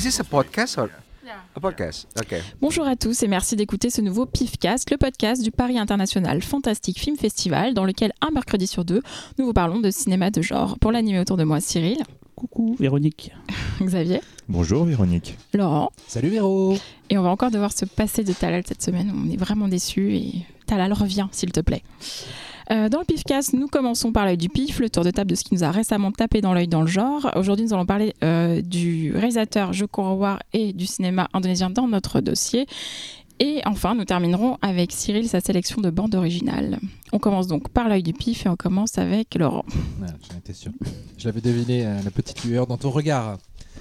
This is a podcast or a podcast? Okay. Bonjour à tous et merci d'écouter ce nouveau PIFcast, le podcast du Paris International Fantastic Film Festival, dans lequel un mercredi sur deux, nous vous parlons de cinéma de genre. Pour l'animer autour de moi, Cyril, Coucou, Véronique. Xavier, Bonjour Véronique. Laurent, Salut Véro. et on va encore devoir se passer de Talal cette semaine. On est vraiment déçus et Talal revient, s'il te plaît. Euh, dans le PIFcast, nous commençons par l'œil du PIF, le tour de table de ce qui nous a récemment tapé dans l'œil dans le genre. Aujourd'hui, nous allons parler euh, du réalisateur Joko Anwar et du cinéma indonésien dans notre dossier. Et enfin, nous terminerons avec Cyril, sa sélection de bandes originales. On commence donc par l'œil du PIF et on commence avec Laurent. Voilà, J'en étais sûr. Je l'avais deviné, euh, la petite lueur dans ton regard.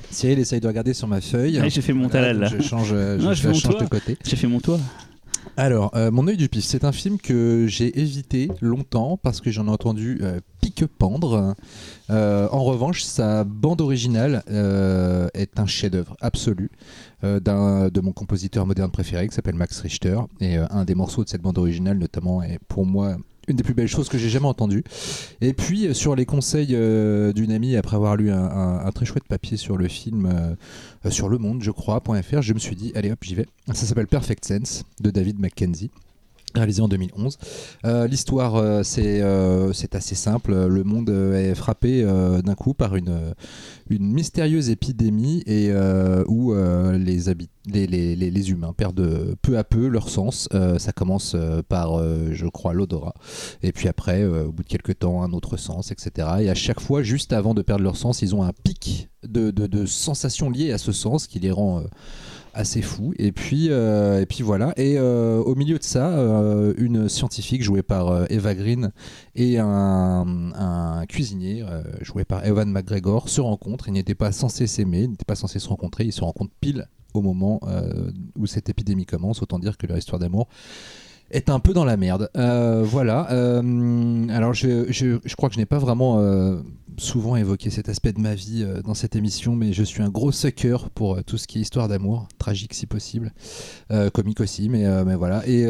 Cyril essaye de regarder sur ma feuille. Ouais, j'ai fait mon talal là. Je change, Non, je, je fais la mon change toit. de côté. J'ai fait mon toit. Alors, euh, Mon œil du pif, c'est un film que j'ai évité longtemps parce que j'en ai entendu euh, pique-pendre. Euh, en revanche, sa bande originale est un chef-d'œuvre absolu d'un de mon compositeur moderne préféré qui s'appelle Max Richter. Et un des morceaux de cette bande originale, notamment, est pour moi une des plus belles choses que j'ai jamais entendues. Et puis, euh, sur les conseils euh, d'une amie, après avoir lu un, très chouette papier sur le film, euh, sur Le Monde, je crois, .fr, je me suis dit, allez hop, j'y vais. Ça s'appelle Perfect Sense de David Mackenzie. Réalisé en 2011. Euh, L'histoire, euh, c'est euh, c'est assez simple. Le monde euh, est frappé d'un coup par une, une mystérieuse épidémie et où les, les, les, les- humains perdent peu à peu leur sens. Ça commence par, je crois, l'odorat. Et puis après, au bout de quelques temps, un autre sens, etc. Et à chaque fois, juste avant de perdre leur sens, ils ont un pic de, de, de sensations liées à ce sens qui les rend assez fous. Et puis, euh, et puis voilà. Et euh, au milieu de ça, euh, une scientifique jouée par Eva Green et un, cuisinier joué par Evan McGregor se rencontrent. Ils n'étaient pas censés s'aimer, ils n'étaient pas censés se rencontrer. Ils se rencontrent pile au moment où cette épidémie commence. Autant dire que leur histoire d'amour est un peu dans la merde. Voilà. Alors, je, je, je crois que je n'ai pas vraiment souvent évoqué cet aspect de ma vie euh, dans cette émission, mais je suis un gros sucker pour euh, tout ce qui est histoire d'amour, tragique si possible, euh, comique aussi, mais, mais voilà. Et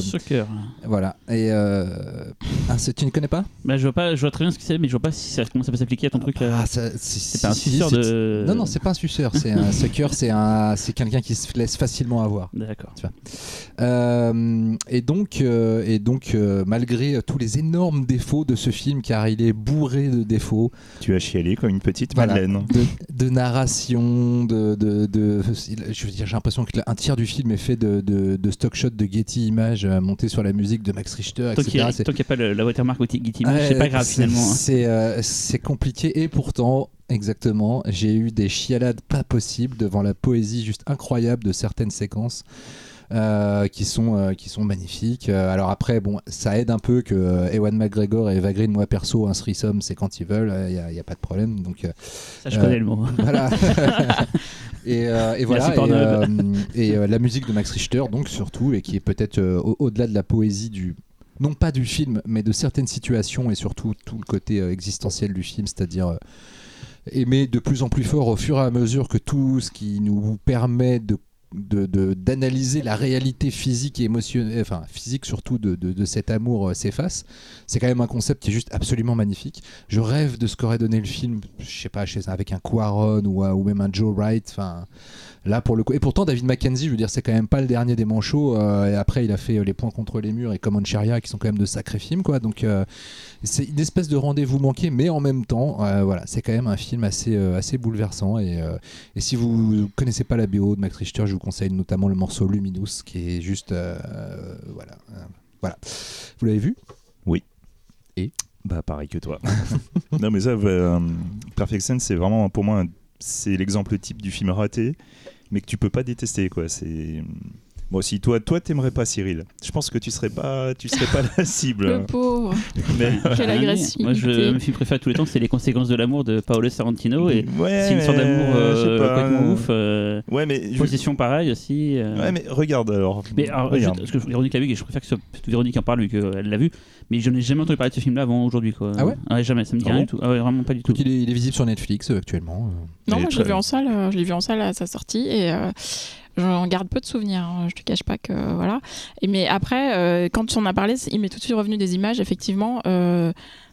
Soccer. voilà. Et ah, tu ne connais pas? Bah, je vois pas, je vois très bien ce que c'est, mais je vois pas si ça, comment ça peut s'appliquer à ton truc. Ah, c'est pas un si, suceur de. Non, non, c'est pas un suceur. C'est un sucker. C'est un, c'est quelqu'un qui se laisse facilement avoir. D'accord. Et donc, et donc malgré tous les énormes défauts de ce film, car il est bourré de défauts, Tu as chialé comme une petite Voilà. Madeleine. de, de narration, de, de, de- je veux dire, j'ai l'impression que un tiers du film est fait de, de, de stock shots de Getty Images euh, montés sur la musique de Max Richter, Tant qu'il n'y a pas le- la watermark Getty Images, Ouais, c'est pas grave finalement. hein. C'est euh, c'est compliqué et pourtant, exactement, j'ai eu des chialades pas possibles devant la poésie juste incroyable de certaines séquences. Euh, qui sont euh, qui sont magnifiques. Euh, alors après, bon, ça aide un peu que Ewan McGregor et Eva Green, moi perso, un threesome, c'est quand ils veulent, il n'y a, pas de problème. Donc Ça, je connais le mot. voilà. et, et voilà. Merci, Et, la musique de Max Richter, donc surtout, et qui est peut-être au- au-delà de la poésie du. Non pas du film, mais de certaines situations et surtout tout le côté euh, existentiel du film, c'est-à-dire euh, aimer de plus en plus fort au fur et à mesure que tout ce qui nous permet de de- de- d'analyser la réalité physique et émotionnelle, enfin physique surtout de, de- de cet amour euh, s'efface. C'est quand même un concept qui est juste absolument magnifique. Je rêve de ce qu'aurait donné le film, je sais pas, avec un Quaron ou, ou même un Joe Wright. Enfin, là pour le coup. Et pourtant David Mackenzie, je veux dire, c'est quand même pas le dernier des manchots. euh, et après, il a fait euh, Les Points contre les murs et Common Sharia, qui sont quand même de sacrés films, quoi. Donc euh, c'est une espèce de rendez-vous manqué, mais en même temps, voilà, c'est quand même un film assez assez bouleversant. Et, et si vous connaissez pas la BO de Max Richter, je vous conseille notamment le morceau Luminous, qui est juste, voilà, voilà. Vous l'avez vu? Bah pareil que toi. non mais ça, euh, Perfect Sense, c'est vraiment pour moi, un- c'est l'exemple type du film raté, mais que tu peux pas détester quoi. C'est Bon, si toi, toi, t'aimerais pas Cyril. Je pense que tu serais pas, tu serais pas la cible. Le pauvre. Mais Quelle Ah, agressivité. Moi, je, mon film préféré de tous les temps, c'est Les conséquences de l'amour de Paolo Sorrentino. Et ouais, c'est une sorte d'amour je sais euh, pas. complètement ouf. euh, Ouais, mais je- Position pareille aussi. euh. Ouais, mais regarde alors. Mais alors, regarde. juste, parce que Véronique l'a vu et je préfère que ce soit Véronique en parle vu qu'elle l'a vu. Mais je n'ai jamais entendu parler de ce film-là avant aujourd'hui. Quoi. Ah ouais? Jamais, ça me dit Ah rien bon? du tout. Ah ouais, vraiment pas du tout. Il, est, il est visible sur Netflix euh, actuellement. euh. Non, moi je l'ai vu en salle, je l'ai vu en salle à sa sortie et euh, J'en garde peu de souvenirs, hein, je te cache pas que voilà. Et mais après, euh, quand tu en as parlé, il m'est tout de suite revenu des images, effectivement. euh,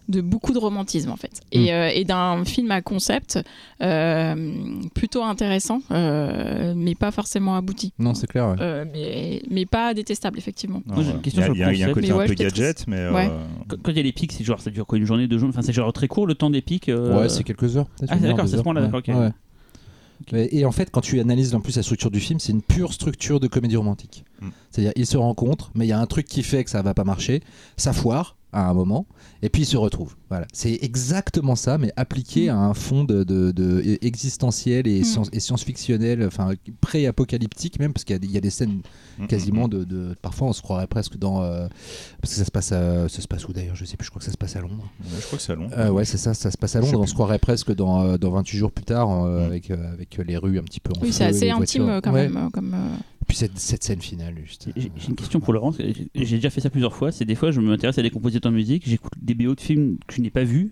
de beaucoup de romantisme en fait et, Mm. euh, et d'un film à concept euh, plutôt intéressant euh, mais pas forcément abouti Non, c'est clair. ouais. Euh, mais, mais pas détestable effectivement il y a, y y un côté Mais un ouais, peu gadget, mais Ouais. euh, Quand quand il y a les pics, c'est genre ça dure quoi une journée, deux jours. Enfin, c'est genre très court le temps des pics. euh, Ouais, c'est quelques heures. Ah, c'est d'accord, c'est ce point-là, Ouais, d'accord, ok. Et en fait, quand tu analyses en plus la structure du film, c'est une pure structure de comédie romantique. Mm. C'est-à-dire, ils se rencontrent, mais il y a un truc qui fait que ça va pas marcher, ça foire à un moment, et puis ils se retrouvent. Voilà, c'est exactement ça, mais appliqué Mm. à un fond de, de- de- existentiel et, Mm. science- et science-fictionnel, enfin pré-apocalyptique même, parce qu'il y a des- il y, a des scènes mm, quasiment de, de- parfois on se croirait presque dans euh, parce que ça se passe à, ça se passe où d'ailleurs? Je sais plus je crois que ça se passe à Londres. Ouais, Je crois que c'est long. euh, ouais, c'est ça, ça se passe à Londres. On se croirait presque dans, euh, dans 28 jours plus tard, euh, avec, euh, avec les rues un petit peu en oui feu, c'est assez intime voitures. quand Ouais. même euh, comme euh, puis cette, cette scène finale, juste. J'ai une question pour Laurence. J'ai- déjà fait ça plusieurs fois. C'est des fois, je m'intéresse à des compositeurs de musique, j'écoute des BO de films que je n'ai pas vus,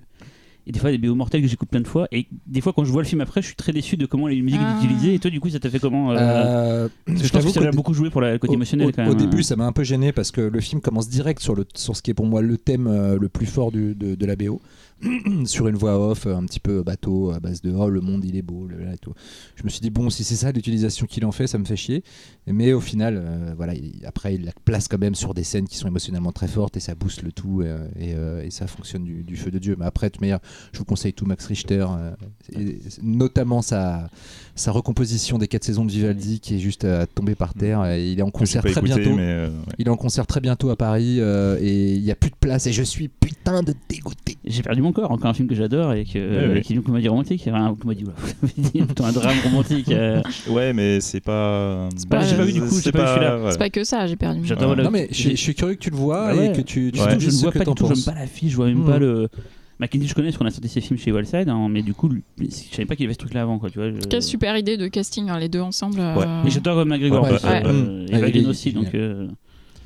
et des fois des BO mortels que j'écoute plein de fois. Et des fois, quand je vois le film après, je suis très déçu de comment les musiques Ah. sont utilisées. Et toi, du coup, ça t'a fait comment euh, Euh, je pense que ça a beaucoup joué pour le côté au- émotionnel au, quand même. au début, ça m'a un peu gêné parce que le film commence direct sur, le, sur ce qui est pour moi le thème euh, le plus fort du- de, de la BO. sur une voix off, un petit peu bateau, à base de oh le monde il est beau, le- là, et tout. Je me suis dit bon si c'est ça l'utilisation qu'il en fait, ça me fait chier. Mais au final, euh, voilà, il- après il la place quand même sur des scènes qui sont émotionnellement très fortes et ça booste le tout euh, et, euh, et ça fonctionne du, du feu de dieu. Mais après, de manière, je vous conseille tout Max Richter, euh, et- notamment sa, sa recomposition des quatre saisons de Vivaldi qui est juste à tomber par terre. Et il est en concert très écouté, bientôt. euh, ouais. Il est en concert très bientôt à Paris euh, et il n'y a plus de place et je suis putain de dégoûté. J'ai perdu mon corps, encore un film que j'adore et, que, Ouais, ouais. qui est une comédie romantique. Enfin, une comédie, plutôt un drame romantique. euh. Ouais, mais c'est pas. pas- j'ai pas vu du coup, j'ai c'est pas vu celui-là. voilà. c'est pas que ça j'ai perdu J'adore Ouais. le- Non mais je, je suis curieux que tu le vois Ah ouais. et que tu, je ne vois pas du tout, j'aime penses. pas l'affiche, je vois même Hmm. pas le. Mackenzie, je connais parce qu'on a sorti ses films chez Wallside, hein, mais du coup, je savais pas qu'il y avait ce truc-là avant, quoi, tu vois. je- Quelle super idée de casting, hein, les deux ensemble. euh, Ouais. Mais j'adore Roman McGregor, Ouais, ouais. euh, Mm. et aussi, donc. euh,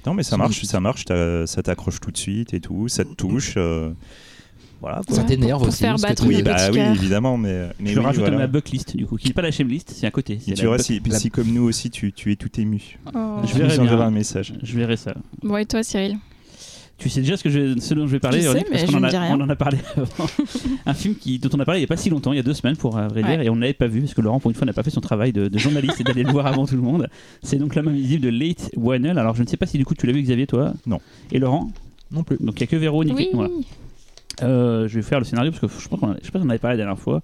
Non, mais ça marche, ça marche, ça t'accroche tout de suite et tout, ça te touche. Voilà. quoi. Ça t'énerve aussi, faire battre Oui, bah oui, évidemment, mais, mais je le oui, rajoute voilà. à ma bucklist, du coup, qui n'est pas la list, c'est à côté. Et tu vois, si, la- si comme nous aussi, tu, tu es tout ému. Oh. Je verrai bien. un message. Je verrai ça. Bon, et toi, Cyril? Tu sais déjà ce, que je, ce dont je vais parler, Je sais, parce mais qu'on en, a- dis rien. on en a parlé avant. un film qui, dont on a parlé il n'y a pas si longtemps, il y a deux semaines pour vrai dire, Ouais. et on ne l'avait pas vu parce que Laurent, pour une fois, n'a pas fait son travail de, de journaliste et d'aller le voir avant tout le monde. C'est donc L'homme invisible de Late Whannell. Alors je ne sais pas si du coup tu l'as vu, Xavier, toi? Non. Et Laurent? Non plus. Donc il n'y a que Véro, Nicky. Oui, Voilà. Euh, je vais faire le scénario parce que je pense qu'on je sais pas si on en avait parlé la dernière fois.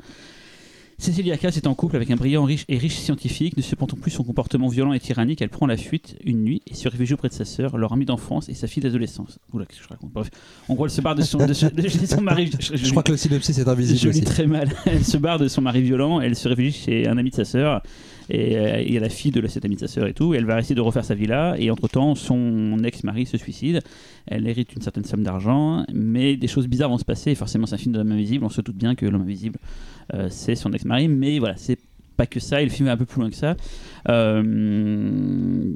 Cécilia Cass est en couple avec un brillant riche et riche scientifique. Ne supportant plus son comportement violent et tyrannique, elle prend la fuite une nuit et se réfugie auprès de sa sœur, leur amie d'enfance et sa fille d'adolescence. Oula, qu'est-ce que je raconte Bref, en gros, elle se barre de son, de son- de son mari. Je crois que le synopsis est invisible Je lis très mal. Elle se barre de son mari violent, elle se réfugie chez un ami de sa sœur. Et il y a la fille de la- cet ami de sa sœur et tout. Et elle va essayer de refaire sa vie là. Et entre-temps, son ex-mari se suicide. Elle hérite une certaine somme d'argent. Mais des choses bizarres vont se passer. Et forcément, c'est un film de l'homme invisible. On se doute bien que l'homme invisible, euh, c'est son ex-mari. Mais voilà, c'est pas que ça. Et le film va un peu plus loin que ça. Euh,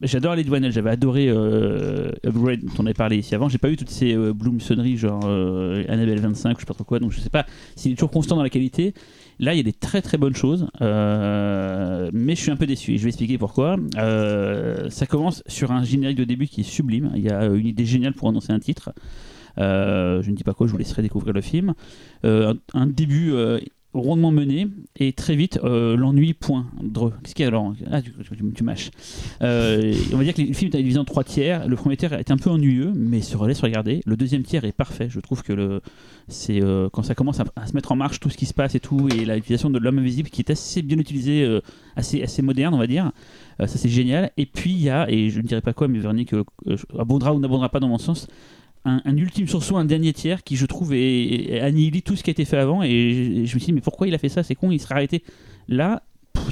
J'adore les Douanel, j'avais adoré euh, Upgrade dont on avait parlé ici avant. J'ai pas eu toutes ces euh, Bloom sonneries genre Annabelle 25 ou je sais pas trop quoi, donc je sais pas s'il est toujours constant dans la qualité. Là, il y a des très très bonnes choses, euh, mais je suis un peu déçu et je vais expliquer pourquoi. Euh, ça commence sur un générique de début qui est sublime. Il y a une idée géniale pour annoncer un titre. Euh, je ne dis pas quoi, je vous laisserai découvrir le film. Euh, un, début euh, rondement mené et très vite euh, l'ennui poindre. Qu'est-ce qu'il y a alors Ah, tu, tu- mâches. Euh, on va dire que le film est divisé en trois tiers. Le premier tiers est un peu ennuyeux, mais se laisse regarder. Le deuxième tiers est parfait. Je trouve que le, c'est euh, quand ça commence à, se mettre en marche tout ce qui se passe et tout, et l'utilisation de l'homme invisible qui est assez bien utilisé, euh, assez, assez moderne, on va dire. Ça, c'est génial. Et puis, il y a, et je ne dirais pas quoi, mais Véronique abondera ou n'abondera pas dans mon sens, un, ultime sursaut, un dernier tiers qui, je trouve, est, est- tout ce qui a été fait avant. Et je, me suis dit, mais pourquoi il a fait ça? C'est con, il serait arrêté. Là,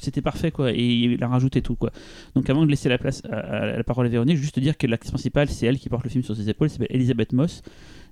c'était parfait, quoi. Et il a rajouté tout, quoi. Donc, avant de laisser la place à, la parole à Véronique, juste dire que l'actrice principale, c'est elle qui porte le film sur ses épaules, s'appelle Elisabeth Moss.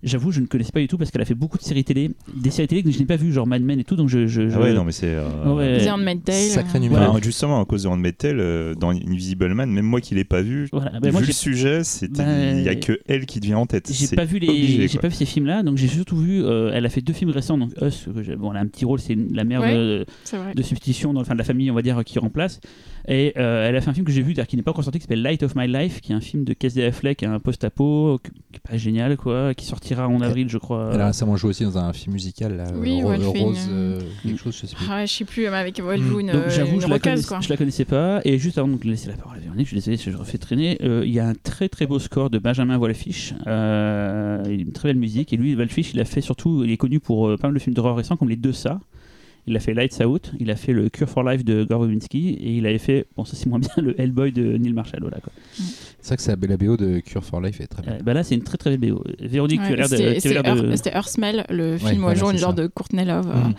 J'avoue, je ne connaissais pas du tout parce qu'elle a fait beaucoup de séries télé, des séries télé que je n'ai pas vues, genre Mad Men et tout, donc je. je, Ah ouais, non, mais c'est. euh, Ouais. The Handmaid's Tale. Sacré euh, numéro. Justement, à cause de Handmaid's Tale, euh, dans Invisible Man, même moi qui l'ai pas vu, Voilà. Bah, vu moi, le sujet, Bah, il y a que elle qui devient en tête. J'ai pas vu les, j'ai pas vu ces films-là, donc j'ai surtout vu. euh, elle a fait deux films récents, donc Us. bon, elle a un petit rôle, c'est la mère Ouais. de, de substitution dans enfin, de la famille, on va dire, qui remplace. Et euh, elle a fait un film que j'ai vu, d'ailleurs, qui n'est pas encore sorti, qui s'appelle Light of My Life, qui est un film de Casey Affleck, un post-apo, qui qui est pas génial, quoi, qui sortira en avril, je crois. Elle a récemment joué aussi dans un film musical, là, Oui, Ro- Rose, une- euh, quelque chose, je sais plus. Ah ouais, je sais plus, mais avec Walloon, Donc euh, j'avoue, je, la je la connaissais pas. Et juste avant de laisser la parole à Véronique, je suis désolé si je refais traîner, euh, il y a un très très beau score de Benjamin Wallfisch, euh, une très belle musique. Et lui, Wallfisch, il a fait surtout, il est connu pour euh, pas mal de films d'horreur récents comme Les Deux Ça. Il a fait Lights Out, il a fait le Cure for Life de Gore Verbinski et il avait fait, bon ça c'est moins bien, le Hellboy de Neil Marshall. Voilà, quoi. C'est vrai que c'est la BO de Cure for Life est très bien. Euh, bah là c'est une très très belle BO. Véronique, tu as Ouais, tu avais c'était l'air de- Earth- c'était Earth Smell, le film voilà, au jour, une genre de Courtney Love. Mhm.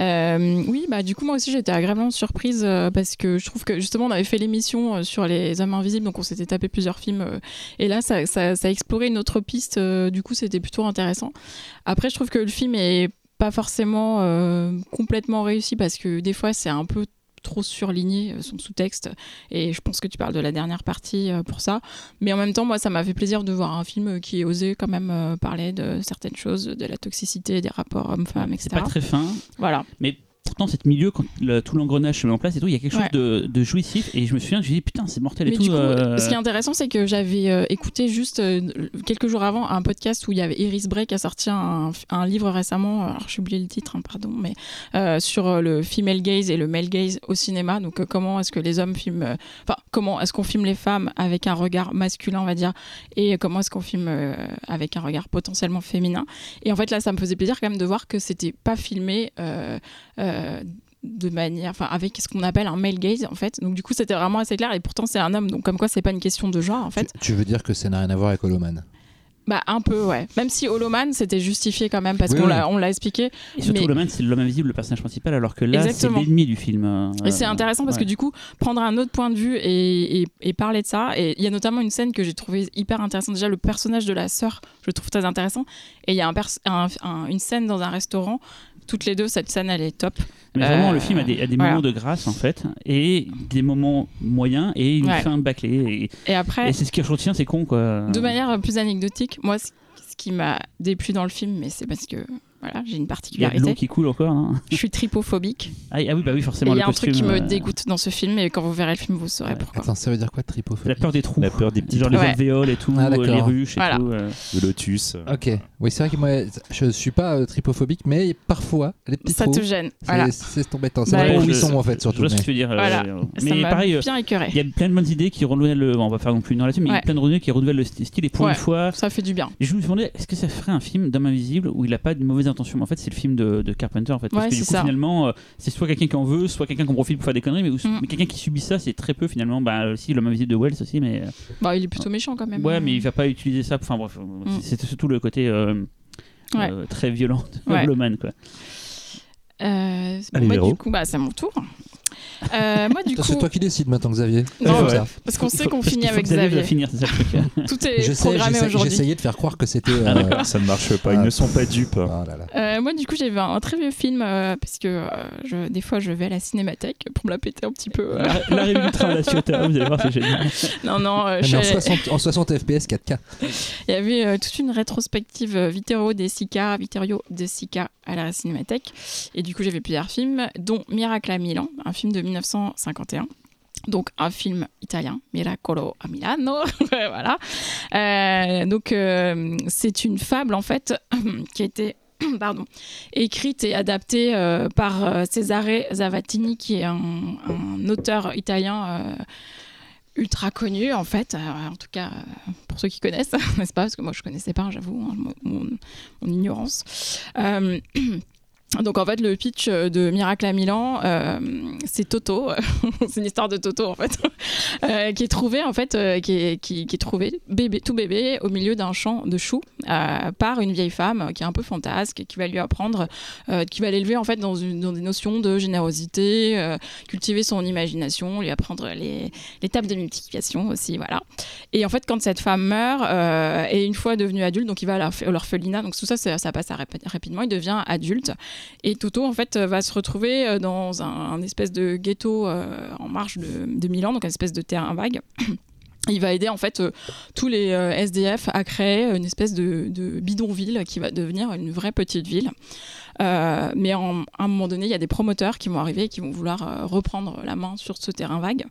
Euh, oui, bah du coup moi aussi j'étais agréablement surprise euh, parce que je trouve que justement on avait fait l'émission euh, sur les hommes invisibles donc on s'était tapé plusieurs films euh, et là ça, ça, ça explorait une autre piste euh, du coup c'était plutôt intéressant. Après je trouve que le film est pas forcément euh, complètement réussi parce que des fois c'est un peu trop surligné euh, son sous-texte. Et je pense que tu parles de la dernière partie euh, pour ça. Mais en même temps moi ça m'a fait plaisir de voir un film qui osait quand même parler de certaines choses de la toxicité des rapports hommes-femmes etc C'est pas très fin, voilà. Mais pourtant cette milieu quand le- tout l'engrenage se met en place et tout, il y a quelque chose de, de jouissif et je me souviens, je me suis dit putain c'est mortel et Mais tout. du coup, euh, ce qui est intéressant, c'est que j'avais euh, écouté juste euh, quelques jours avant un podcast où il y avait Iris Bray qui a sorti un, un livre récemment, alors j'ai oublié le titre, hein, pardon, mais sur le female gaze et le male gaze au cinéma. Donc, comment est-ce que les hommes filment, enfin, comment est-ce qu'on filme les femmes avec un regard masculin, on va dire, et comment est-ce qu'on filme avec un regard potentiellement féminin. Et en fait, là, ça me faisait plaisir quand même de voir que c'était pas filmé. Euh, euh, de manière, enfin avec ce qu'on appelle un male gaze en fait. Donc du coup c'était vraiment assez clair et pourtant c'est un homme donc comme quoi c'est pas une question de genre en fait. Tu, tu veux dire que ça n'a rien à voir avec Holoman? Bah un peu ouais. Même si Holoman c'était justifié quand même parce Oui, qu'on oui. l'a on l'a expliqué. Et surtout, Mais- le man, c'est l'homme invisible, le personnage principal, alors que là, c'est l'ennemi du film. euh, Et c'est intéressant parce ouais. que du coup prendre un autre point de vue et, et- et parler de ça. Et il y a notamment une scène que j'ai trouvé hyper intéressante. Déjà le personnage de la sœur je le trouve très intéressant. Et il y a un pers- un- un- une scène dans un restaurant. Toutes les deux cette scène elle est top. Mais vraiment, Euh, le film a des, a des voilà. moments de grâce, en fait, et des moments moyens, et une Ouais. fin bâclée. Et Et, après et c'est ce qui retient, c'est con, quoi. De manière plus anecdotique, moi, ce ce qui m'a déplu dans le film, mais c'est parce que voilà, j'ai une Il y a de l'eau particularité. qui coule encore. hein. Je suis tripophobique. Ah, ah oui, bah oui, forcément. il y le a un truc qui me euh, dégoûte dans ce film, et quand vous verrez le film, vous saurez pourquoi. Attends, ça veut dire quoi tripophobie La peur des trous. La peur des petits Genre les alvéoles et tout, Ah, euh, les ruches et Voilà. tout. euh. de lotus. Ok, oui, c'est vrai que moi, je suis pas euh, tripophobique, mais parfois, les petits Ça trous, te gêne. c'est Voilà. c'est embêtant. Bah, Ça dépend où je- ils sont en fait, Je surtout. vois ce que tu veux dire. euh, Voilà. Ça Mais m'a pareil, bien écœuré. il y a plein de bonnes idées qui renouvellent. le- bon, on va faire non plus une heure là-dessus, mais il y a plein de renouvelles qui renouvellent le st- style. Et pour une fois, Ça fait du bien. Et je me demandais, est-ce que ça ferait un film d'homme invisible où il a pas de mauvaise intention Mais En fait, c'est le film de, de Carpenter, en fait. Parce Ouais, que du c'est coup, ça. finalement, euh, c'est soit quelqu'un qui en veut, soit quelqu'un qu'on profite pour faire des conneries, mais, Mm. mais quelqu'un qui subit ça, c'est très peu finalement. Bah, aussi, l'homme invisible de Wells aussi, mais. euh, Bah, il est plutôt méchant quand même. ouais, mais il va pas utiliser ça. Enfin, bref, Mm. c'est surtout le côté. euh, Ouais. euh, très violent de Ouais. Quoi. Euh, Allez, bah, du coup, bah, c'est à mon tour. Euh, moi, du coup, C'est toi qui décides maintenant, Xavier. Non, ouais. parce qu'on sait qu'on finit avec Xavier va finir, ça truc. Tout est Je sais, programmé aujourd'hui. j'essayais de faire croire que c'était. Ah, euh, d'accord. Ça ne marche pas, ils Ah. ne sont pas dupes. ah là là. Euh, moi, du coup, j'ai vu un, un très vieux film euh, parce que euh, je, des fois, je vais à la cinémathèque pour me la péter un petit peu. euh. La- L'arrivée du train à la Ciotat, vous allez voir, c'est génial. Non, non, euh, je en, suis allée- 60, en 60 FPS 4K. il y avait euh, toute une rétrospective euh, Vittorio De Sica, Vittorio De Sica à la cinémathèque. Et du coup, j'ai vu plusieurs films, dont Miracle à Milan, un film de 1951. Donc un film italien, Miracolo a Milano, voilà. Euh, donc euh, c'est une fable en fait qui a été pardon, écrite et adaptée euh, par Cesare Zavattini, qui est un, auteur italien ultra connu en fait, en tout cas pour ceux qui connaissent, n'est-ce pas? Parce que moi je connaissais pas, j'avoue, hein, mon, ignorance. Donc en fait le pitch de Miracle à Milan, euh, c'est Toto, c'est une histoire de Toto en fait, euh, qui est trouvé en fait, euh, qui, est, trouvé bébé, tout bébé au milieu d'un champ de choux par une vieille femme qui est un peu fantasque, qui va lui apprendre, qui va l'élever en fait dans, des notions de générosité, cultiver son imagination, lui apprendre les, les tables de multiplication aussi, voilà. Et en fait quand cette femme meurt et une fois devenue adulte, donc il va à l'orphelinat, donc tout ça, ça passe rapidement, il devient adulte. Et Toto, en fait, va se retrouver euh, dans un, espèce de ghetto euh, en marge de, Milan, donc une espèce de terrain vague. Il va aider en fait euh, tous les SDF à créer une espèce de, bidonville qui va devenir une vraie petite ville. mais à un moment donné, il y a des promoteurs qui vont arriver et qui vont vouloir reprendre la main sur ce terrain vague.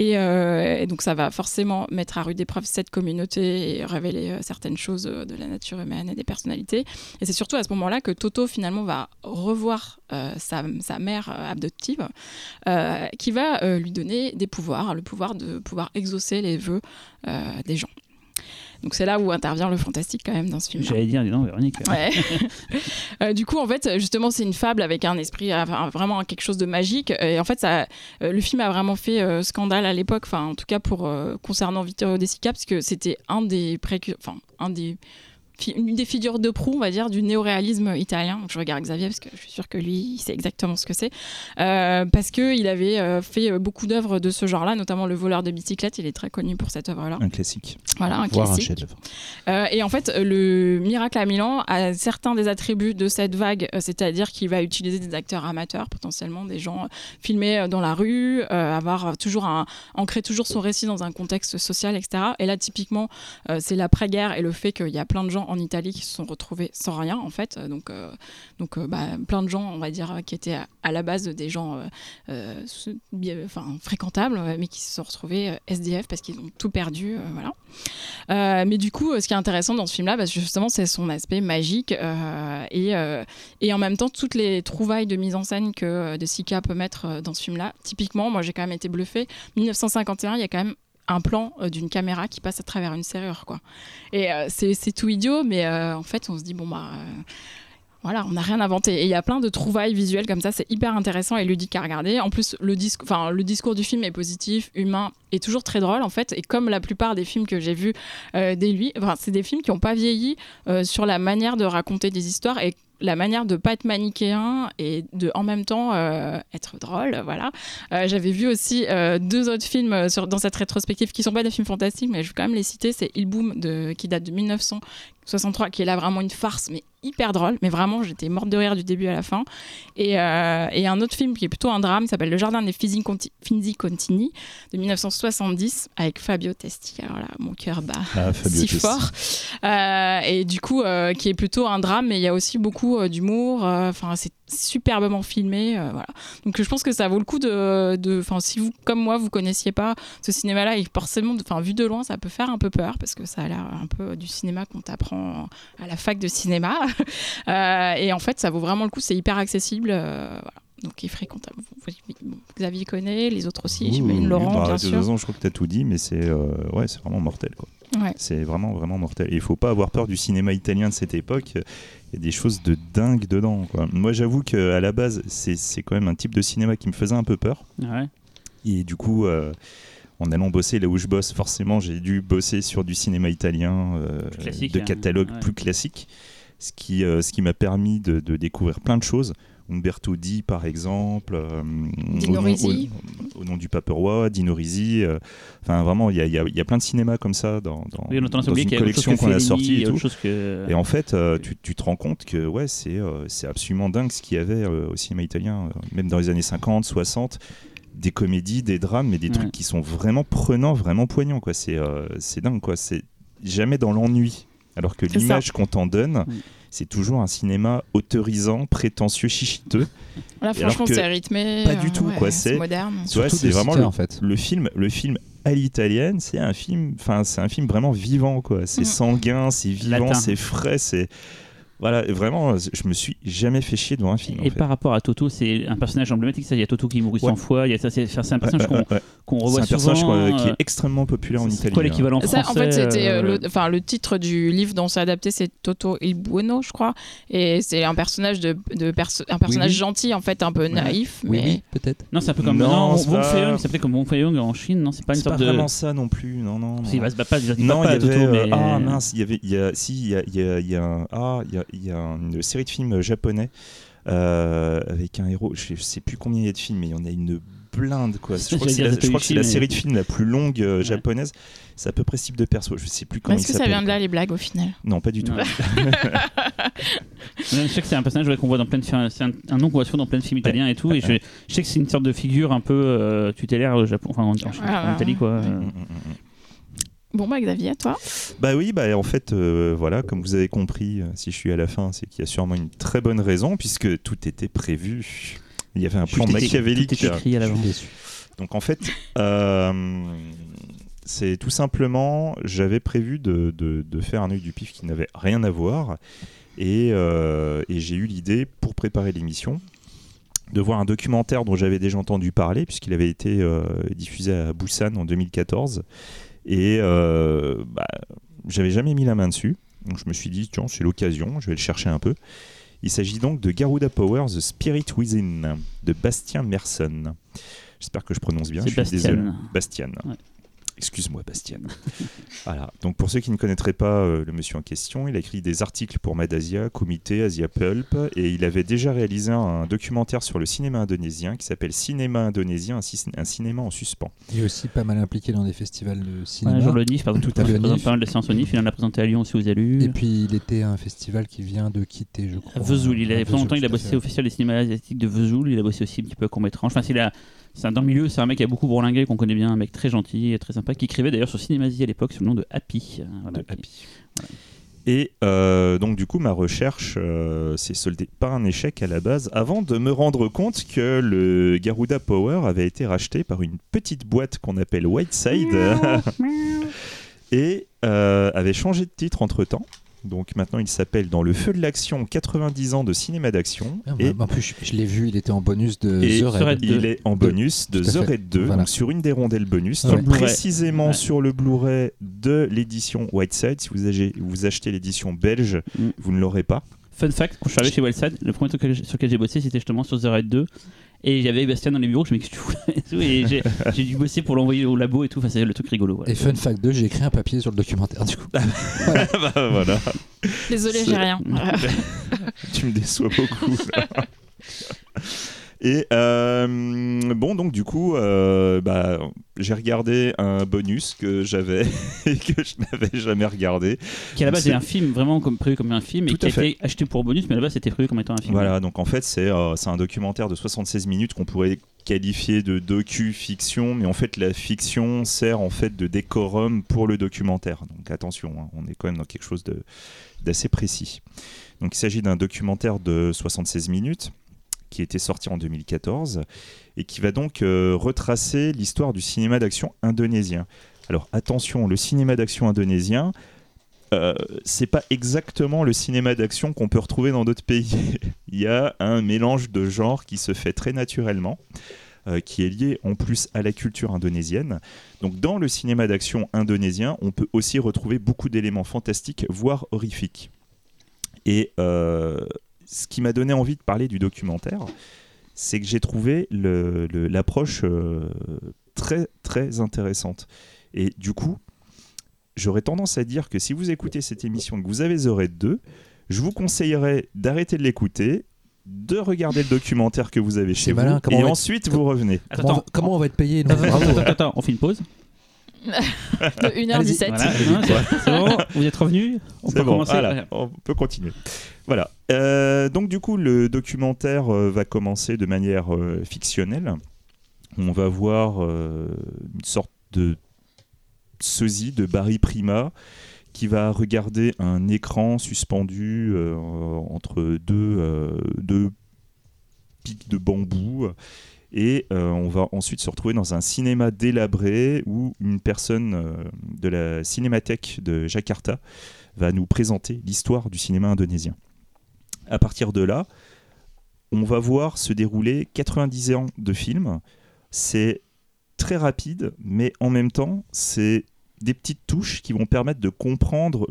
Euh, et, donc ça va forcément mettre à rude épreuve cette communauté et révéler euh, certaines choses euh, de la nature humaine et des personnalités. Et c'est surtout à ce moment-là que Toto finalement va revoir sa, sa, mère adoptive, qui va lui donner des pouvoirs, le pouvoir de pouvoir exaucer les vœux des gens. Donc c'est là où intervient le fantastique quand même dans ce film. J'allais dire, non, Véronique. Ouais. Euh, du coup, en fait, justement, c'est une fable avec un esprit, vraiment quelque chose de magique. Et en fait, ça, euh, le film a vraiment fait euh, scandale à l'époque, enfin, en tout cas pour concernant Vittorio De Sica, parce que c'était un des enfin, un des une des figures de proue, on va dire, du néoréalisme italien. je regarde Xavier parce que je suis sûre que lui, il sait exactement ce que c'est. Euh, parce qu'il avait euh, fait euh, beaucoup d'œuvres de ce genre-là, notamment Le voleur de bicyclette. Il est très connu pour cette œuvre-là. Un classique. Voilà, un classique. et en fait, le Miracle à Milan a certains des attributs de cette vague, c'est-à-dire qu'il va utiliser des acteurs amateurs, potentiellement des gens filmés dans la rue, avoir toujours un, ancrer toujours son récit dans un contexte social, etc. Et là, typiquement, c'est l'après-guerre et le fait qu'il y a plein de gens en Italie qui se sont retrouvés sans rien en fait. Donc, euh, donc euh, bah, plein de gens, on va dire, qui étaient à, la base des gens euh, enfin, fréquentables, mais qui se sont retrouvés SDF parce qu'ils ont tout perdu. voilà. mais du coup, ce qui est intéressant dans ce film-là, bah, justement, c'est son aspect magique et, et en même temps toutes les trouvailles de mise en scène que De Sica peut mettre dans ce film-là. Typiquement, moi j'ai quand même été bluffé. 1951, il y a quand même un plan euh, d'une caméra qui passe à travers une serrure quoi. Et euh, c'est tout idiot, mais euh, en fait on se dit bon bah voilà, on n'a rien inventé. Et il y a plein de trouvailles visuelles comme ça, c'est hyper intéressant et ludique à regarder. En plus, le, discours du film est positif, humain et toujours très drôle en fait. Et comme la plupart des films que j'ai vus dès lui, c'est des films qui n'ont pas vieilli sur la manière de raconter des histoires et la manière de pas être manichéen et de en même temps euh, être drôle. Voilà. Euh, j'avais vu aussi euh, deux autres films dans cette rétrospective qui sont pas des films fantastiques, mais je vais quand même les citer. C'est Il Boom de, qui date de 1963, qui est là vraiment une farce, mais hyper drôle. Mais vraiment, j'étais morte de rire du début à la fin. Et, et un autre film qui est plutôt un drame, s'appelle Le Jardin des Finzi Contini de 1970 avec Fabio Testi. Alors là, mon cœur bat ah, si fort. et du coup, qui est plutôt un drame, mais il y a aussi beaucoup euh, d'humour. Euh, enfin, c'est superbement filmé. Euh, voilà. Donc, je pense que ça vaut le coup de. Enfin, si vous, comme moi, vous connaissiez pas ce cinéma-là, et forcément, enfin, vu de loin, ça peut faire un peu peur parce que ça a l'air un peu du cinéma qu'on t'apprend à la fac de cinéma. et en fait, ça vaut vraiment le coup. C'est hyper accessible. voilà donc il est fréquentable. Xavier connaît, les autres aussi, j'imagine Laurent, bah, bien sûr. Ans, je crois que tu as tout dit, mais c'est ouais, c'est vraiment mortel. Quoi. C'est vraiment, vraiment mortel. Et il faut pas avoir peur du cinéma italien de cette époque. Il y a des choses de dingue dedans. Quoi. Moi, j'avoue qu'à la base, c'est quand même un type de cinéma qui me faisait un peu peur. Et du coup, euh, en allant bosser là où je bosse, forcément, j'ai dû bosser sur du cinéma italien euh, de hein. catalogue plus classique. Ce qui, euh, ce qui m'a permis de, de, découvrir plein de choses. Umberto Di, par exemple, euh, au, nom, du Pape Roi, Dino Risi. Euh, enfin, vraiment, il y a, plein de cinémas comme ça dans, dans, une collection qu'on a sortie et tout. Et en fait, euh, tu, te rends compte que ouais, c'est absolument dingue ce qu'il y avait au cinéma italien, même dans les années 50, 60 des comédies, des drames, mais des trucs qui sont vraiment prenants, vraiment poignants. Quoi. C'est, dingue. Quoi. C'est jamais dans l'ennui. Alors que l'image qu'on t'en donne, c'est toujours un cinéma autorisant, prétentieux, chichiteux. Là, franchement, c'est rythmé. Pas du tout, quoi. C'est moderne. c'est vraiment le, en fait. le film, le film à l'italienne, c'est un film, enfin, c'est un film vraiment vivant, quoi. C'est mm. sanguin, c'est vivant, c'est frais, c'est Voilà, vraiment, je me suis jamais fait chier devant un film. Et par rapport à Toto, c'est un personnage emblématique. Il y a Toto qui mourut 100 fois. Il y a ça, c'est un personnage qu'on revoit souvent. C'est un personnage qui est extrêmement populaire en Italie. C'est quoi l'équivalent français En fait, c'était le, enfin, le titre du livre dont c'est adapté, c'est Toto il Bueno, je crois. Et c'est un personnage de, de un personnage gentil, en fait, un peu naïf. Oui, mais... oui peut-être. Non, c'est un peu comme non, Wong Fei-hung. Ça s'appelait comme Wong Fei-hung en Chine. Non, c'est pas une sorte de. pas vraiment ça non plus. Non, non. Non, il y avait. Mais... Ah mince, il y avait. Il y a, si, il y a, il y a, il y a un. Ah, il y a, il y a une série de films japonais euh, avec un héros. Je sais plus combien il y a de films, mais il y en a une blinde quoi. Je crois que c'est la, la, série de films la plus longue euh, ouais. japonaise. C'est à peu près ce type de perso. Je sais plus comment. Est-ce que ça vient de là les blagues au final Non, pas du tout. je sais que c'est un personnage qu'on voit dans plein de films. C'est un, un, nom qu'on voit souvent dans plein de films italiens et tout. Et je, je sais que c'est une sorte de figure un peu euh, tutélaire au Japon, enfin en, en, en Italie quoi. Mm, mm, mm, Bon bah Xavier, toi Bah oui, bah en fait, euh, voilà, comme vous avez compris, euh, si je suis à la fin, c'est qu'il y a sûrement une très bonne raison, puisque tout était prévu. Il y avait un plan machiavélique. Tout était écrit à l'avance. Donc en fait, euh, c'est tout simplement, j'avais prévu de, de, de, faire un œil du pif qui n'avait rien à voir, et, euh, et j'ai eu l'idée pour préparer l'émission de voir un documentaire dont j'avais déjà entendu parler, puisqu'il avait été euh, diffusé à Busan en 2014. Et euh, bah, j'avais jamais mis la main dessus. Donc je me suis dit, tiens, c'est l'occasion, je vais le chercher un peu. Il s'agit donc de Garuda Power, The Spirit Within, de Bastien Merson. J'espère que je prononce bien, je suis désolé. Bastian. Ouais. Excuse-moi, Bastien. voilà. Donc, pour ceux qui ne connaîtraient pas euh, le monsieur en question, il a écrit des articles pour Madasia, Comité, Asia Pulp, et il avait déjà réalisé un documentaire sur le cinéma indonésien qui s'appelle Cinéma indonésien, un, un cinéma en suspens. Il est aussi pas mal impliqué dans des festivals de cinéma. Ouais, genre le NIF, par exemple, Tout à fait. il pas mal de séances au NIF. Il en a présenté à Lyon aussi aux élus. Et puis il était à un festival qui vient de quitter, je crois. À Vesoul, il a, À pendant longtemps, il a bossé au Festival des cinémas asiatiques de Vesoul. Il a bossé aussi un petit peu à court métrage. Enfin, c'est la- c'est un- dans le milieu, c'est un mec qui a beaucoup bourlingué, qu'on connaît bien, un mec très gentil et très sympa, qui écrivait d'ailleurs sur Cinémasie à l'époque sous le nom de Happy. Euh, voilà, de qui- Happy. Et euh, donc du coup ma recherche euh, s'est soldée par un échec à la base avant de me rendre compte que le Garuda Power avait été racheté par une petite boîte qu'on appelle Whiteside et euh, avait changé de titre entre temps. Donc maintenant il s'appelle Dans le feu de l'action 90 ans de cinéma d'action Ah, et, bah, en plus, je, je l'ai vu, il était en bonus de et The Raid. il est en bonus de The fait. Raid 2 Voilà. donc sur une des rondelles bonus Ouais. donc précisément Ouais. sur le Blu-ray de l'édition Whiteside si vous, avez- vous achetez l'édition belge Mm. vous ne l'aurez pas Fun fact, quand je suis arrivé chez Wellside, le premier truc sur lequel j'ai bossé, c'était justement sur The Raid 2. Et il y avait Bastien dans les bureaux, je me dis, qu'est-ce que tu fous là et tout, Et j'ai dû bosser pour l'envoyer au labo et tout. Enfin, c'est le truc rigolo. voilà. Et Fun Fact 2, j'ai écrit un papier sur le documentaire du coup. bah, voilà Désolé, j'ai rien. tu me déçois beaucoup là. Et euh, bon, donc du coup, euh, bah, j'ai regardé un bonus que j'avais et que je n'avais jamais regardé. Qui à la base est un film, vraiment comme, prévu comme un film, et qui a fait. été acheté pour bonus, mais à la base c'était prévu comme étant un film. Voilà, donc en fait, c'est euh, un documentaire de 76 minutes qu'on pourrait qualifier de docu-fiction, mais en fait, la fiction sert en fait de décorum pour le documentaire. Donc attention, hein, on est quand même dans quelque chose d'assez précis. Donc il s'agit d'un documentaire de 76 minutes qui était sorti en 2014 et qui va donc euh, retracer l'histoire du cinéma d'action indonésien. Alors attention, le cinéma d'action indonésien, euh, c'est pas exactement le cinéma d'action qu'on peut retrouver dans d'autres pays. Il y a un mélange de genres qui se fait très naturellement, euh, qui est lié en plus à la culture indonésienne. Donc dans le cinéma d'action indonésien, on peut aussi retrouver beaucoup d'éléments fantastiques, voire horrifiques. Et euh, ce qui m'a donné envie de parler du documentaire, c'est que j'ai trouvé le- le- l'approche euh, très très intéressante. Et du coup, j'aurais tendance à dire que si vous écoutez cette émission et que vous avez The Raid 2, je vous conseillerais d'arrêter de l'écouter, de regarder le documentaire que vous avez chez vous, malin, comment et être- ensuite vous revenez. Attends, Comment, on va- comment on va être payé attends, attends, on fait une pause. De 1h17. Voilà, non, c'est c'est bon, vous êtes revenus On peut bon, commencer voilà, on peut continuer. Voilà. Euh, donc du coup, le documentaire euh, va commencer de manière euh, fictionnelle. On va voir euh, une sorte de sosie de Barry Prima qui va regarder un écran suspendu euh, entre deux, euh, deux pics de bambou. Et euh, on va ensuite se retrouver dans un cinéma délabré où une personne euh, de la cinémathèque de Jakarta va nous présenter l'histoire du cinéma indonésien. à partir de là, on va voir se dérouler 90 ans de film. C'est très rapide, mais en même temps, c'est des petites touches qui vont permettre de comprendre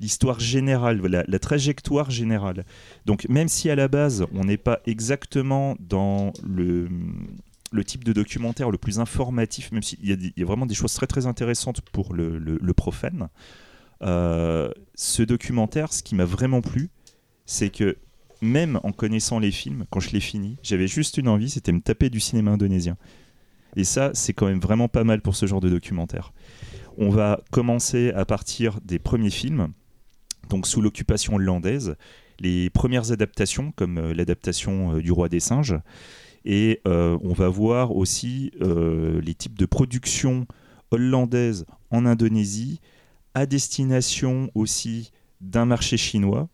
l'histoire générale, la, trajectoire générale. Donc même si à la base, on n'est pas exactement dans le, type de documentaire le plus informatif, même s'il y, a vraiment des choses très très intéressantes pour le, profane, euh, ce documentaire, ce qui m'a vraiment plu, c'est que même en connaissant les films, quand je l'ai fini, j'avais juste une envie, c'était me taper du cinéma indonésien. Et ça, c'est quand même vraiment pas mal pour ce genre de documentaire. On va commencer à partir des premiers films, donc sous l'occupation hollandaise, les premières adaptations, comme euh, l'adaptation euh, du Roi des Singes. Et euh, on va voir aussi les types de productions hollandaises en Indonésie, à destination aussi d'un marché chinois.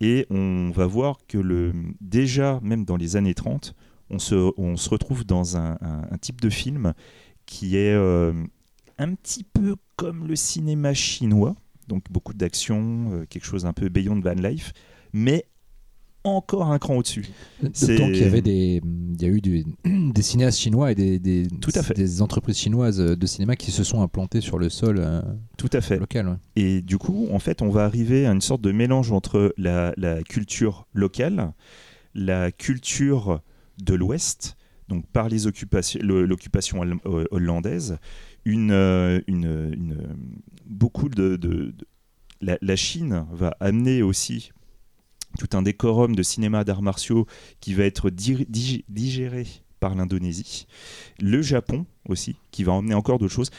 Et on va voir que le, déjà, même dans les années 30, on se, retrouve dans un, type de film qui est un petit peu comme le cinéma chinois, donc beaucoup d'action, euh, quelque chose un peu beyond van life, mais encore un cran au-dessus. D'autant qu'il y avait des, il y a eu des, cinéastes chinois et des, des, Tout à fait. des entreprises chinoises de cinéma qui se sont implantées sur le sol euh, Tout à fait. local. Et du coup, en fait, on va arriver à une sorte de mélange entre la, la culture locale, la culture de l'Ouest, donc par les occupations, l'occupation euh, hollandaise, une, euh, une, beaucoup de, la, Chine va amener aussi tout un décorum de cinéma d'arts martiaux qui va être digéré par l'Indonésie, le Japon aussi, qui va emmener encore d'autres choses.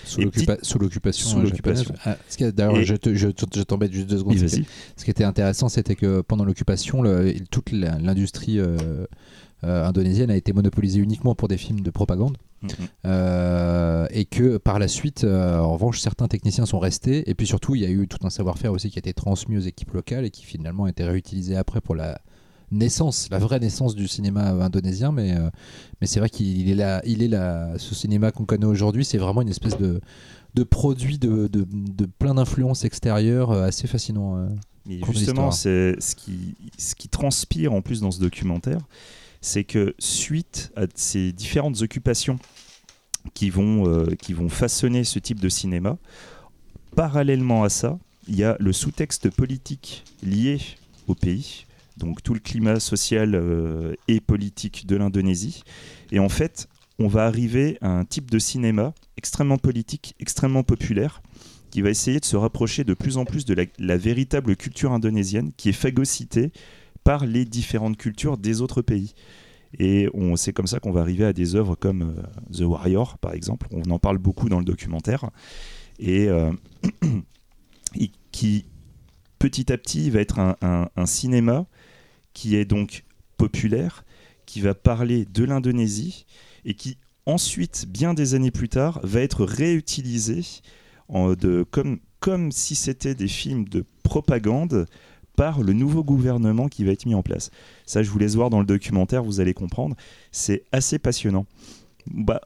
Sous l'occupation. Ah, D'ailleurs, je, je, je t'embête juste deux secondes. Ce qui était intéressant, c'était que pendant l'occupation, toute l'industrie euh, indonésienne a été monopolisée uniquement pour des films de propagande. Euh, et que par la suite, euh, en revanche, certains techniciens sont restés. Et puis surtout, il y a eu tout un savoir-faire aussi qui a été transmis aux équipes locales et qui finalement a été réutilisé après pour la naissance, la vraie naissance du cinéma indonésien. Mais, mais c'est vrai qu'il est là, il est là, ce cinéma qu'on connaît aujourd'hui, c'est vraiment une espèce de, de produit de, de, de plein d'influences extérieures assez fascinant. Mais justement, c'est ce qui, ce qui transpire en plus dans ce documentaire, c'est que suite à ces différentes occupations qui vont, euh, qui vont façonner ce type de cinéma, parallèlement à ça, il y a le sous-texte politique lié au pays, donc tout le climat social euh, et politique de l'Indonésie. Et en fait, on va arriver à un type de cinéma extrêmement politique, extrêmement populaire, qui va essayer de se rapprocher de plus en plus de la, la véritable culture indonésienne, qui est phagocytée par les différentes cultures des autres pays. Et c'est comme ça qu'on va arriver à des œuvres comme euh, The Warrior, par exemple. On en parle beaucoup dans le documentaire. Et, euh, qui, petit à petit, va être un, cinéma qui est donc populaire, qui va parler de l'Indonésie et qui, ensuite, bien des années plus tard, va être réutilisé comme si c'était des films de propagande par le nouveau gouvernement qui va être mis en place. Ça, je vous laisse voir dans le documentaire, vous allez comprendre. C'est assez passionnant. Bah,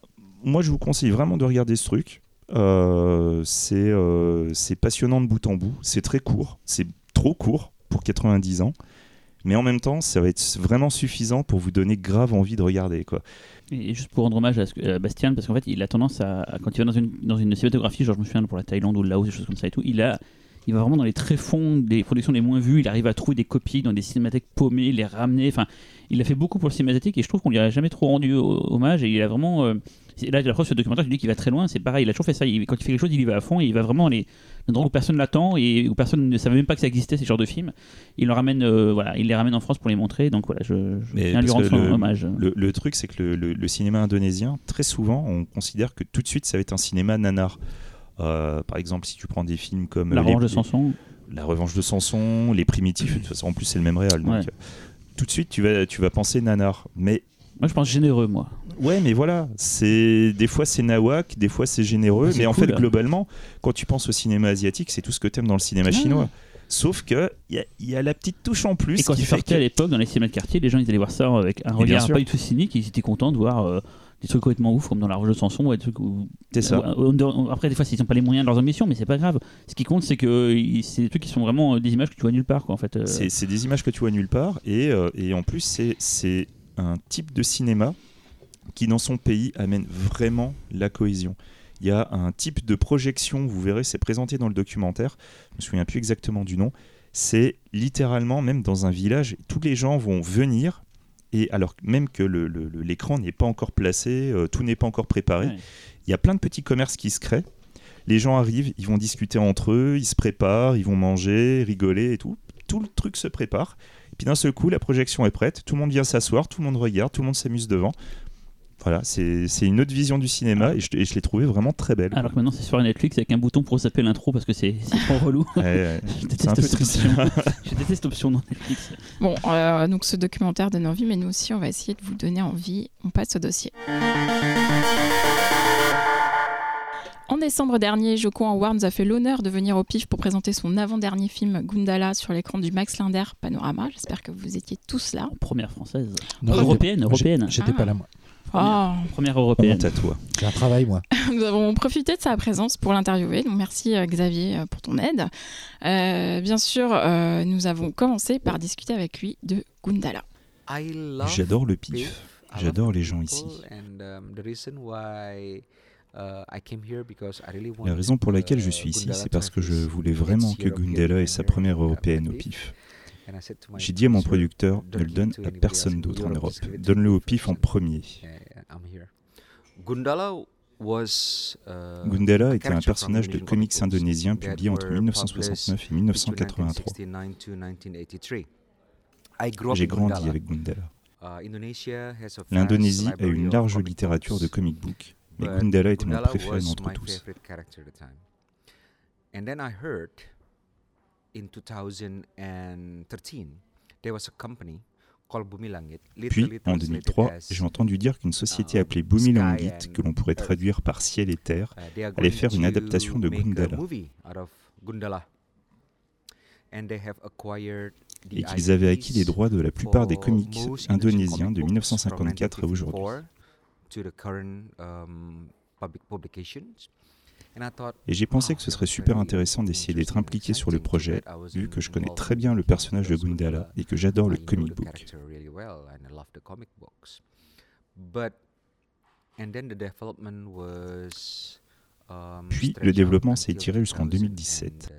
moi, je vous conseille vraiment de regarder ce truc. Euh, euh, c'est passionnant de bout en bout. C'est très court. C'est trop court pour 90 ans. Mais en même temps, ça va être vraiment suffisant pour vous donner grave envie de regarder. Quoi. Et juste pour rendre hommage à, Bastien, parce qu'en fait, il a tendance à, quand il va dans une, dans une cinématographie, genre je me souviens pour la Thaïlande ou le Laos, des choses comme ça et tout, il a il va vraiment dans les tréfonds des productions les moins vues. Il arrive à trouver des copies dans des cinémathèques paumées, les ramener. Enfin, il a fait beaucoup pour le cinématique et je trouve qu'on lui a jamais trop rendu hommage. Et il a vraiment. Euh, là, la preuve, ce documentaire, je dis qu'il va très loin. C'est pareil, il a toujours fait ça. quand il fait quelque chose, il y va à fond et il va vraiment les endroits où personne l'attend et où personne ne savait même pas que ça existait, ces genres de films. Il, ramène, euh, voilà, il les ramène en France pour les montrer. Donc voilà, je, je viens lui rendre le, hommage. Le, truc, c'est que le, cinéma indonésien, très souvent, on considère que tout de suite, ça va être un cinéma nanar. Euh, par exemple, si tu prends des films comme La Revanche de Samson, la revanche de Samson, les primitifs, de toute façon, en plus c'est le même réel. Donc, euh, tout de suite, tu vas, tu vas penser nanar. Mais moi, je pense généreux, moi. Ouais, mais voilà, c'est des fois c'est nawak, des fois c'est généreux, mais en fait globalement, quand tu penses au cinéma asiatique, c'est tout ce que tu aimes dans le cinéma chinois. Sauf que il y, a la petite touche en plus. Et quand il sortait à l'époque dans les cinémas de quartier, les gens ils allaient voir ça avec un regard pas du tout cynique, ils étaient contents de voir. Euh, des trucs complètement ouf comme dans la Roche de Sanson, ouais, des trucs où- C'est ça. Euh, Après, des fois, ils n'ont pas les moyens de leurs ambitions, mais c'est pas grave. Ce qui compte, c'est que il- c'est des trucs qui sont vraiment euh, des images que tu vois nulle part, quoi, en fait. euh. C'est des images que tu vois nulle part et, euh, et en plus c'est- c'est un type de cinéma qui dans son pays amène vraiment la cohésion. Il y a un type de projection, vous verrez, c'est présenté dans le documentaire, je me souviens plus exactement du nom, c'est littéralement même dans un village, tous les gens vont venir et alors même que l'écran n'est pas encore placé, euh, tout n'est pas encore préparé, Ouais. il y a plein de petits commerces qui se créent. Les gens arrivent, ils vont discuter entre eux, ils se préparent, ils vont manger, rigoler et tout. Tout le truc se prépare. Et puis d'un seul coup, la projection est prête, tout le monde vient s'asseoir, tout le monde regarde, tout le monde s'amuse devant. Voilà, c'est c'est une autre vision du cinéma et je, l'ai trouvé vraiment très belle. Alors que maintenant, c'est sur Netflix avec un bouton pour zapper l'intro parce que c'est trop relou. Ouais, ouais. Je déteste cette option. Je déteste cette option dans Netflix. Bon, euh, donc ce documentaire donne envie, mais nous aussi, on va essayer de vous donner envie. On passe au dossier. En décembre dernier, Joko nous a fait l'honneur de venir au PIF pour présenter son avant-dernier film Gundala sur l'écran du Max Linder Panorama. J'espère que vous étiez tous là. Première française. Non, européenne, j'étais- européenne. J'étais Ah. pas là, moi. Oh, Première européenne. À toi? J'ai un travail, moi. nous avons profité de sa présence pour l'interviewer. Donc merci euh, Xavier euh, pour ton aide. Euh, bien sûr, euh, nous avons commencé par discuter avec lui de Gundala. J'adore le pif. J'adore les gens ici. La raison pour laquelle je suis ici, c'est parce que je voulais vraiment que Gundela ait sa première européenne au pif. J'ai dit à mon producteur, ne le donne à personne d'autre en Europe. Donne-le au pif en premier. Gundala Gundala était un personnage de comics indonésien publié entre 1969 et 1983. J'ai grandi avec Gundala. L'Indonésie a une large littérature de comic book, mais Gundala était mon préféré d'entre tous. Puis, en 2003, j'ai entendu dire qu'une société appelée Bumi Langit, que l'on pourrait traduire par ciel et terre, allait faire une adaptation de Gundala. Et qu'ils avaient acquis les droits de la plupart des comics indonésiens de 1954 à aujourd'hui. Et j'ai pensé que ce serait super intéressant d'essayer d'être impliqué sur le projet, vu que je connais très bien le personnage de Gundala et que j'adore le comic book. Puis le développement s'est étiré jusqu'en 2017.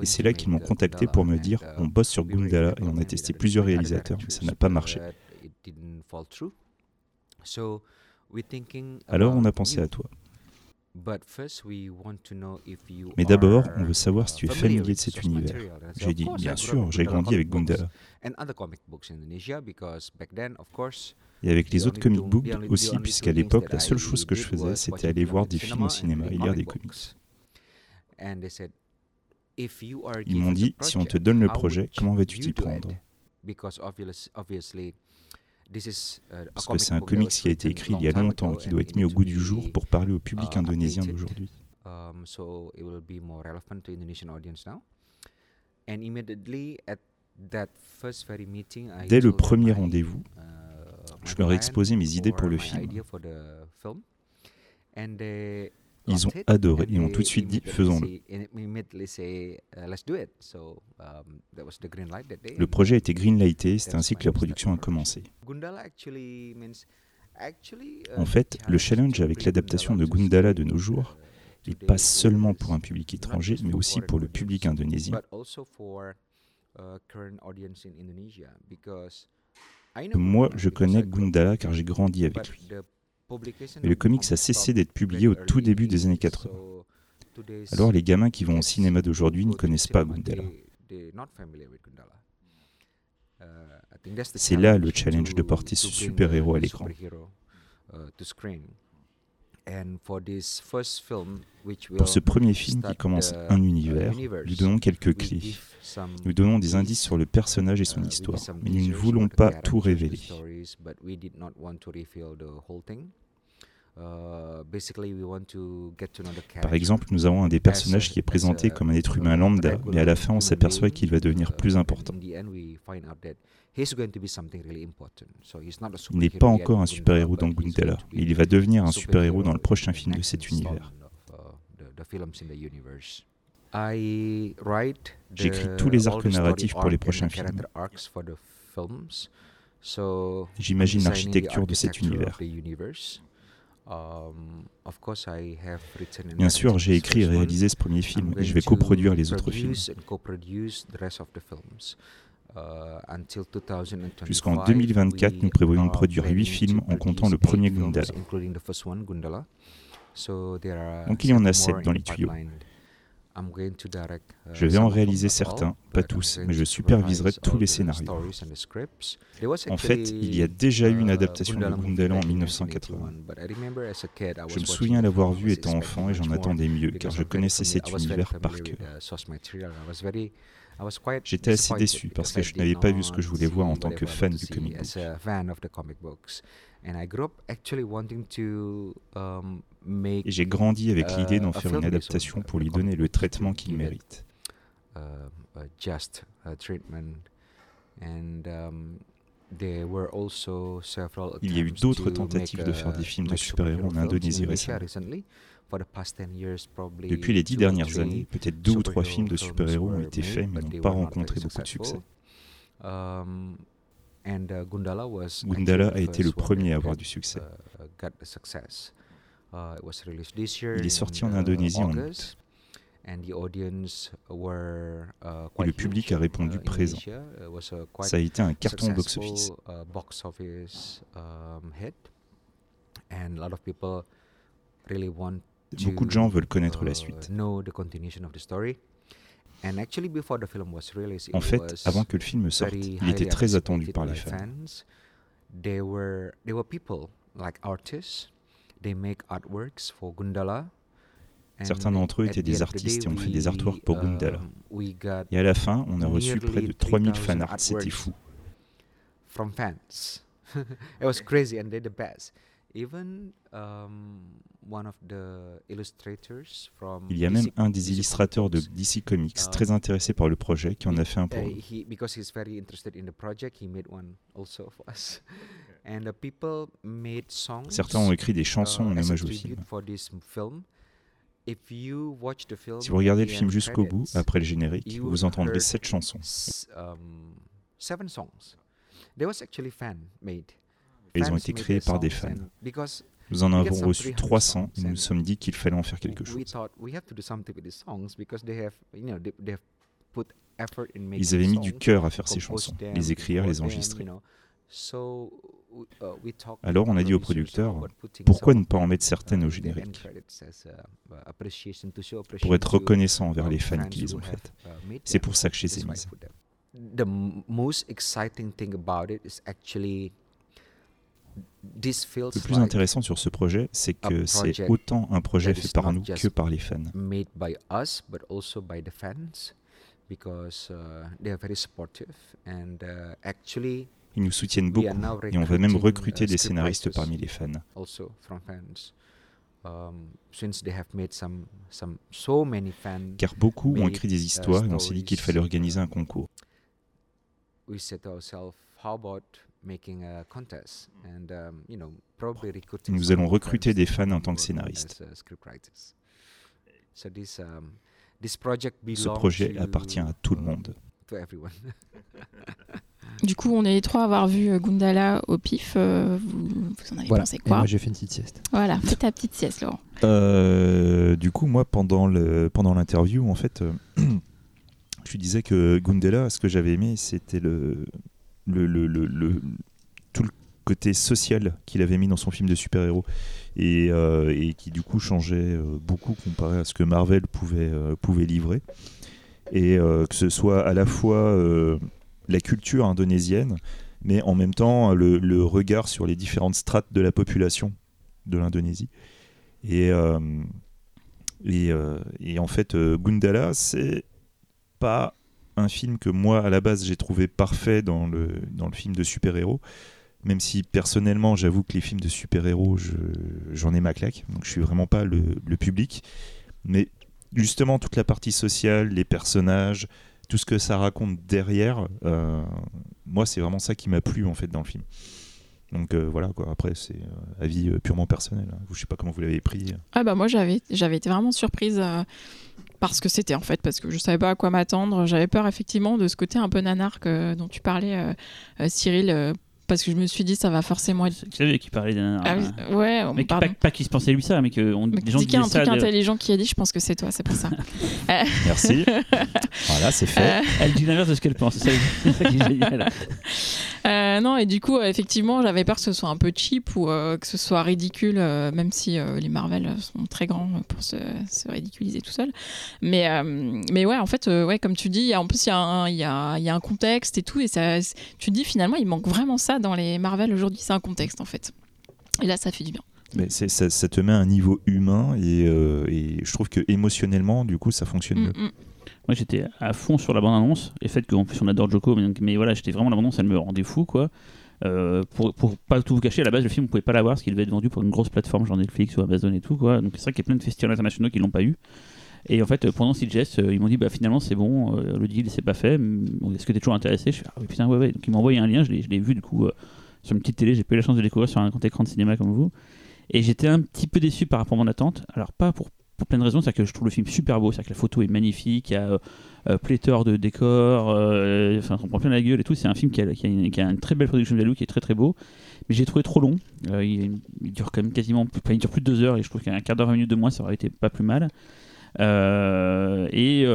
Et c'est là qu'ils m'ont contacté pour me dire on bosse sur Gundala et on a testé plusieurs réalisateurs, mais ça n'a pas marché. Alors on a pensé à toi. Mais d'abord, on veut savoir si tu es familier de cet univers. J'ai dit, bien sûr, j'ai grandi avec Gundala. Et avec les autres comic books aussi, puisqu'à l'époque, la seule chose que je faisais, c'était aller voir des films au cinéma et lire des comics. Ils m'ont dit, si on te donne le projet, comment vas-tu t'y prendre? Parce que c'est un comics qui a été écrit il y a longtemps et qui doit être mis au goût du jour pour parler au public indonésien d'aujourd'hui. Dès le premier rendez-vous, je leur ai exposé mes idées pour le film. Ils ont adoré et ont tout de suite dit faisons-le. Le projet a été greenlighté, c'est ainsi que la production a commencé. En fait, le challenge avec l'adaptation de Gundala de nos jours n'est pas seulement pour un public étranger, mais aussi pour le public indonésien. Moi, je connais Gundala car j'ai grandi avec lui. Mais le comics a cessé d'être publié au tout début des années 80. Alors les gamins qui vont au cinéma d'aujourd'hui ne connaissent pas Gundala. C'est là le challenge de porter ce super-héros à l'écran. Pour ce premier film qui commence un univers, nous donnons quelques clés. Nous donnons des indices sur le personnage et son histoire, mais nous ne voulons pas tout révéler. Par exemple, nous avons un des personnages qui est présenté comme un être humain lambda, mais à la fin on s'aperçoit qu'il va devenir plus important. Il n'est pas encore un super-héros dans Gundala. Il va devenir un super-héros dans le prochain film de cet univers. J'écris tous les arcs narratifs pour les prochains films. J'imagine l'architecture de cet univers. Um, Bien sûr, j'ai écrit et réalisé ce premier film et je vais coproduire les autres films. Uh, Jusqu'en 2024, nous prévoyons de produire 8 films en comptant le premier Gundala. Donc il y en a 7 dans les tuyaux. Je vais en réaliser certains, pas tous, mais je superviserai tous les scénarios. En fait, il y a déjà eu une adaptation de Gundala en 1980. Je me souviens l'avoir vu étant enfant et j'en attendais mieux, car je connaissais cet univers par cœur. J'étais assez déçu parce que je n'avais pas vu ce que je voulais voir en tant que fan du comic book. Et j'ai grandi avec l'idée d'en faire une adaptation pour lui donner le traitement qu'il mérite. Il y a eu d'autres tentatives de faire des films de super-héros en Indonésie récemment. Depuis les dix dernières années, peut-être deux ou trois films de super-héros ont été faits mais n'ont pas rencontré beaucoup de succès. Um, uh, Gundala a été le premier à avoir du succès. Uh, uh, Il est sorti en Indonésie en août. Et le public a répondu présent. Ça a été un carton box-office. Beaucoup de gens veulent connaître la suite. En fait, avant que le film sorte, il était très attendu par les fans. Certains d'entre eux étaient des artistes et ont fait des artworks pour Gundala. Et à la fin, on a reçu près de 3000 fanarts, c'était fou. Um, Il y a même un des illustrateurs de DC Comics uh, très intéressé par le projet qui en a fait un pour nous. Certains ont écrit des chansons en uh, hommage au film. Si vous regardez le film jusqu'au bout, après le générique, vous entendrez sept chansons. Um, ils ont été créés par des fans. Nous en avons reçu 300 et nous nous sommes dit qu'il fallait en faire quelque chose. Ils avaient mis du cœur à faire ces chansons, les écrire, les enregistrer. Uh, Alors on a dit au producteur, pourquoi ne pas en mettre certaines au générique? Pour être reconnaissant envers les fans qui les ont faites. C'est pour ça que je les ai mises. Le plus intéressant sur ce projet, c'est que c'est autant un projet fait par nous que par les fans. Ils nous soutiennent beaucoup et on va même recruter des scénaristes parmi les fans. Car beaucoup ont écrit des uh, histoires et on s'est dit qu'il fallait organiser un concours. Nous allons recruter des fans en tant que scénaristes. Um, Ce projet appartient à tout le monde. Du coup, on est les trois à avoir vu euh, Gundala au pif. Euh, vous, en avez pensé quoi Moi, j'ai fait une petite sieste. Voilà, fais ta petite sieste, Laurent. Euh, du coup, moi, pendant le pendant l'interview, en fait, je disais que Gundala, ce que j'avais aimé, c'était le le, tout le côté social qu'il avait mis dans son film de super-héros et, euh, qui du coup changeait euh, beaucoup comparé à ce que Marvel pouvait, euh, livrer. Et que ce soit à la fois la culture indonésienne, mais en même temps le, regard sur les différentes strates de la population de l'Indonésie. Et, et, en fait, Gundala, c'est pas un film que moi, à la base, j'ai trouvé parfait dans le, dans le film de super-héros. Même si personnellement, j'avoue que les films de super-héros, j'en ai ma claque. Donc je suis vraiment pas le, public. Mais justement, toute la partie sociale, les personnages, tout ce que ça raconte derrière, moi, c'est vraiment ça qui m'a plu en fait dans le film. Donc voilà quoi. Après c'est avis purement personnel. Hein. Je sais pas comment vous l'avez pris. Ah bah moi j'avais j'avais été vraiment surprise parce que c'était en fait parce que je savais pas à quoi m'attendre. J'avais peur effectivement de ce côté un peu nanar dont tu parlais Cyril parce que je me suis dit ça va forcément être. Savais qui parlait d'un. Ah, ouais, mais pas, pas qu'il se pensait lui ça, mais que on, mais des gens un truc intelligent qui a dit, je pense que c'est toi, c'est pour ça. Merci. voilà, c'est fait. Euh. Elle dit l'inverse de ce qu'elle pense, c'est ça, qui est génial. Euh, non, et du coup, effectivement, j'avais peur que ce soit un peu cheap ou euh, que ce soit ridicule, même si les Marvel sont très grands pour se, se ridiculiser tout seul. Mais, mais ouais, en fait, ouais, comme tu dis, en plus, il y, a, y, a, y a un contexte et tout, et ça, tu dis finalement, il manque vraiment ça dans les Marvel aujourd'hui, c'est un contexte en fait. Et là, ça fait du bien. Mais ça, ça, te met à un niveau humain et, euh, et, je trouve que émotionnellement, du coup, ça fonctionne mieux. Mm, mm. Moi, j'étais à fond sur la bande-annonce. Et le fait qu'en plus, on adore Joko, mais, mais voilà, j'étais vraiment la bande-annonce, elle me rendait fou, quoi. Euh, pour, pour pas tout vous cacher, à la base, le film, vous pouvez pas l'avoir parce qu'il devait être vendu pour une grosse plateforme, genre Netflix ou Amazon et tout, quoi. Donc, c'est vrai qu'il y a plein de festivals internationaux qui l'ont pas eu. Et en fait, pendant CGS, euh, ils m'ont dit bah finalement c'est bon, le deal c'est pas fait. Est-ce que t'es toujours intéressé? Je fais ah putain ouais ouais. Donc ils m'ont envoyé un lien, je l'ai vu du coup sur une petite télé. J'ai pas eu la chance de découvrir sur un grand écran de cinéma comme vous. Et j'étais un petit peu déçu par rapport à mon attente. Alors, pas pour, pour plein de raisons. C'est que je trouve le film super beau. C'est que la photo est magnifique. Il y a euh, pléthore de décors. Euh, enfin, on prend plein la gueule et tout. C'est un film qui a, une, très belle production value, qui est très très beau. Mais j'ai trouvé trop long. Euh, il, dure quand même quasiment. Enfin, il dure plus de deux heures. Et je trouve qu'un quart d'heure, vingt minutes de moins, ça aurait été pas plus mal. Et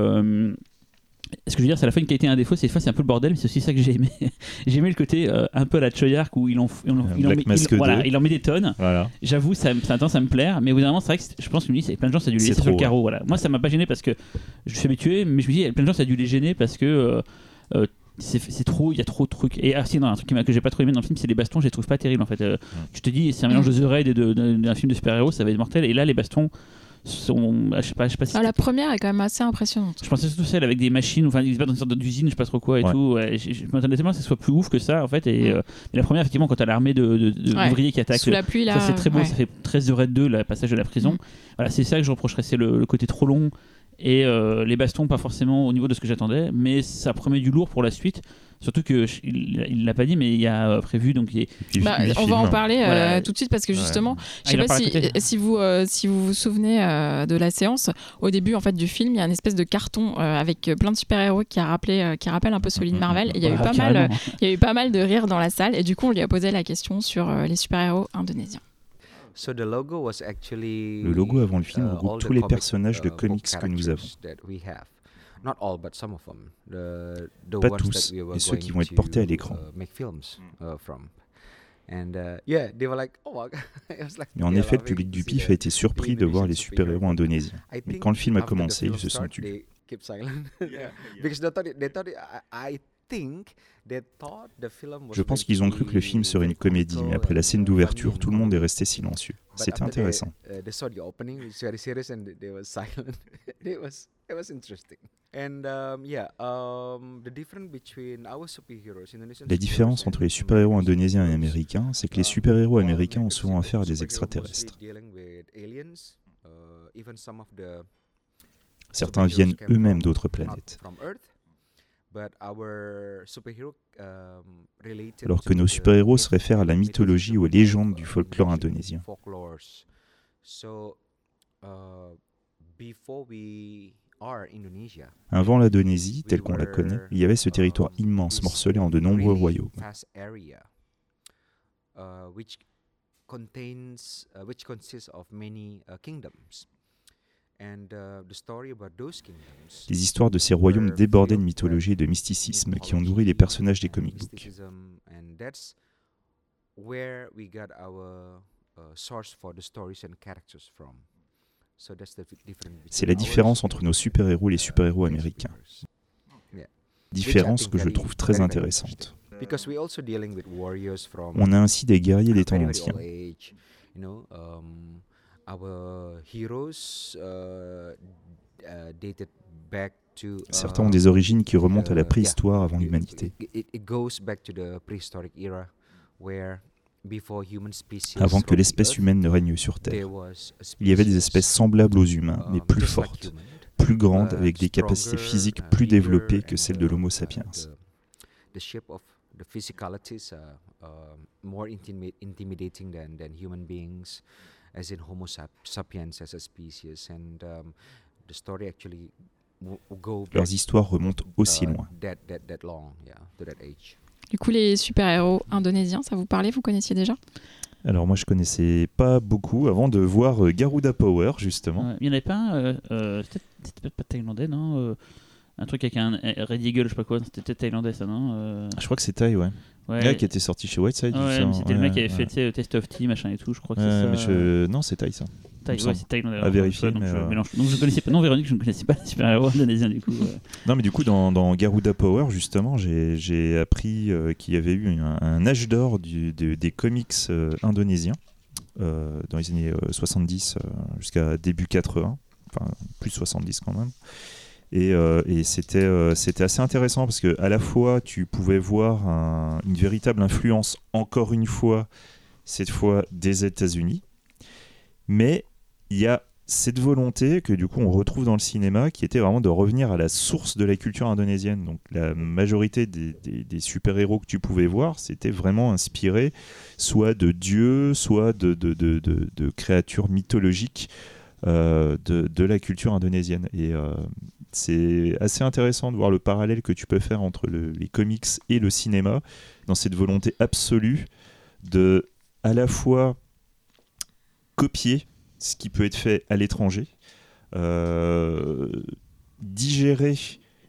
ce que je veux dire, c'est à la fois une qualité et un défaut. C'est c'est un peu le bordel, mais c'est aussi ça que j'ai aimé. j'ai aimé le côté euh, un peu à la Choyark où il en, il, en, il, en met, voilà, il en met des tonnes. Voilà. J'avoue, ça, ça, ça, ça me plaire, mais évidemment, c'est vrai que je pense que a plein de gens, ça a dû les laisser sur le carreau. Voilà. Moi, ça m'a pas gêné parce que je suis habitué, mais je me dis, plein de gens, ça a dû les gêner parce que. Euh, euh, c'est trop, il y a trop de trucs. Et ah, si, non, un truc que j'ai pas trop aimé dans le film, c'est les bastons, je les trouve pas terribles en fait. Je te dis, c'est un mélange de The Raid et d'un film de super-héros, ça va être mortel. Et là, les bastons, sont, je sais pas, je sais pas si ah, la première est quand même assez impressionnante. Je pensais surtout celle avec des machines, enfin ils dans une sorte d'usine, je sais pas trop quoi et tout. je, m'attendais tellement que ça soit plus ouf que ça en fait. Et, mm. euh, mais la première, effectivement, quand t'as l'armée de, de, qui attaque, sous la pluie là, ça c'est très beau, ça fait 13 de Red 2, le passage de la prison. Mm. Voilà, c'est ça que je reprocherais, c'est le, côté trop long et euh, les bastons pas forcément au niveau de ce que j'attendais, mais ça promet du lourd pour la suite. Surtout que il l'a pas dit, mais il y a euh, prévu donc. Bah, on va en parler euh, tout de suite parce que justement, je sais ah, pas si, si, vous euh, si vous vous souvenez de la séance. Au début en fait du film, il y a une espèce de carton avec plein de super héros qui a rappelé, qui rappelle un peu celui de Marvel. il y a eu pas mal, il y a eu pas mal de rires dans la salle et du coup on lui a posé la question sur les super héros indonésiens. Le logo avant le film uh, regroupe tous les personnages de uh, comics que nous avons. Not all, but some of them. The, the Pas tous, we et ceux qui vont être portés à l'écran. Mais en effet, le public du PIF a été surpris de voir les super-héros indonésiens. Mais quand le film a commencé, ils se sont tus. Je pense qu'ils ont cru que le film serait une comédie, mais après la scène d'ouverture, tout le monde est resté silencieux. C'était intéressant. La différence entre les super-héros indonésiens et américains, c'est que les super-héros américains ont souvent affaire à des extraterrestres. Uh, Certains viennent eux-mêmes d'autres planètes. Um, Alors que nos super-héros se réfèrent à la mythologie ou aux légendes du folklore indonésien. Avant l'Indonésie, telle qu'on la connaît, il y avait ce territoire immense morcelé en de nombreux royaumes. Les histoires de ces royaumes débordaient de mythologie et de mysticisme qui ont nourri les personnages des comic books. C'est la différence entre nos super-héros et les super-héros américains. Différence que je trouve très intéressante. On a ainsi des guerriers des temps anciens. Certains ont des origines qui remontent à la préhistoire avant l'humanité. Avant que l'espèce humaine ne règne sur Terre. Il y avait des espèces semblables aux humains, mais plus fortes, plus grande avec des capacités physiques plus développées que celles de l'Homo sapiens. Uh, um, Leurs histoires remontent aussi uh, loin. Du coup, les super-héros indonésiens, ça vous parlait Vous connaissiez déjà? Alors moi je connaissais pas beaucoup avant de voir euh, Garuda Power justement. Il y en avait pas un, euh, euh, c'était peut-être pas thaïlandais non Un truc avec un Red Eagle, je sais pas quoi, c'était peut-être thaïlandais ça non Je crois que c'est thaï ouais. Ouais. qui était sorti chez Whiteside. Ouais, c'était le mec qui avait fait le Test of Tea, machin et tout, je crois que c'est ça. Je... Non, c'est Thaï ça. Thaï, ouais. À vérifier. donc, mais je mélange. donc je connaissais pas. Non, Véronique, je ne connaissais pas les super-héros indonésiens du coup. Non, mais du coup, dans, dans Garuda Power, justement, j'ai appris qu'il y avait eu un, un âge d'or de, des comics indonésiens. Euh, dans les années 70 euh, jusqu'à début 80, enfin plus 70 quand même. Et, euh, et c'était, c'était assez intéressant parce que à la fois tu pouvais voir une véritable influence, encore une fois, cette fois des États-Unis, mais il y a cette volonté que du coup on retrouve dans le cinéma qui était vraiment de revenir à la source de la culture indonésienne. Donc la majorité des, super-héros que tu pouvais voir, c'était vraiment inspiré soit de dieux, soit de, créatures mythologiques euh, de, la culture indonésienne. Et euh, c'est assez intéressant de voir le parallèle que tu peux faire entre les comics et le cinéma dans cette volonté absolue de à la fois copier ce qui peut être fait à l'étranger, euh, digérer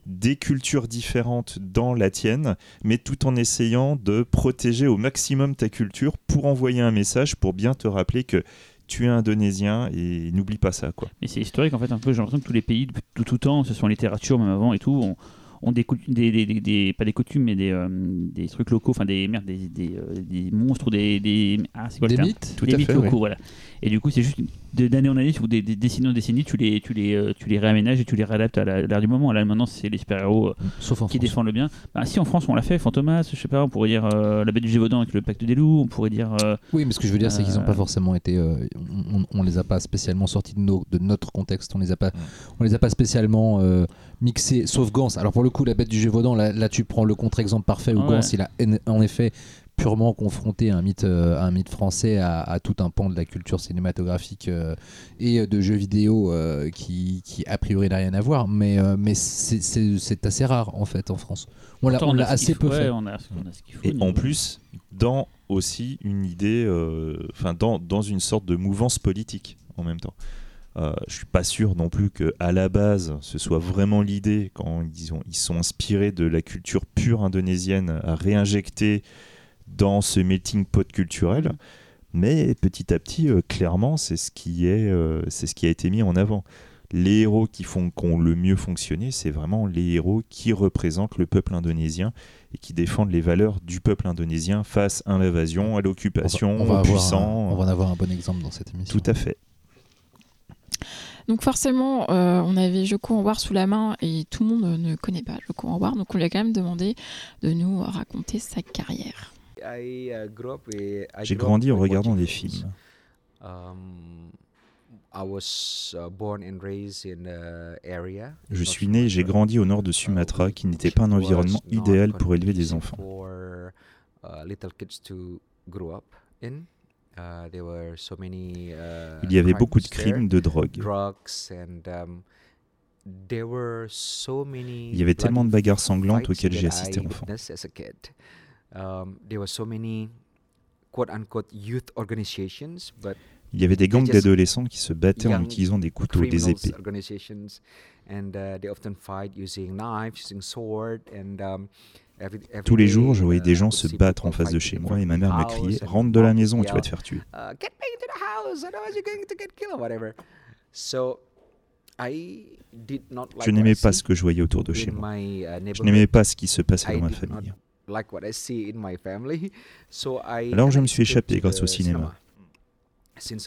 des cultures différentes dans la tienne, mais tout en essayant de protéger au maximum ta culture pour envoyer un message, pour bien te rappeler que tu es indonésien et n'oublie pas ça. Quoi. Mais c'est historique en fait un peu, j'ai l'impression que tous les pays de tout, temps, ce soit en littérature même avant et tout, ont, ont des, des, des, pas des coutumes mais des, euh, des trucs locaux enfin des merde des, des, euh, des monstres des des ah, quoi, des mythes tout des mythes locaux voilà et du coup c'est juste d'année en année ou des, des décennies en décennies tu les tu les euh, tu les réaménages et tu les réadaptes à l'ère du moment. Là maintenant c'est les super héros Sauf qui défendent le bien. Bah, si en France on l'a fait Fantomas je sais pas on pourrait dire la bête du Gévaudan avec le pacte des loups on pourrait dire oui mais ce que je veux dire c'est qu'ils n'ont pas forcément été on, on, les a pas spécialement sortis de, nos, de notre contexte. On les a pas on les a pas spécialement mixés sauf Gans. Alors pour le coup la bête du Gévaudan là, tu prends le contre-exemple parfait où Gans il a en effet purement confronté un mythe, euh, un mythe français à, tout un pan de la culture cinématographique euh, et de jeux vidéo euh, qui, qui, a priori n'a rien à voir, mais, mais c'est assez rare en fait en France. On l'a assez peu fait. et en plus, dans aussi une idée, enfin dans, dans une sorte de mouvance politique en même temps. Euh, je suis pas sûr non plus que à la base ce soit vraiment l'idée quand ils, ont, ils sont inspirés de la culture pure indonésienne à réinjecter dans ce melting pot culturel. Mais petit à petit, euh, clairement, c'est ce qui est, euh, c'est ce qui a été mis en avant. Les héros qui font qu'on le mieux fonctionné, c'est vraiment les héros qui représentent le peuple indonésien et qui défendent les valeurs du peuple indonésien face à l'invasion, à l'occupation, aux puissants. on va en avoir un bon exemple dans cette émission. Tout à fait. Donc forcément, euh, on avait Joko War sous la main et tout le monde ne connaît pas Joko War, donc on lui a quand même demandé de nous raconter sa carrière. Uh, J'ai grandi en regardant des films. Je suis né et j'ai grandi au nord de Sumatra, qui n'était pas un environnement idéal pour élever des enfants. Uh, uh, Il y avait beaucoup de crimes, de drogue. Um, Il y avait tellement de bagarres sanglantes auxquelles j'ai assisté enfant. Il y avait des gangs d'adolescents qui se battaient en utilisant des couteaux des épées. Tous les jours, je voyais des gens se battre en face de chez moi et ma mère me criait Rentre de la maison ou tu vas te faire tuer. Je n'aimais pas ce que je voyais autour de chez moi. Uh, je n'aimais pas ce qui se passait dans ma famille. Alors je me suis échappé grâce au cinéma.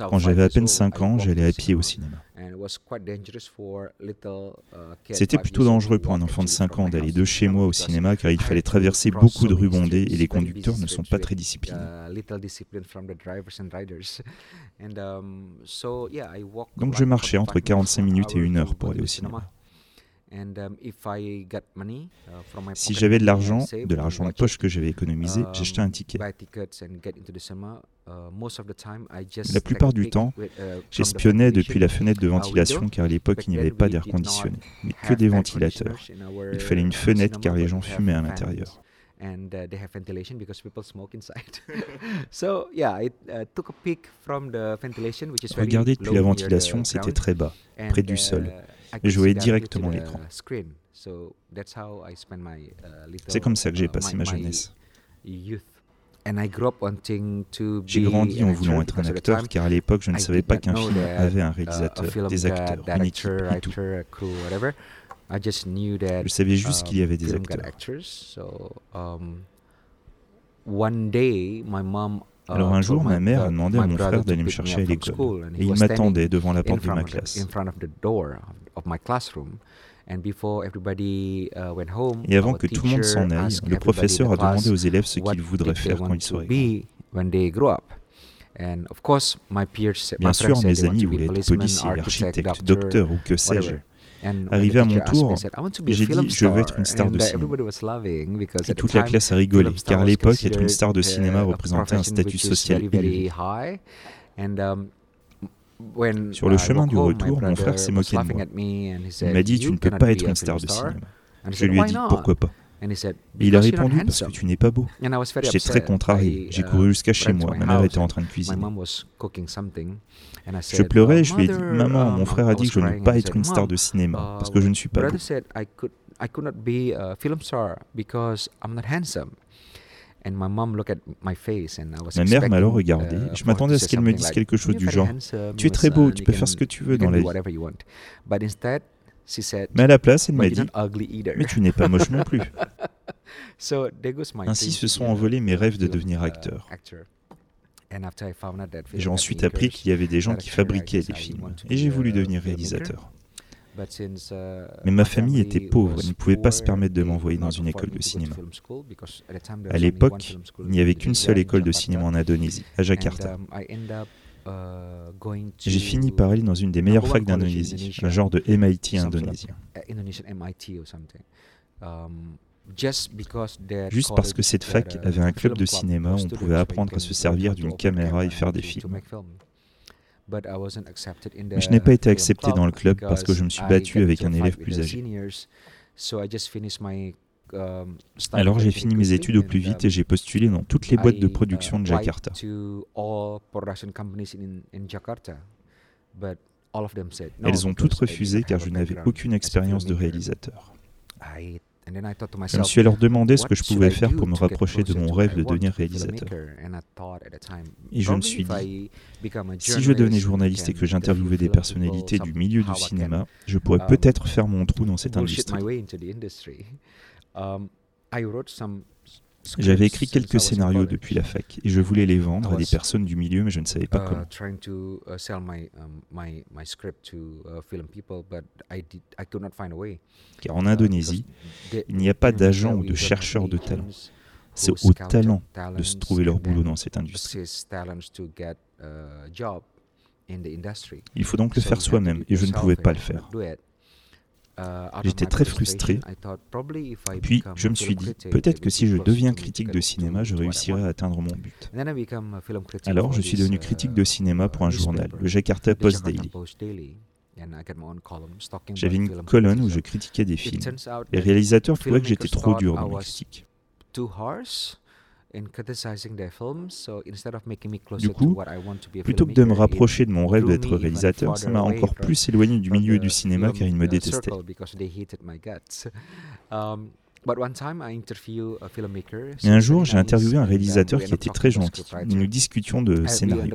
Quand j'avais à peine 5 ans, j'allais à pied au cinéma. C'était plutôt dangereux pour un enfant de 5 ans d'aller de chez moi au cinéma car il fallait traverser beaucoup de rues bondées et les conducteurs ne sont pas très disciplinés. Donc je marchais entre 45 minutes et 1 heure pour aller au cinéma. Um, uh, si j'avais de l'argent, de l'argent de poche que j'avais économisé, um, j'achetais un ticket. Uh, la plupart du temps, uh, j'espionnais depuis la fenêtre de ventilation car à l'époque il n'y avait pas d'air conditionné, mais que des ventilateurs. Il fallait une fenêtre car les gens fumaient à l'intérieur. Regarder depuis la ventilation, c'était très bas, près du sol voyais directement l'écran. C'est comme ça que j'ai passé ma jeunesse. J'ai grandi en voulant être un acteur car à l'époque je ne savais pas qu'un film avait un réalisateur, des acteurs, une équipe et tout. Je savais juste qu'il y avait des acteurs. Alors un jour, ma mère a demandé à mon frère d'aller me chercher à l'école et il m'attendait devant la porte de ma classe. Et avant que tout le monde s'en aille, le professeur a demandé aux élèves ce qu'ils voudraient faire quand ils seraient grands. Bien sûr, mes amis voulaient être policiers, architectes, docteurs ou que sais-je. Arrivé à mon tour, j'ai dit je veux être une star de cinéma. Et toute la classe a rigolé, car à l'époque, être une star de cinéma représentait un statut social élevé. Sur le chemin du retour, mon frère s'est moqué de moi. Il m'a dit Tu ne peux pas être une star de cinéma. Je lui ai dit Pourquoi pas? Et il a répondu parce que tu n'es pas beau. J'étais très contrarié. J'ai couru uh, jusqu'à chez moi. Ma mère était en train de cuisiner. Je pleurais et je lui ai dit Maman, mon um, frère a dit que je ne veux pas être une star de cinéma parce que je ne suis pas beau. Ma mère m'a alors regardé. Uh, je m'attendais à ce qu'elle me dise quelque chose du genre Tu es très beau, tu peux faire ce que tu veux dans la vie. Mais à la place, elle m'a dit Mais tu n'es pas moche non plus. Ainsi se sont envolés mes rêves de devenir uh, acteur. J'ai ensuite appris qu'il y avait des gens qui fabriquaient des films, et j'ai voulu devenir réalisateur. Uh, Mais ma famille était pauvre et ne pouvait pas se permettre de m'envoyer dans une école de cinéma. À l'époque, il n'y avait qu'une seule école de cinéma en Indonésie, à Jakarta. Um, uh, J'ai fini par aller dans une des meilleures facs d'Indonésie, un genre de MIT indonésien. Um, Juste parce que cette fac uh, avait un club de cinéma où on pouvait apprendre à se servir d'une caméra et faire des films. Mais je n'ai pas été accepté dans le club parce que je me suis battu avec un élève plus âgé. Um, Alors j'ai fini mes études au plus vite et j'ai postulé dans toutes les boîtes de production de Jakarta. Elles ont toutes refusé car je n'avais aucune expérience de réalisateur. Je me suis alors demandé ce que je pouvais faire pour me rapprocher de mon rêve de devenir réalisateur. Et je me suis dit, si je devenais journaliste et que j'interviewais des personnalités du milieu du cinéma, je pourrais peut-être faire mon trou dans cette industrie. J'avais écrit quelques scénarios depuis la fac et je voulais les vendre à des personnes du milieu, mais je ne savais pas comment. Car en Indonésie, il n'y a pas d'agents ou de chercheurs de talent. C'est au talent de se trouver leur boulot dans cette industrie. Uh, il faut donc le faire soi-même et je ne pouvais pas le faire. Euh, J'étais très frustré. Puis je me suis dit, peut-être que si je deviens critique de cinéma, je réussirai à atteindre mon but. Alors je suis devenu critique de cinéma pour un journal, le Jakarta Post Daily. J'avais une colonne où je critiquais des films. Les réalisateurs trouvaient que j'étais trop dur dans mes critiques. Du coup, plutôt que de me rapprocher de mon rêve d'être réalisateur, ça m'a encore plus éloigné du milieu du cinéma car ils me détestaient. Um, Et un jour, j'ai interviewé un réalisateur qui était très gentil. Nous discutions de scénario.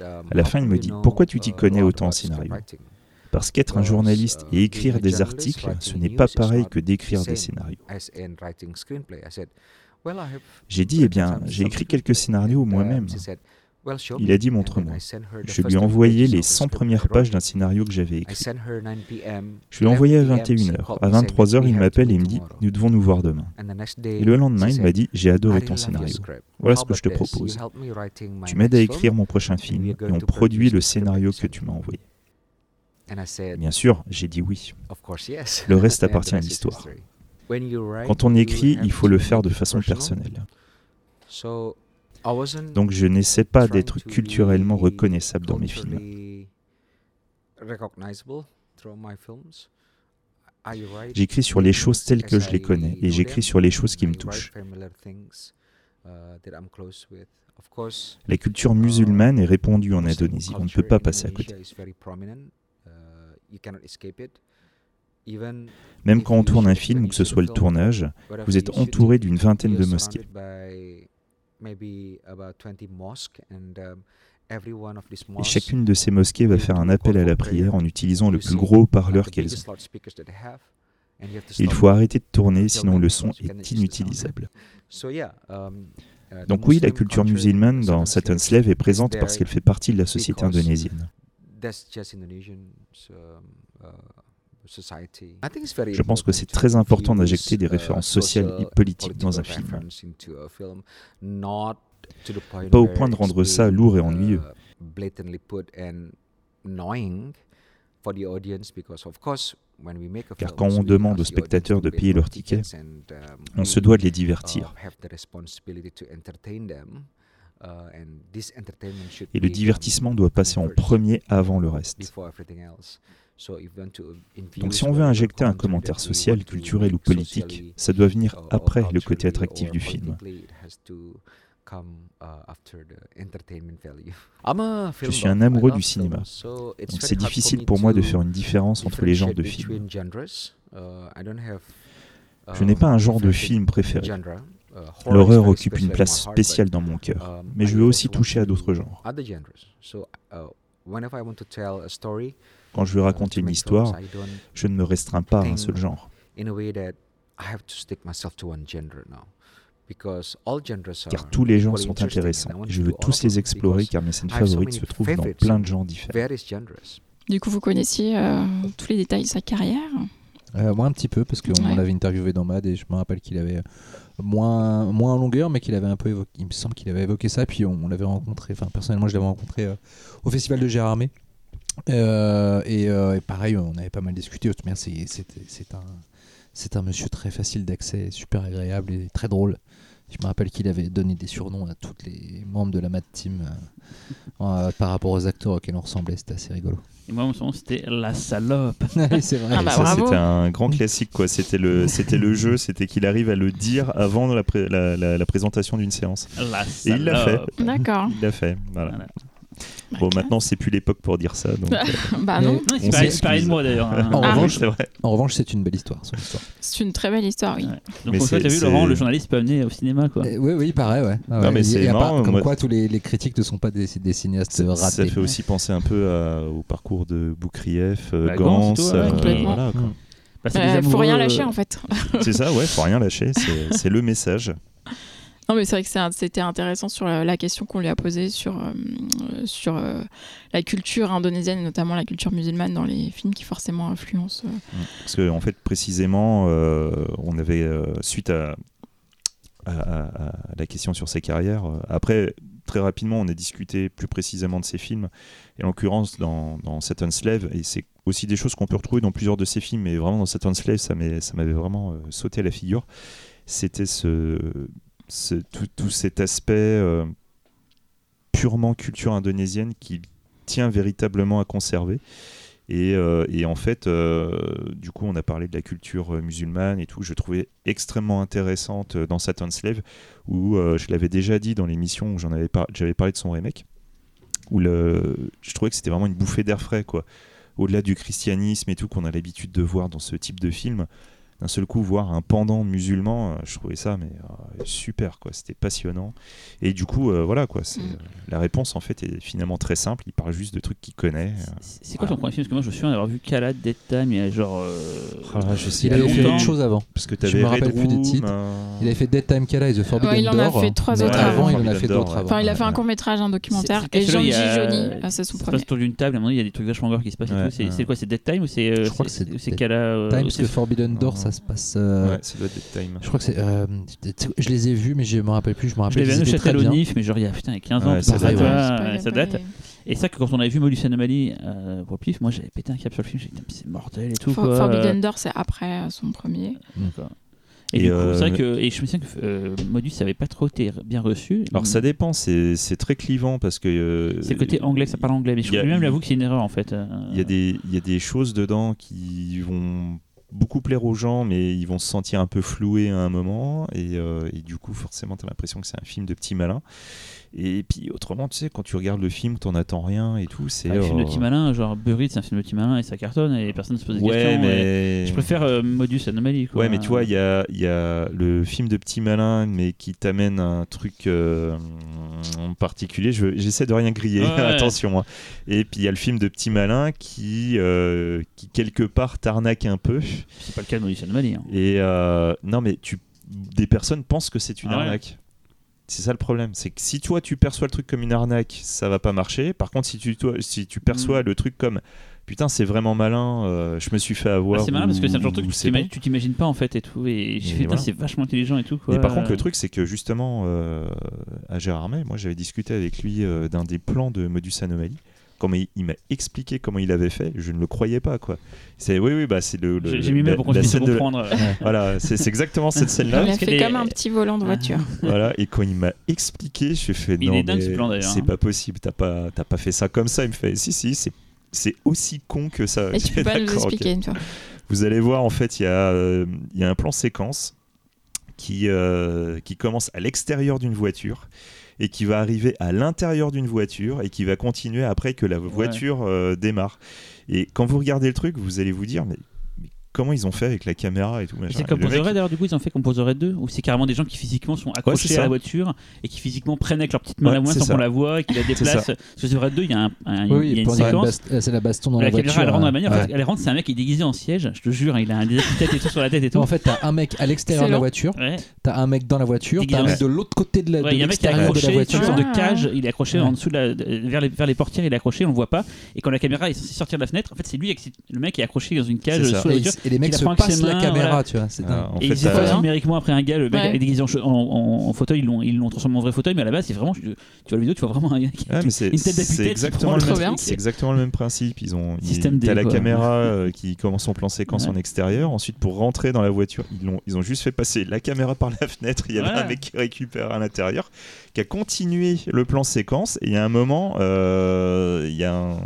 Um, à la fin, il me dit Pourquoi tu t'y uh, connais autant en scénario parce qu'être un journaliste et écrire des articles, ce n'est pas pareil que d'écrire des scénarios. J'ai dit, eh bien, j'ai écrit quelques scénarios moi-même. Il a dit montre-moi. Je lui ai envoyé les 100 premières pages d'un scénario que j'avais écrit. Je lui ai envoyé à 21h. À 23h, il m'appelle et il me dit Nous devons nous voir demain. Et le lendemain, il m'a dit J'ai adoré ton scénario. Voilà ce que je te propose. Tu m'aides à écrire mon prochain film et on produit le scénario que tu m'as envoyé. Bien sûr, j'ai dit oui. Le reste appartient à l'histoire. Quand on écrit, il faut le faire de façon personnelle. Donc je n'essaie pas d'être culturellement reconnaissable dans mes films. J'écris sur les choses telles que je les connais et j'écris sur les choses qui me touchent. La culture musulmane est répandue en Indonésie, on ne peut pas passer à côté. Même quand on tourne un film ou que ce soit le tournage, vous êtes entouré d'une vingtaine de mosquées. Et chacune de ces mosquées va faire un appel à la prière en utilisant le plus gros parleur qu'elles ont. Il faut arrêter de tourner, sinon le son est inutilisable. Donc oui, la culture musulmane dans Satan's Slave est présente parce qu'elle fait partie de la société indonésienne. Je pense que c'est très important d'injecter des références sociales et politiques dans un film. Pas au point de rendre ça lourd et ennuyeux. Car quand on demande aux spectateurs de payer leur ticket, on se doit de les divertir. Et le divertissement doit passer en premier avant le reste. Donc si on veut injecter un commentaire social, culturel ou politique, ça doit venir après le côté attractif du film. Je suis un amoureux du cinéma, donc c'est difficile pour moi de faire une différence entre les genres de films. Je n'ai pas un genre de film préféré. L'horreur occupe une place spéciale dans mon cœur, mais je veux aussi toucher à d'autres genres. Quand je veux raconter une histoire, je ne me restreins pas à un seul genre. Car tous les genres sont intéressants et je veux tous les explorer car mes scènes favorites se trouvent dans plein de genres différents. Du coup, vous connaissiez euh, tous les détails de sa carrière? Euh, Moi, un petit peu, parce qu'on l'avait interviewé dans MAD et je me rappelle qu'il avait moins, moins en longueur, mais qu'il avait un peu évoqué, il me semble qu'il avait évoqué ça. Puis on, l'avait rencontré, enfin, personnellement, je l'avais rencontré euh, au Festival de Gérardmer. Euh, euh, et, pareil, on avait pas mal discuté. C'est un, c'est un monsieur très facile d'accès, super agréable et très drôle. Je me rappelle qu'il avait donné des surnoms à tous les membres de la Mad Team euh, par rapport aux acteurs auxquels on ressemblait. C'était assez rigolo. Et moi, mon son, c'était La Salope. c'est vrai. Ah bah ça, c'était un grand classique. quoi. C'était le, c'était le jeu, c'était qu'il arrive à le dire avant la, la, la, présentation d'une séance. La Et il l'a fait. D'accord. Il l'a fait. voilà. Bon, maintenant, c'est plus l'époque pour dire ça. Donc, euh, bah non. C'est pareil de moi d'ailleurs. Hein. En, revanche, c'est vrai. en revanche, c'est une belle histoire. C'est une très belle histoire, oui. Donc, tu as vu, Laurent, le journaliste peut amener au cinéma. Quoi. Eh, oui, oui, il paraît, ouais. Ah, non, mais c'est Comme quoi, tous les, les, critiques ne sont pas des, des cinéastes ratés. Ça fait aussi penser un peu au parcours de Boukrieff, euh, bah, Gans. Euh, voilà, quoi. Bah, euh, faut rien lâcher en fait. c'est ça, ouais, faut rien lâcher. C'est le message. Non, mais c'est vrai que c'était intéressant sur la, question qu'on lui a posée sur, euh, sur euh, la culture indonésienne, notamment la culture musulmane dans les films qui forcément influencent. Euh. Parce qu'en en fait, précisément, on avait, suite à, la question sur ses carrières, après, très rapidement, on a discuté plus précisément de ses films, et en l'occurrence dans, dans Slave, et c'est aussi des choses qu'on peut retrouver dans plusieurs de ses films, mais vraiment dans Satan's Slave, ça m'avait vraiment sauté à la figure. C'était ce tout, cet aspect euh, purement culture indonésienne qui tient véritablement à conserver. Et, euh, en fait, euh, du coup, on a parlé de la culture musulmane et tout. Je trouvais extrêmement intéressante dans Satan's Slave, où je l'avais déjà dit dans l'émission où j'en parlé de son remake, où le, je trouvais que c'était vraiment une bouffée d'air frais, quoi. Au-delà du christianisme et tout qu'on a l'habitude de voir dans ce type de film, d'un seul coup voir un pendant musulman, je trouvais ça mais super quoi, c'était passionnant. Et du coup, voilà quoi, c'est mm. la réponse en fait est finalement très simple. Il parle juste de trucs qu'il connaît. C'est quoi ton premier film Parce que moi je me souviens d'avoir vu Khalad Dead Time il y a genre. Ah, je sais, il avait fait autre chose avant. Parce que je me rappelle plus des titres. Il avait fait Dead Time Kala et The Forbidden ouais, il en a fait trois autres avant. Il en a fait d'autres avant. Enfin, il a fait un court métrage, un documentaire. Et Jean-J. Johnny, c'est son premier. Ça se autour d'une table. À un moment, il y a des trucs vachement gore qui se passent. C'est quoi C'est Dead Time ou c'est Je crois que c'est Kala. Time parce que Forbidden Door, ça se passe. Ouais, c'est Dead Time. Je crois que c'est. Je les ai vus, mais je me rappelle plus. Je me rappelle. Je l'ai vu chez Nif, mais genre il y a putain 15 ans. Ça date. Et ça, que quand on avait vu Molus Anomaly euh, pour Pif, moi j'avais pété un cap sur le film, j'ai dit c'est mortel et tout. For, Forbidden Door, c'est après euh, son premier. D'accord. Et, du coup, c'est vrai euh, que et je me souviens que euh, Modus n'avait pas trop été bien reçu. Alors ça dépend, c'est très clivant parce que. c'est le côté anglais, ça parle anglais, mais je peux même l'avouer que c'est une erreur en fait. Il y, a des, il y a des choses dedans qui vont beaucoup plaire aux gens, mais ils vont se sentir un peu floués à un moment, et, et du coup, forcément, tu as l'impression que c'est un film de petit malin. Et puis autrement, tu sais, quand tu regardes le film, t'en attends rien et tout. C'est un ah, film de petit malin, genre Buried, c'est un film de petit malin et ça cartonne et personne ne se pose des ouais, questions. Mais... Je préfère euh, Modus Anomaly. Quoi. Ouais, mais tu vois, il y a, y a, le film de petit malin, mais qui t'amène un truc euh, en particulier. J'essaie de rien griller, attention. Hein. Et puis il y a le film de petit malin qui, euh, qui quelque part t'arnaque un peu. C'est pas le cas de Modus Anomaly. Hein. Et non, mais tu, des personnes pensent que c'est une ah arnaque. C'est ça le problème, c'est que si toi tu perçois le truc comme une arnaque, ça va pas marcher. Par contre, si tu, toi, si tu perçois mm. le truc comme putain, c'est vraiment malin, euh, je me suis fait avoir. c'est malin parce que c'est un genre de truc que tu t'imagines pas en fait et tout. Et j'ai fait, c'est vachement intelligent et tout. Quoi. Et par contre, le truc, c'est que justement, euh, à Gérard May, moi j'avais discuté avec lui euh, d'un des plans de Modus Anomaly comment il, m'a expliqué comment il avait fait, je ne le croyais pas quoi. C'est oui oui bah c'est le, j'ai mis même pour qu'on puisse comprendre. voilà, c'est exactement cette scène là. Il a fait comme un petit volant de voiture. voilà, et quand il m'a expliqué, je fait non mais c'est hein. pas possible, t'as pas t'as pas fait ça comme ça, il me fait si si, c'est c'est aussi con que ça. Et tu peux pas nous expliquer une fois. Vous allez voir en fait, il y a euh, il y a un plan séquence qui euh, qui commence à l'extérieur d'une voiture et qui va arriver à l'intérieur d'une voiture et qui va continuer après que la voiture euh, démarre. Et quand vous regardez le truc, vous allez vous dire, mais comment ils ont fait avec la caméra et tout. C'est Composer d'ailleurs, du coup, ils ont fait Composer 2 Ou c'est carrément des gens qui physiquement sont accrochés à la voiture et qui physiquement prennent avec leur petite main la main sans qu'on la voit et qui la déplacent. Composer 2, il y a, un, oui, il y a une séquence. C'est la baston dans la, la voiture. Caméra, elle rentre, manière, ouais. elle rentre, c'est un mec qui est déguisé en siège, je te jure, il a un tête et tout sur la tête et tout. En fait, t'as un mec à l'extérieur de la voiture, t'as un mec dans la voiture, t'as un mec de l'autre côté de la voiture. Il y a un mec qui est accroché sur une sorte de cage, il est accroché en dessous vers les portières, il est accroché, on le voit pas. Et quand la caméra est censée sortir de la fenêtre, en fait, c'est lui, le mec est accroché dans une cage sous la voiture. Et les mecs se la caméra, tu vois. C'est ah, et ils fait, numériquement après un gars, le mec déguisé en, fauteuil, ils l'ont, ils l'ont transformé en vrai fauteuil, mais à la base, c'est vraiment, tu, vois la vidéo, tu vois vraiment un gars qui une tête C'est exactement, le même, c'est exactement le même principe. Ils ont, t'as la caméra euh, qui commence son plan séquence en extérieur. Ensuite, pour rentrer dans la voiture, ils, ont, ils ont juste fait passer la caméra par la fenêtre. Il y avait un mec qui récupère à l'intérieur, qui a continué le plan séquence. Et il y a un moment, euh, il y a un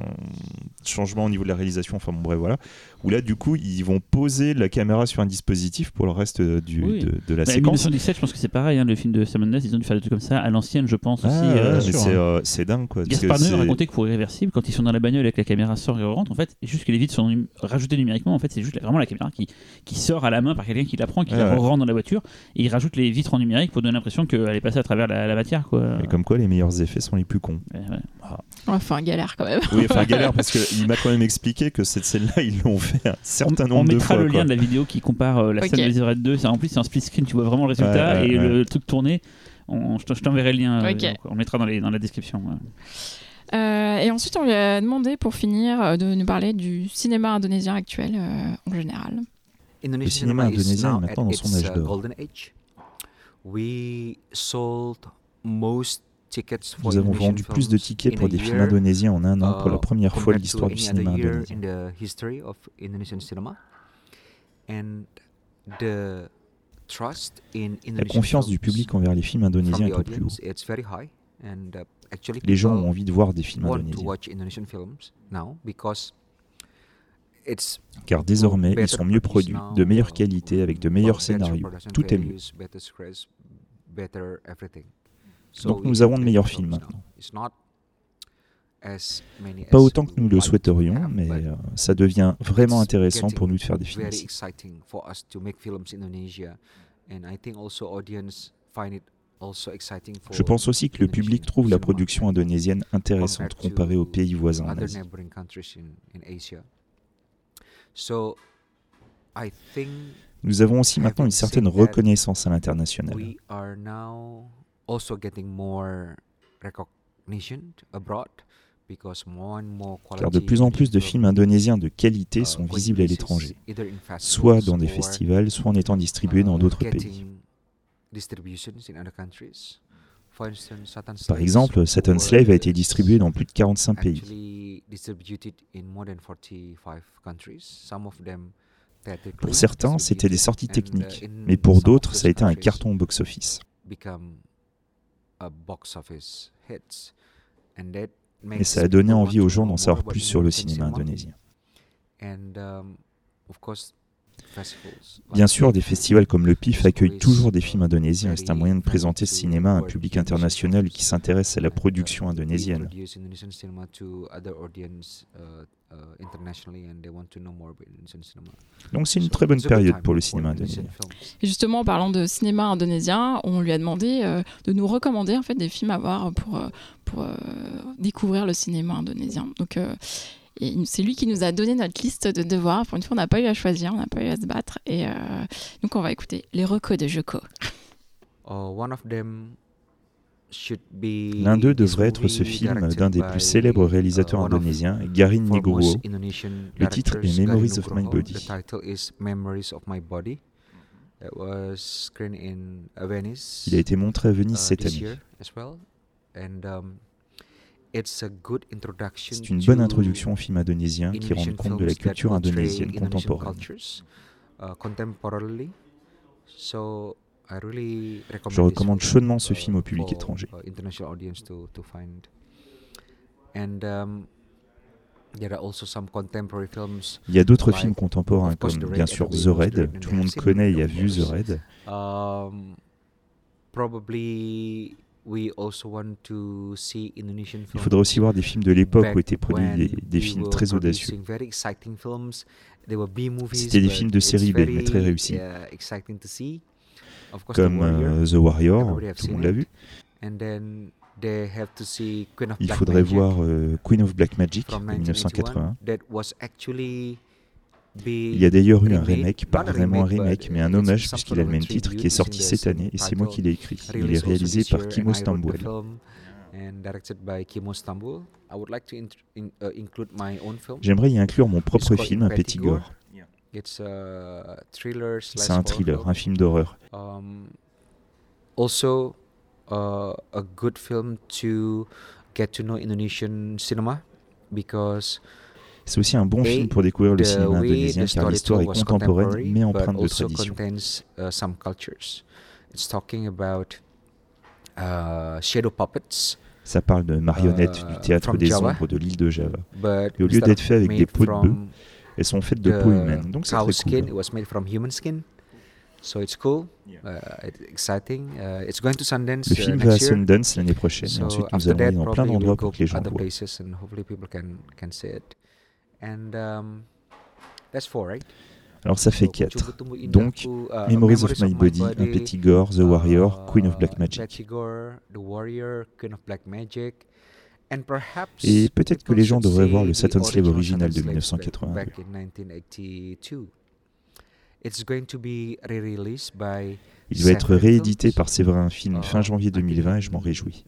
changement au niveau de la réalisation. Enfin bon, bref, voilà où là, du coup, ils vont poser la caméra sur un dispositif pour le reste du, de, la bah, séquence. 1917, je pense que c'est pareil, hein, le film de Simon Ness, ils ont dû faire des trucs comme ça à l'ancienne, je pense aussi. Ah, euh, euh, c'est dingue, quoi. Gaspard Noé racontait que pour Irréversible, quand ils sont dans la bagnole avec la caméra sort et rentre, en fait, juste que les vitres sont rajoutées numériquement, en fait, c'est juste vraiment la caméra qui, qui sort à la main par quelqu'un qui la prend, qui la rentre dans la voiture, et ils rajoutent les vitres en numérique pour donner l'impression qu'elle est passée à travers la, matière, quoi. Et comme quoi, les meilleurs effets sont les plus cons. Ah. Enfin, galère quand même. Oui, enfin, galère parce qu'il m'a quand même expliqué que cette scène-là, ils l'ont fait un certain nombre de fois. On mettra le lien de la vidéo qui compare euh, la scène de Red 2. En plus, c'est un split screen, tu vois vraiment le résultat et le truc tourné. je t'enverrai le lien. Euh, on le mettra dans, les, dans la description. Euh, et ensuite, on lui a demandé pour finir de nous parler du cinéma indonésien actuel en général. Le cinéma indonésien est maintenant dans son âge d'or. We sold most nous avons vendu plus de tickets pour des films indonésiens en un an pour la uh, première fois de l'histoire du cinéma indonésien. La confiance du public envers les films indonésiens est au plus haut. Uh, les gens ont envie de voir des films indonésiens. Car désormais, ils sont mieux produits, de meilleure qualité, avec de meilleurs scénarios. Tout est mieux. Donc nous avons de meilleurs films maintenant. Pas autant que nous le souhaiterions, mais euh, ça devient vraiment intéressant pour nous de faire des films. Je pense aussi que le public trouve la production indonésienne intéressante comparée aux pays voisins en Asie. Nous avons aussi maintenant une certaine reconnaissance à l'international. Car de plus en plus de films indonésiens de qualité sont visibles à l'étranger, soit dans des festivals, soit en étant distribués dans uh, d'autres pays. Par exemple, Saturn Slave a été distribué dans plus de 45 pays. Pour certains, c'était des sorties techniques, uh, mais pour d'autres, ça a été un carton au box-office. Et ça a donné envie aux gens d'en savoir plus sur le cinéma indonésien. Bien sûr, des festivals comme le PIF accueillent toujours des films indonésiens et c'est un moyen de présenter ce cinéma à un public international qui s'intéresse à la production indonésienne. Donc c'est une très bonne période pour le cinéma indonésien. Et justement, en parlant de cinéma indonésien, on lui a demandé euh, de nous recommander en fait des films à voir pour, euh, pour euh, découvrir le cinéma indonésien. Donc c'est lui qui nous a donné notre liste de devoirs. Pour une fois, on n'a pas eu à choisir, on n'a pas eu à se battre. Et euh, donc, on va écouter les recos de Joko. Oh, L'un d'eux devrait être ce film d'un des plus célèbres réalisateurs uh, indonésiens, Garin Nugroho. Le titre est Memories of My Body. Il a été montré à Venise uh, cette année. C'est une bonne introduction au film indonésien qui rend compte de la culture indonésienne contemporaine. Uh, Je recommande chaudement ce film au public étranger. Il y a d'autres films contemporains comme bien sûr The Red. Tout le monde connaît et a vu The Red. Il faudrait aussi voir des films de l'époque où étaient produits des, films très audacieux. C'était des films de série B, mais très réussis. Comme euh, The Warrior, tout le monde l'a vu. Il faudrait voir euh, Queen of Black Magic en 1981. Il y a d'ailleurs eu un remake, pas vraiment un remake, mais un hommage puisqu'il a le même titre qui est sorti cette année et c'est moi qui l'ai écrit. Il est réalisé par Kimo Stamboul. J'aimerais y inclure mon propre film, un petit gore. C'est un thriller, un film d'horreur. Um, also, uh, a good film to get to know Indonesian cinema because c'est aussi un bon film pour découvrir le cinéma indonésien car l'histoire est contemporaine mais empreinte de tradition. Uh, uh, Ça parle de marionnettes du uh, théâtre des ombres de l'île de Java. Et au lieu d'être fait avec des peaux de bœuf, elles sont faites de peau humaine. Donc c'est très cool. So it's cool, uh, exciting. Uh, it's going to Sundance, le film uh, va à Sundance l'année prochaine. et ensuite, nous allons aller dans plein d'endroits pour que les gens voient. Um, Alors ça fait 4. Donc, uh, Memories of My Body, Un Petit Gore, The Warrior, Queen of Black Magic. Et peut-être que les gens devraient voir le Saturn Slave original de 1982. Il va être réédité par Séverin Film fin janvier 2020 et je m'en réjouis.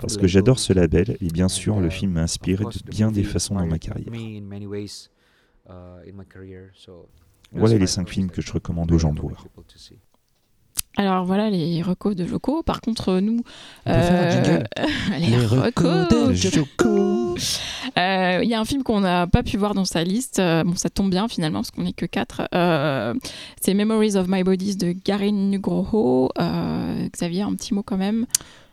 Parce que j'adore ce label et bien sûr le film m'a inspiré de bien des façons dans ma carrière. Voilà les cinq films que je recommande aux gens de voir. Alors voilà les recos de Joko. Par contre, nous, euh, les, recos de Joko. Euh, il y a un film qu'on n'a pas pu voir dans sa liste. Euh, bon, ça tombe bien finalement parce qu'on n'est que quatre. c'est Memories of My Bodies de Garin Nugroho. Xavier, un petit mot quand même.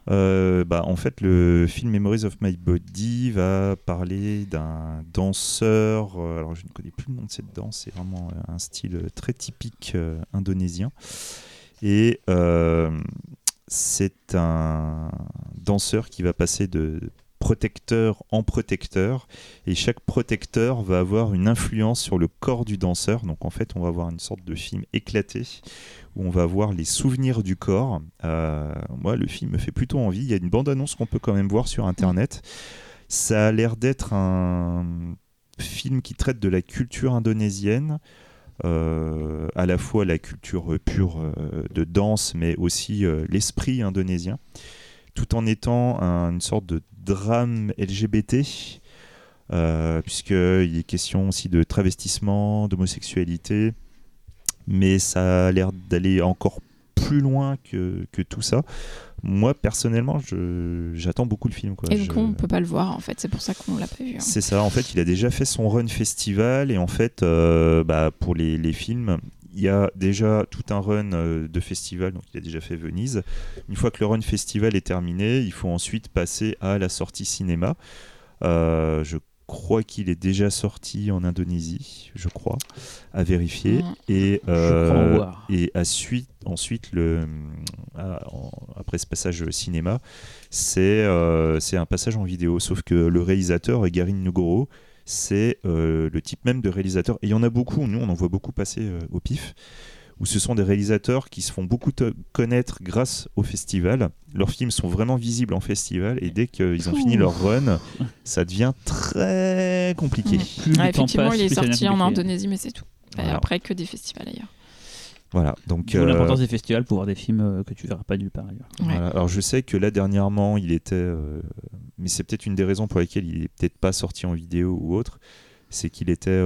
bah, en fait, le film Memories of My Body va parler d'un danseur. alors, je ne connais plus le nom de cette danse. C'est vraiment un style très typique indonésien. Et euh, c'est un danseur qui va passer de protecteur en protecteur. Et chaque protecteur va avoir une influence sur le corps du danseur. Donc en fait on va avoir une sorte de film éclaté où on va voir les souvenirs du corps. Euh, moi le film me fait plutôt envie. Il y a une bande annonce qu'on peut quand même voir sur internet. Ça a l'air d'être un film qui traite de la culture indonésienne à la fois la culture pure euh, de danse mais aussi l'esprit indonésien tout en étant une sorte de drame LGBT, euh, puisqu'il est question aussi de travestissement, d'homosexualité, mais ça a l'air d'aller encore plus loin que, que, tout ça. Moi, personnellement, j'attends beaucoup le film. Quoi. Et du coup, on peut pas le voir, en fait. C'est pour ça qu'on l'a pas vu. Hein. C'est ça. En fait, il a déjà fait son run festival. Et en fait, euh, bah, pour les, les, films, il y a déjà tout un run euh, de festival, donc il a déjà fait Venise. Une fois que le run festival est terminé, il faut ensuite passer à la sortie cinéma. Euh, je crois qu'il est déjà sorti en Indonésie, je crois, à vérifier. Et, euh, et à suite, ensuite, le, après ce passage cinéma, c'est c'est un passage en vidéo. Sauf que le réalisateur, Garin Nugoro, c'est euh, le type même de réalisateur. Et il y en a beaucoup, nous on en voit beaucoup passer euh, au pif, où ce sont des réalisateurs qui se font beaucoup connaître grâce au festival. Leurs films sont vraiment visibles en festival et dès qu'ils ont fini leur run, ça devient très compliqué. effectivement, il est sorti en Indonésie, mais c'est tout. Après, que des festivals ailleurs. Voilà, donc euh, l'importance des festivals pour voir des films euh, que tu verras pas nulle part ailleurs. Alors je sais que là dernièrement il était, euh, mais c'est peut-être une des raisons pour lesquelles il est peut-être pas sorti en vidéo ou autre, c'est qu'il était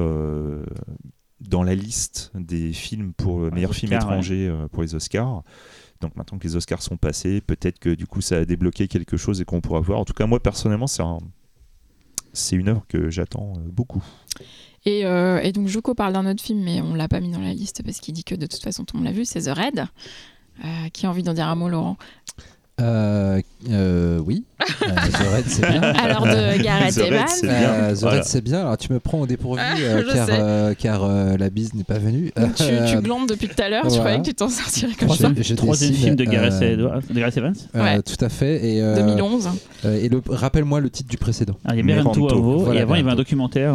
dans la liste des films pour le meilleur film étranger pour les Oscars. Donc maintenant que les Oscars sont passés, peut-être que du coup ça a débloqué quelque chose et qu'on pourra voir. En tout cas moi personnellement c'est un... c'est une œuvre que j'attends beaucoup. Euh, et, donc Joko parle d'un autre film, mais on l'a pas mis dans la liste parce qu'il dit que de toute façon tout le monde l'a vu, c'est The Red. Euh, qui a envie d'en dire un mot, Laurent euh, euh, oui, euh, The Red c'est bien. Alors de Gareth Evans. The Red c'est bien. Alors tu me prends au dépourvu ah, car, car la bise n'est pas venue. tu, tu, glandes depuis tout à l'heure. Tu croyais que tu t'en sortirais comme ça. Troisième film de Gareth, Evans. Ouais. Tout à fait. Et, 2011. et rappelle-moi le titre du précédent. Ah, il y a Merento Avo. et avant il y avait un documentaire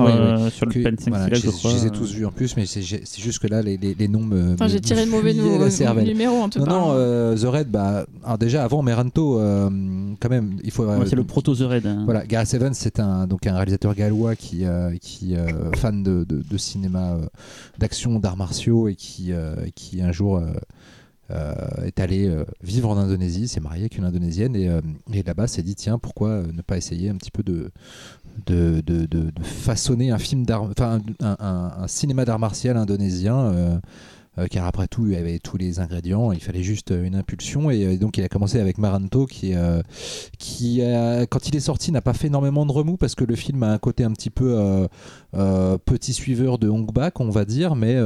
sur le Pen voilà, je, je les ai tous vus en plus, mais c'est juste que là les, les, noms me. J'ai tiré le mauvais numéro en tout cas. Non non, The Red. Bah déjà avant Meranto, euh, quand même, il faut. c'est le proto The Red. Hein. Voilà, Gareth Evans, c'est un donc un réalisateur gallois qui euh, qui euh, fan de, de, cinéma d'action, d'arts martiaux et qui qui un jour est allé vivre en Indonésie, s'est marié avec une Indonésienne et, et là-bas s'est dit tiens pourquoi ne pas essayer un petit peu de de, de, de façonner un film d'art, enfin un, un, un, cinéma d'art martial indonésien euh, car après tout, il avait tous les ingrédients, il fallait juste euh, une impulsion. Et, euh, donc, il a commencé avec Maranto, qui, qui quand il est sorti, n'a pas fait énormément de remous parce que le film a un côté un petit peu petit suiveur de Hong Bak, on va dire, mais,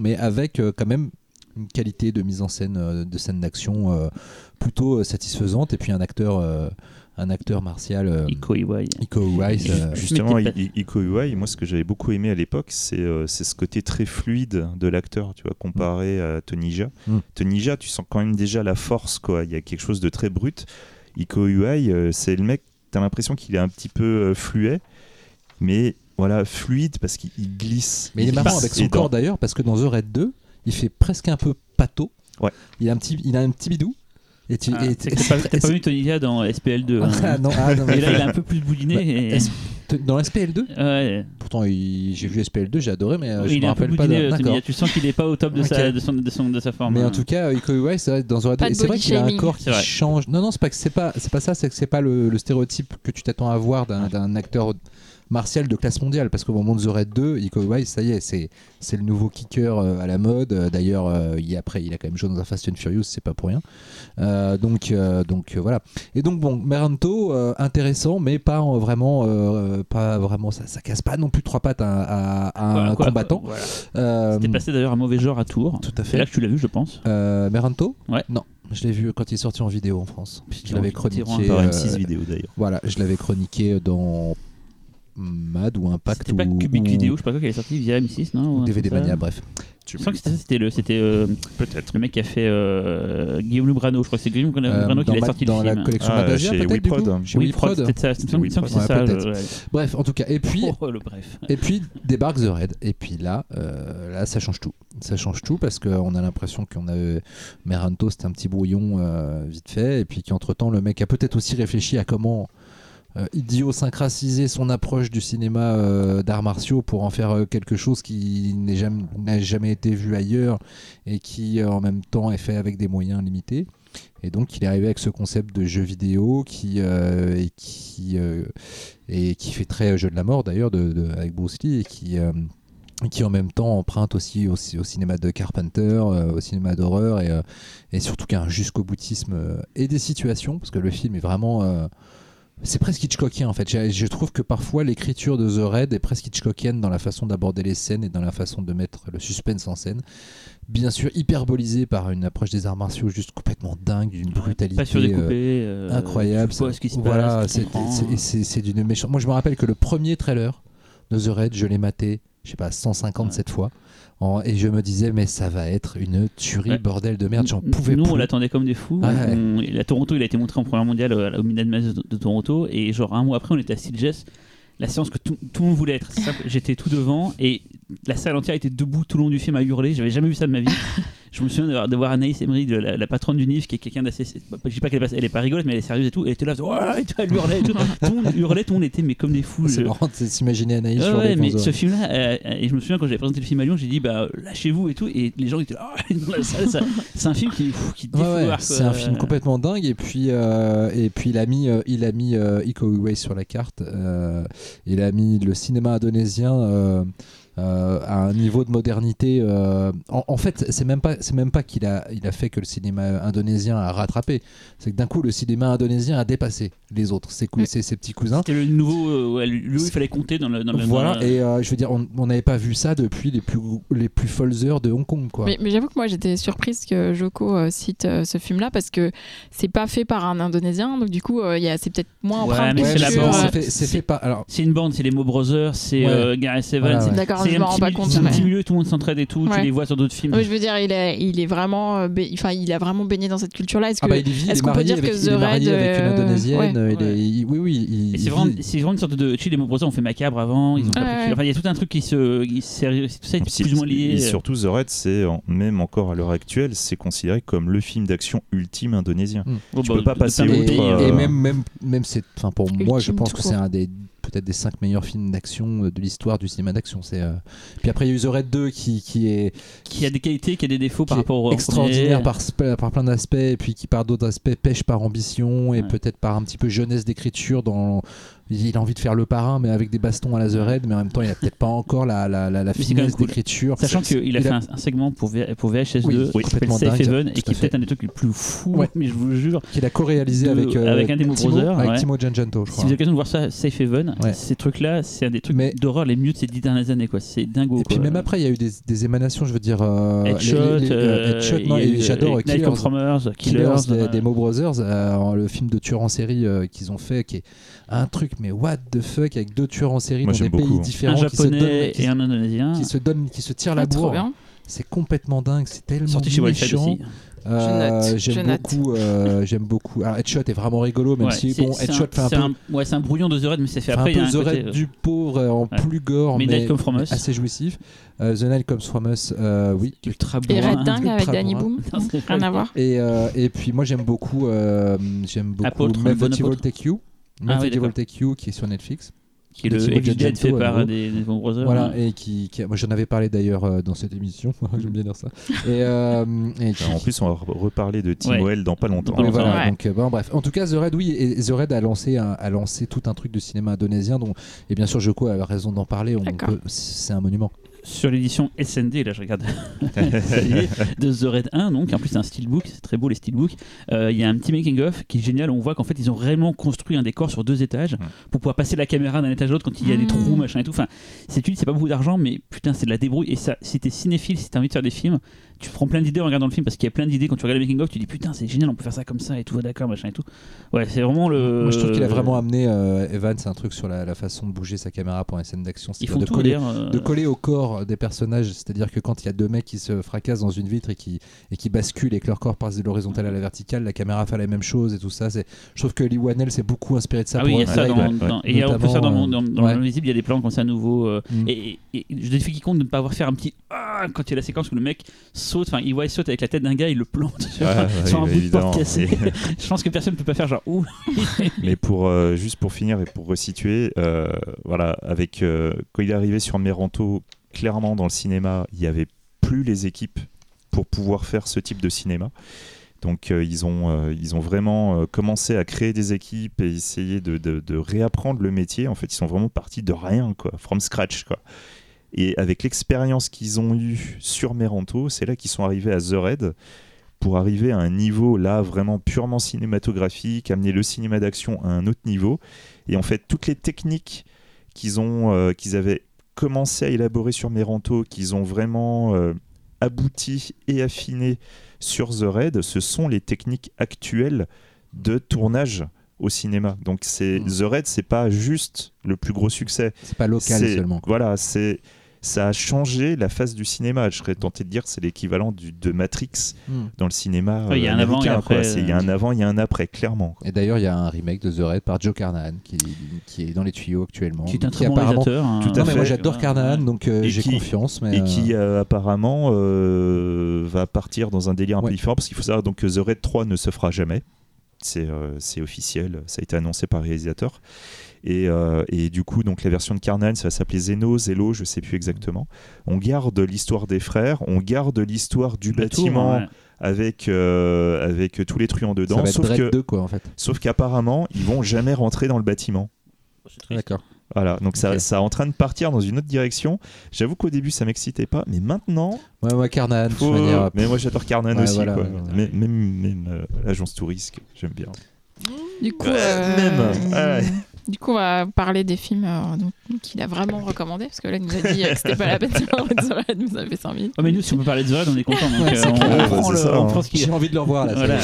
mais avec quand même une qualité de mise en scène, de scène d'action plutôt satisfaisante, et puis un acteur un acteur martial. Euh, Iko Iwai. Iko Iwai Justement, Iko Iwai, moi ce que j'avais beaucoup aimé à l'époque, c'est euh, ce côté très fluide de l'acteur, tu vois, comparé à Tony Jaa. Mm. Tony Jaa, tu sens quand même déjà la force, quoi. Il y a quelque chose de très brut. Iko Iwai, euh, c'est le mec, t'as l'impression qu'il est un petit peu fluet, mais voilà, fluide parce qu'il glisse. Mais il, est marrant avec son corps d'ailleurs, parce que dans The Red 2, il fait presque un peu pâteau. Ouais. Il a un petit, il a un petit bidou. Et tu ah, t'as pas, vu Tony dans SPL2 hein. ah, non, ah, non, Et là, il est un peu plus bouliné. Bah, et... Dans SPL2 Ouais. Pourtant, j'ai vu SPL2, j'ai adoré, mais euh, je me rappelle pas. De... Tu sens qu'il est pas au top de, sa, de, son, de, son, de sa forme. Mais en hein. tout cas, Iko Uwais, c'est vrai, dans c'est vrai qu'il a un corps qui change. Non, non, c'est pas, pas, pas ça, c'est que c'est pas le, le, stéréotype que tu t'attends à voir d'un acteur martial de classe mondiale parce qu'au moment de The Red 2, Iko ça y est, c'est le nouveau kicker euh, à la mode. Euh, d'ailleurs, euh, il après, il a quand même joué dans un Fast and Furious, c'est pas pour rien. donc donc voilà. Et donc bon, Meranto, intéressant, mais pas vraiment, pas vraiment. Ça, ça casse pas non plus trois pattes à, un combattant. C'était passé d'ailleurs un mauvais genre à Tours. Tout à fait. là que tu l'as vu, je pense. Meranto Ouais. Non. Je l'ai vu quand il est sorti en vidéo en France. Je l'avais chroniqué. Par M6 vidéo d'ailleurs. Voilà, je l'avais chroniqué dans Mad ou Impact C'était pas ou, Cubic ou Vidéo, je sais pas quoi, qui est sorti via M6, non ou DVD. Mania, bref. Je sens que c'était ça, c'était le, c'était euh, Peut-être. le mec qui a fait euh, Guillaume Lubrano, je crois que c'est Guillaume Euh, Lubrano qui dans l'a sorti dans le la collection Ah, Fantasia, chez WeProd. coup Chez Oui, WeProd. Prod, peut-être ça, c'est Ouais, ça. peut-être. je- ouais. Bref, en tout cas, et puis Oh, le bref. Et puis débarque The Red. Et puis là, euh, là, ça change tout. Ça change tout parce qu'on a l'impression qu'on avait Meranto, c'était un petit brouillon euh, vite fait, et puis qu'entre temps, le mec a peut-être aussi réfléchi à comment euh, idiosyncrasiser son approche du cinéma euh, d'arts martiaux pour en faire euh, quelque chose qui n'est jamais, n'a jamais été vu ailleurs et qui euh, en même temps est fait avec des moyens limités. Et donc il est arrivé avec ce concept de jeu vidéo qui, euh, et qui, euh, et qui fait très jeu de la mort d'ailleurs de, avec Bruce Lee et qui, euh, qui en même temps emprunte aussi au, au cinéma de Carpenter, euh, au cinéma d'horreur et, euh, et surtout qu'il y a un jusqu'au boutisme euh, et des situations parce que le film est vraiment euh, c'est presque Hitchcockien en fait. Je, je trouve que parfois l'écriture de The Red est presque Hitchcockienne dans la façon d'aborder les scènes et dans la façon de mettre le suspense en scène. Bien sûr, hyperbolisé par une approche des arts martiaux juste complètement dingue, d'une brutalité. Sur euh, découpé. euh, incroyable. vois ce qui se voilà, c'est- d'une méchante. Moi, je me rappelle que le premier trailer de The Red, je l'ai maté, je sais pas, 157 fois. En- et je me disais, mais ça va être une tuerie, Ouais. bordel de merde, j'en pouvais Nous, on l'attendait comme des fous. Ah ouais. On- et à Toronto, il a été montré en première mondiale euh, au Midnight Mass de, de Toronto. Et genre un mois après, on était à Sitges. La séance que tout, tout le monde voulait être. J'étais tout devant et la salle entière était debout tout le long du film à hurler. J'avais jamais vu ça de ma vie. Je me souviens d'avoir- de voir Anaïs Emery, la, la patronne du NIF, qui est quelqu'un d'assez. Je dis pas qu'elle est, est pas rigolote, mais elle est sérieuse et tout. Elle était là, ouais, et tout, elle hurlait et tout. Tout le monde hurlait, tout le monde était mais comme des fous. C'est Je- marrant de s'imaginer Anaïs Ouais, sur ouais, mais ce film-là, euh, euh, et je me souviens quand j'avais présenté le film à Lyon, j'ai dit bah lâchez-vous et tout, et les gens étaient là Ah, dans la salle. ça- C'est un film qui, pff, qui Ouais, c'est un film complètement dingue et puis euh, et puis il a mis euh, il a mis euh, Iko Uwais sur la carte euh, il a mis le cinéma indonésien euh, à un niveau de modernité euh, en, en fait c'est même pas c'est même pas qu'il a il a fait que le cinéma indonésien a rattrapé c'est que d'un coup le cinéma indonésien a dépassé les autres ses, Mm. ses, ses petits cousins C'était le nouveau, euh, lui il fallait compter dans le. Dans le- dans voilà le- et euh, je veux dire on n'avait pas vu ça depuis les plus les plus folles heures de Hong Kong quoi Mais, mais j'avoue que moi j'étais surprise que Joko euh, cite euh, ce film-là parce que c'est pas fait par un Indonésien, donc du coup il y a- c'est peut-être moins Ouais, mais c'est la bande, c'est fait, pas alors C'est une bande, c'est les Mo Brothers, c'est Ouais. euh, Gareth Evans. Voilà, c'est- ouais. D'accord, je un me rends petit pas compte. C'est un petit milieu, tout le monde s'entraide et tout. Tu les vois sur d'autres films. Oui, je veux dire, il est, il est vraiment, euh, enfin, il a vraiment baigné dans cette culture-là. Est-ce Ah bah qu'on peut dire avec, que il est The marié Red, avec une euh, indonésienne. ouais. il est- Ouais. il- oui, oui. c'est vraiment, une sorte de. Tu sais, les Mo Brothers ont fait macabre avant. Ils ont pas Ouais, pris- ouais. Enfin, il y a tout un truc qui se. tout ça est plus ou moins lié. Et surtout, The Red, c'est même encore à l'heure actuelle, c'est considéré comme le film d'action ultime indonésien. Bon, tu bah, peux pas passer outre, euh, et même, même, même c'est, enfin pour moi, je pense que c'est un des peut-être des cinq meilleurs films d'action euh, de l'histoire du cinéma d'action. C'est. euh, Puis après il y a eu The Red 2 qui, qui est Qui a des qualités, qui a des défauts par rapport au. extraordinaire par, par plein d'aspects, et puis qui par d'autres aspects pêche par ambition et Ouais. peut-être par un petit peu jeunesse d'écriture. Dans, il a envie de faire le parrain, mais avec des bastons à la The Red, mais en même temps il a peut-être pas encore la, la, la, la finesse cool. d'écriture. Sachant qu'il a fait un, un segment pour, V- pour VHS2 Oui, qui s'appelle complètement Safe et qui est peut-être un des trucs les plus fous, Ouais. mais je vous jure. qu'il a co-réalisé avec, euh, avec un des Mo Timo, Brothers, avec ouais. Timo Gianjanto, je Si crois. vous avez l'occasion de voir ça, Safe Haven, Ouais. ces trucs-là, c'est un des trucs Mais- d'horreur les mieux de ces dix dernières années. quoi. C'est dingo. Et puis quoi. même après, il y a eu des, des émanations, je veux dire. euh, Headshot, les- les- euh, Headshot, non, j'adore Killers. Killers, des, Mo Brothers, le film de tueurs en série qu'ils ont fait, qui est un truc, mais what the fuck, avec deux tueurs en série Moi, dans des pays un différents qui se, donnent, japonais qui, et un indonésien. qui se donnent, qui se tirent la Ah, trop bourre. C'est complètement dingue, c'est tellement Sorti chez méchant. aussi. Euh, je j'aime beaucoup, euh, j'aime beaucoup. Alors Headshot est vraiment rigolo, même Ouais, si bon, Headshot fait un peu, ouais, c'est un brouillon de The Red, mais c'est fait fait un après. a peu un The côté- Red du pauvre euh, en Ouais. plus gore, Mais mais Night Come From Us. assez jouissif. Euh, The Night Comes From Us, euh, oui. ultra Et bourrin. Red Dingue avec Danny. Boom, rien à voir. Et, euh, et puis moi j'aime beaucoup, euh, j'aime beaucoup Apôtre, Mad bon. Take You. Ah d'accord. Take You qui est sur Netflix. Qui est le fait par des, des Von Brothers. Voilà, hein. et qui, qui- moi j'en avais parlé d'ailleurs euh, dans cette émission, j'aime bien dire ça. Et, euh, et qui- En plus, on va re- reparler de Tim Ouais. Well dans pas longtemps. Dans pas Oui, longtemps. voilà, Ouais. donc euh, bon, bref. En tout cas, The Red, oui, et The Red a lancé, un- a lancé tout un truc de cinéma indonésien, dont, et bien sûr, Joko a raison d'en parler. C'est un monument. Sur l'édition SND, là je regarde, de The Red 1, donc en plus c'est un steelbook, c'est très beau les steelbooks. Euh, il y a un petit making-of qui est génial, on voit qu'en fait ils ont vraiment construit un décor sur deux étages pour pouvoir passer la caméra d'un étage à l'autre quand il y a des Mm. trous, machin et tout. Enfin, c'est c'est pas beaucoup d'argent, mais putain, c'est de la débrouille. Et ça, si t'es cinéphile, si t'as envie de faire des films, tu prends plein d'idées en regardant le film parce qu'il y a plein d'idées quand tu regardes le making-of, tu dis putain, c'est génial, on peut faire ça comme ça et tout, ouais, d'accord, machin et tout. Ouais, c'est vraiment le. Moi, je trouve qu'il a vraiment amené euh, Evans un truc sur la, la façon de bouger sa caméra pour une scène d'action. Font de coller, euh, de coller au corps des personnages, c'est-à-dire que quand il y a deux mecs qui se fracassent dans une vitre et qui, et qui basculent et que leur corps passe de l'horizontale à la verticale, la caméra fait la même chose et tout ça. C'est, je trouve que Lee Whannell s'est beaucoup inspiré de ça Ah pour oui, il y a ça Upside. dans, ouais. dans- et en plus ça dans, dans, dans ouais. l'invisible, il y a des plans comme ça à nouveau. euh, Mm. et, et- et je défie quiconque de ne pas avoir fait un petit ah quand il y a la séquence où le mec saute, enfin il voit il saute avec la tête d'un gars, il le plante sur, un bout de porte évidemment. cassé. je pense que personne ne peut pas faire genre ouh. Mais pour euh, juste pour finir et pour resituer, euh, voilà, avec euh, quand il est arrivé sur Meranto, clairement dans le cinéma, il y avait plus les équipes pour pouvoir faire ce type de cinéma. Donc euh, ils ont euh, ils ont vraiment euh, commencé à créer des équipes et essayer de, de- de réapprendre le métier. En fait, ils sont vraiment partis de rien, quoi, from scratch, quoi. Et avec l'expérience qu'ils ont eue sur Meranto, c'est là qu'ils sont arrivés à The Red pour arriver à un niveau là vraiment purement cinématographique, amener le cinéma d'action à un autre niveau. Et en fait, toutes les techniques qu'ils ont, qu'ils avaient commencé à élaborer sur Meranto, qu'ils ont vraiment euh, abouti et affiné sur The Red, ce sont les techniques actuelles de tournage au cinéma. Donc c'est Mm. The Red, c'est pas juste le plus gros succès. C'est pas local seulement. quoi. Voilà, c'est ça a changé la face du cinéma. Je serais tenté de dire que c'est l'équivalent du- de Matrix Hmm. dans le cinéma Ouais, il y a euh, un avant Il y a un avant, il y a un après, clairement. quoi. Et d'ailleurs, il y a un remake de The Red par Joe Carnahan qui, qui est dans les tuyaux actuellement. Qui est un très bon apparemment- réalisateur. hein. Tout à Non, mais moi j'adore Ouais, Carnahan, ouais. donc euh, j'ai qui- confiance. Mais Et euh, qui euh, apparemment euh, va partir dans un délire un Ouais. peu différent parce qu'il faut savoir donc, que The Red 3 ne se fera jamais. C'est euh, c'est officiel, ça a été annoncé par le réalisateur. Et, euh, et du coup, donc la version de Carnahan, ça va s'appeler Zeno, Zelo, je sais plus exactement. On garde l'histoire des frères, on garde l'histoire du tour, bâtiment ouais. avec, euh, avec tous les truands ça dedans. va être Sauf Dread que- 2 quoi en fait. Sauf qu'apparemment, ils vont jamais rentrer dans le bâtiment. Triste. D'accord. Voilà, donc ça, ça est en train de partir dans une autre direction. J'avoue qu'au début, ça m'excitait pas, mais maintenant, Ouais, moi toute faut- manière. mais moi j'adore Carnan Ouais, aussi. voilà, quoi. ouais, Mais- Même, même, euh, l'agence touriste, j'aime bien. Du coup, Ouais, euh, même. Du coup, on va parler des films euh, donc, qu'il a vraiment recommandé parce que là, il nous a dit euh, que c'était pas la peine de voir The Red, nous avait 5 minutes. Oh, mais nous, si on peut parler de Red, on est content. Donc, Ouais, euh, on, on on hein. prend ce qu'il y J'ai a. envie de le revoir là. Voilà.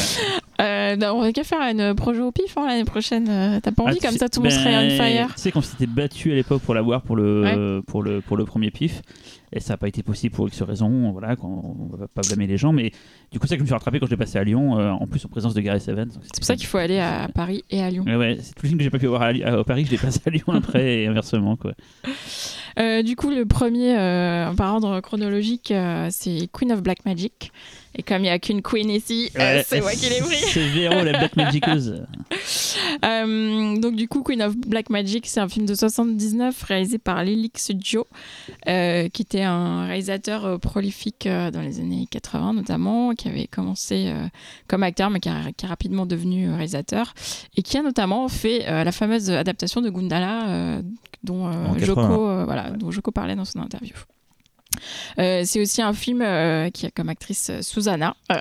Euh, non, on va qu'à faire une projet au pif hein, l'année prochaine. euh, T'as pas envie Ah, comme ça, tout le monde serait on ben, fire. Tu sais qu'on s'était battu à l'époque pour l'avoir pour le, pour, le, pour le premier pif. Et ça n'a pas été possible pour X raisons. Voilà, qu'on- on va pas blâmer les gens. Mais du coup, c'est ça que je me suis rattrapé quand je l'ai passé à Lyon. euh, en plus, en présence de Evans. donc C'est pour ça qu'il faut aller à Paris et à Lyon. Ouais, ouais, c'est tout le film que j'ai pas pu voir à, Li- à- au Paris, je l'ai passé à Lyon après et inversement. Quoi. Euh, du coup, le premier, euh, par ordre chronologique, euh, c'est Queen of Black Magic. Et comme il n'y a qu'une Queen ici, euh, c'est moi qui l'ai pris. C'est Véro, la Black Magiceuse. Euh, donc du coup, Queen of Black Magic, c'est un film de 79 réalisé par Lilix Joe, euh, qui était un réalisateur euh, prolifique euh, dans les années 80 notamment, qui avait commencé euh, comme acteur mais qui a, qui est rapidement devenu euh, réalisateur et qui a notamment fait euh, la fameuse adaptation de Gundala euh, dont, euh, En 80. Joko, euh, voilà, dont Joko parlait dans son interview. Euh, c'est aussi un film euh, qui a comme actrice euh, Susanna. Euh,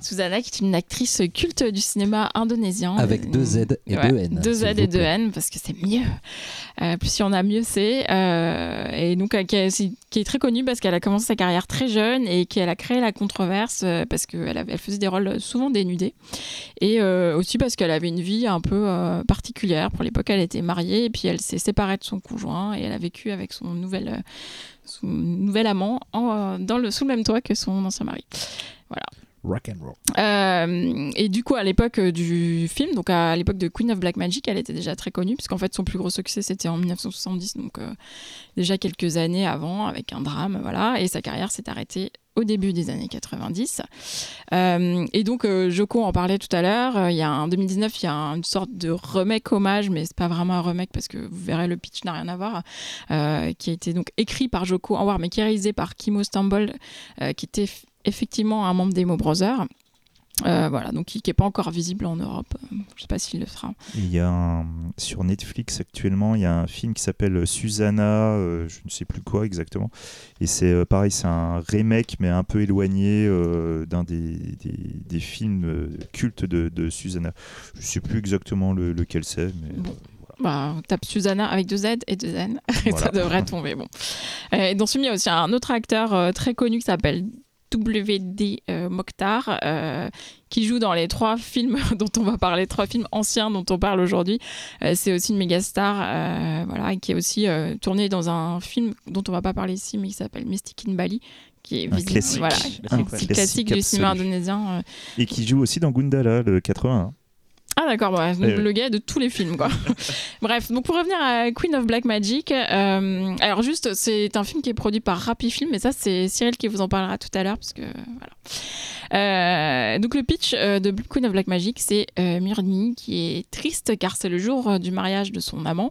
Susanna qui est une actrice culte du cinéma indonésien. Avec deux Z et Ouais, deux N. Deux Z et deux. N parce que c'est mieux. Euh, plus il y en a, mieux c'est. Euh, et donc, euh, qui, est, c'est- qui est très connue parce qu'elle a commencé sa carrière très jeune et qu'elle a créé la controverse euh, parce qu'elle elle faisait des rôles souvent dénudés. Et euh, aussi parce qu'elle avait une vie un peu euh, particulière. Pour l'époque, elle était mariée et puis elle s'est séparée de son conjoint et elle a vécu avec son nouvel, euh, son nouvel amant en, euh, dans le, sous le même toit que son ancien mari. Rock and roll. Euh, et du coup, à l'époque euh, du film, donc à l'époque de Queen of Black Magic, elle était déjà très connue, puisqu'en fait, son plus gros succès, c'était en 1970, donc euh, déjà quelques années avant, avec un drame, voilà. Et sa carrière s'est arrêtée au début des années 90. Euh, et donc, Joko en parlait tout à l'heure. Il y a en 2019, il y a une sorte de remake hommage, mais c'est pas vraiment un remake parce que vous verrez, le pitch n'a rien à voir, qui a été donc écrit par Joko Anwar, mais qui est réalisé par Kimo Stambol, euh, qui était effectivement un membre d'Emo Brothers. Euh, voilà, donc qui n'est pas encore visible en Europe. Je ne sais pas s'il le sera. Il y a sur Netflix actuellement, il y a un film qui s'appelle Susanna, euh, je ne sais plus quoi exactement. Et c'est euh, pareil, c'est un remake mais un peu éloigné d'un des, des, films cultes de, de, Susanna. Je ne sais plus exactement lequel c'est, mais. Bah, tape Susanna avec deux Z et deux N, et ça devrait tomber. Bon. Et dans ce film, il y a aussi un autre acteur très connu qui s'appelle W.D. Euh, Mokhtar, euh, qui joue dans les trois films dont on va parler, trois films anciens dont on parle aujourd'hui. Euh, c'est aussi une méga star, voilà, qui est aussi tourné dans un film dont on va pas parler ici, mais qui s'appelle Mystic in Bali, qui est un classique, voilà, un classique, du cinéma indonésien. Et qui joue aussi dans Gundala, le 81. Ah d'accord, bah, le gars de tous les films quoi. Bref, donc pour revenir à Queen of Black Magic, euh, alors juste c'est un film qui est produit par Rappi Film, mais ça c'est Cyril qui vous en parlera tout à l'heure parce que voilà. Euh, donc le pitch euh, de Queen of Black Magic, c'est euh, qui est triste car c'est le jour du mariage de son amant,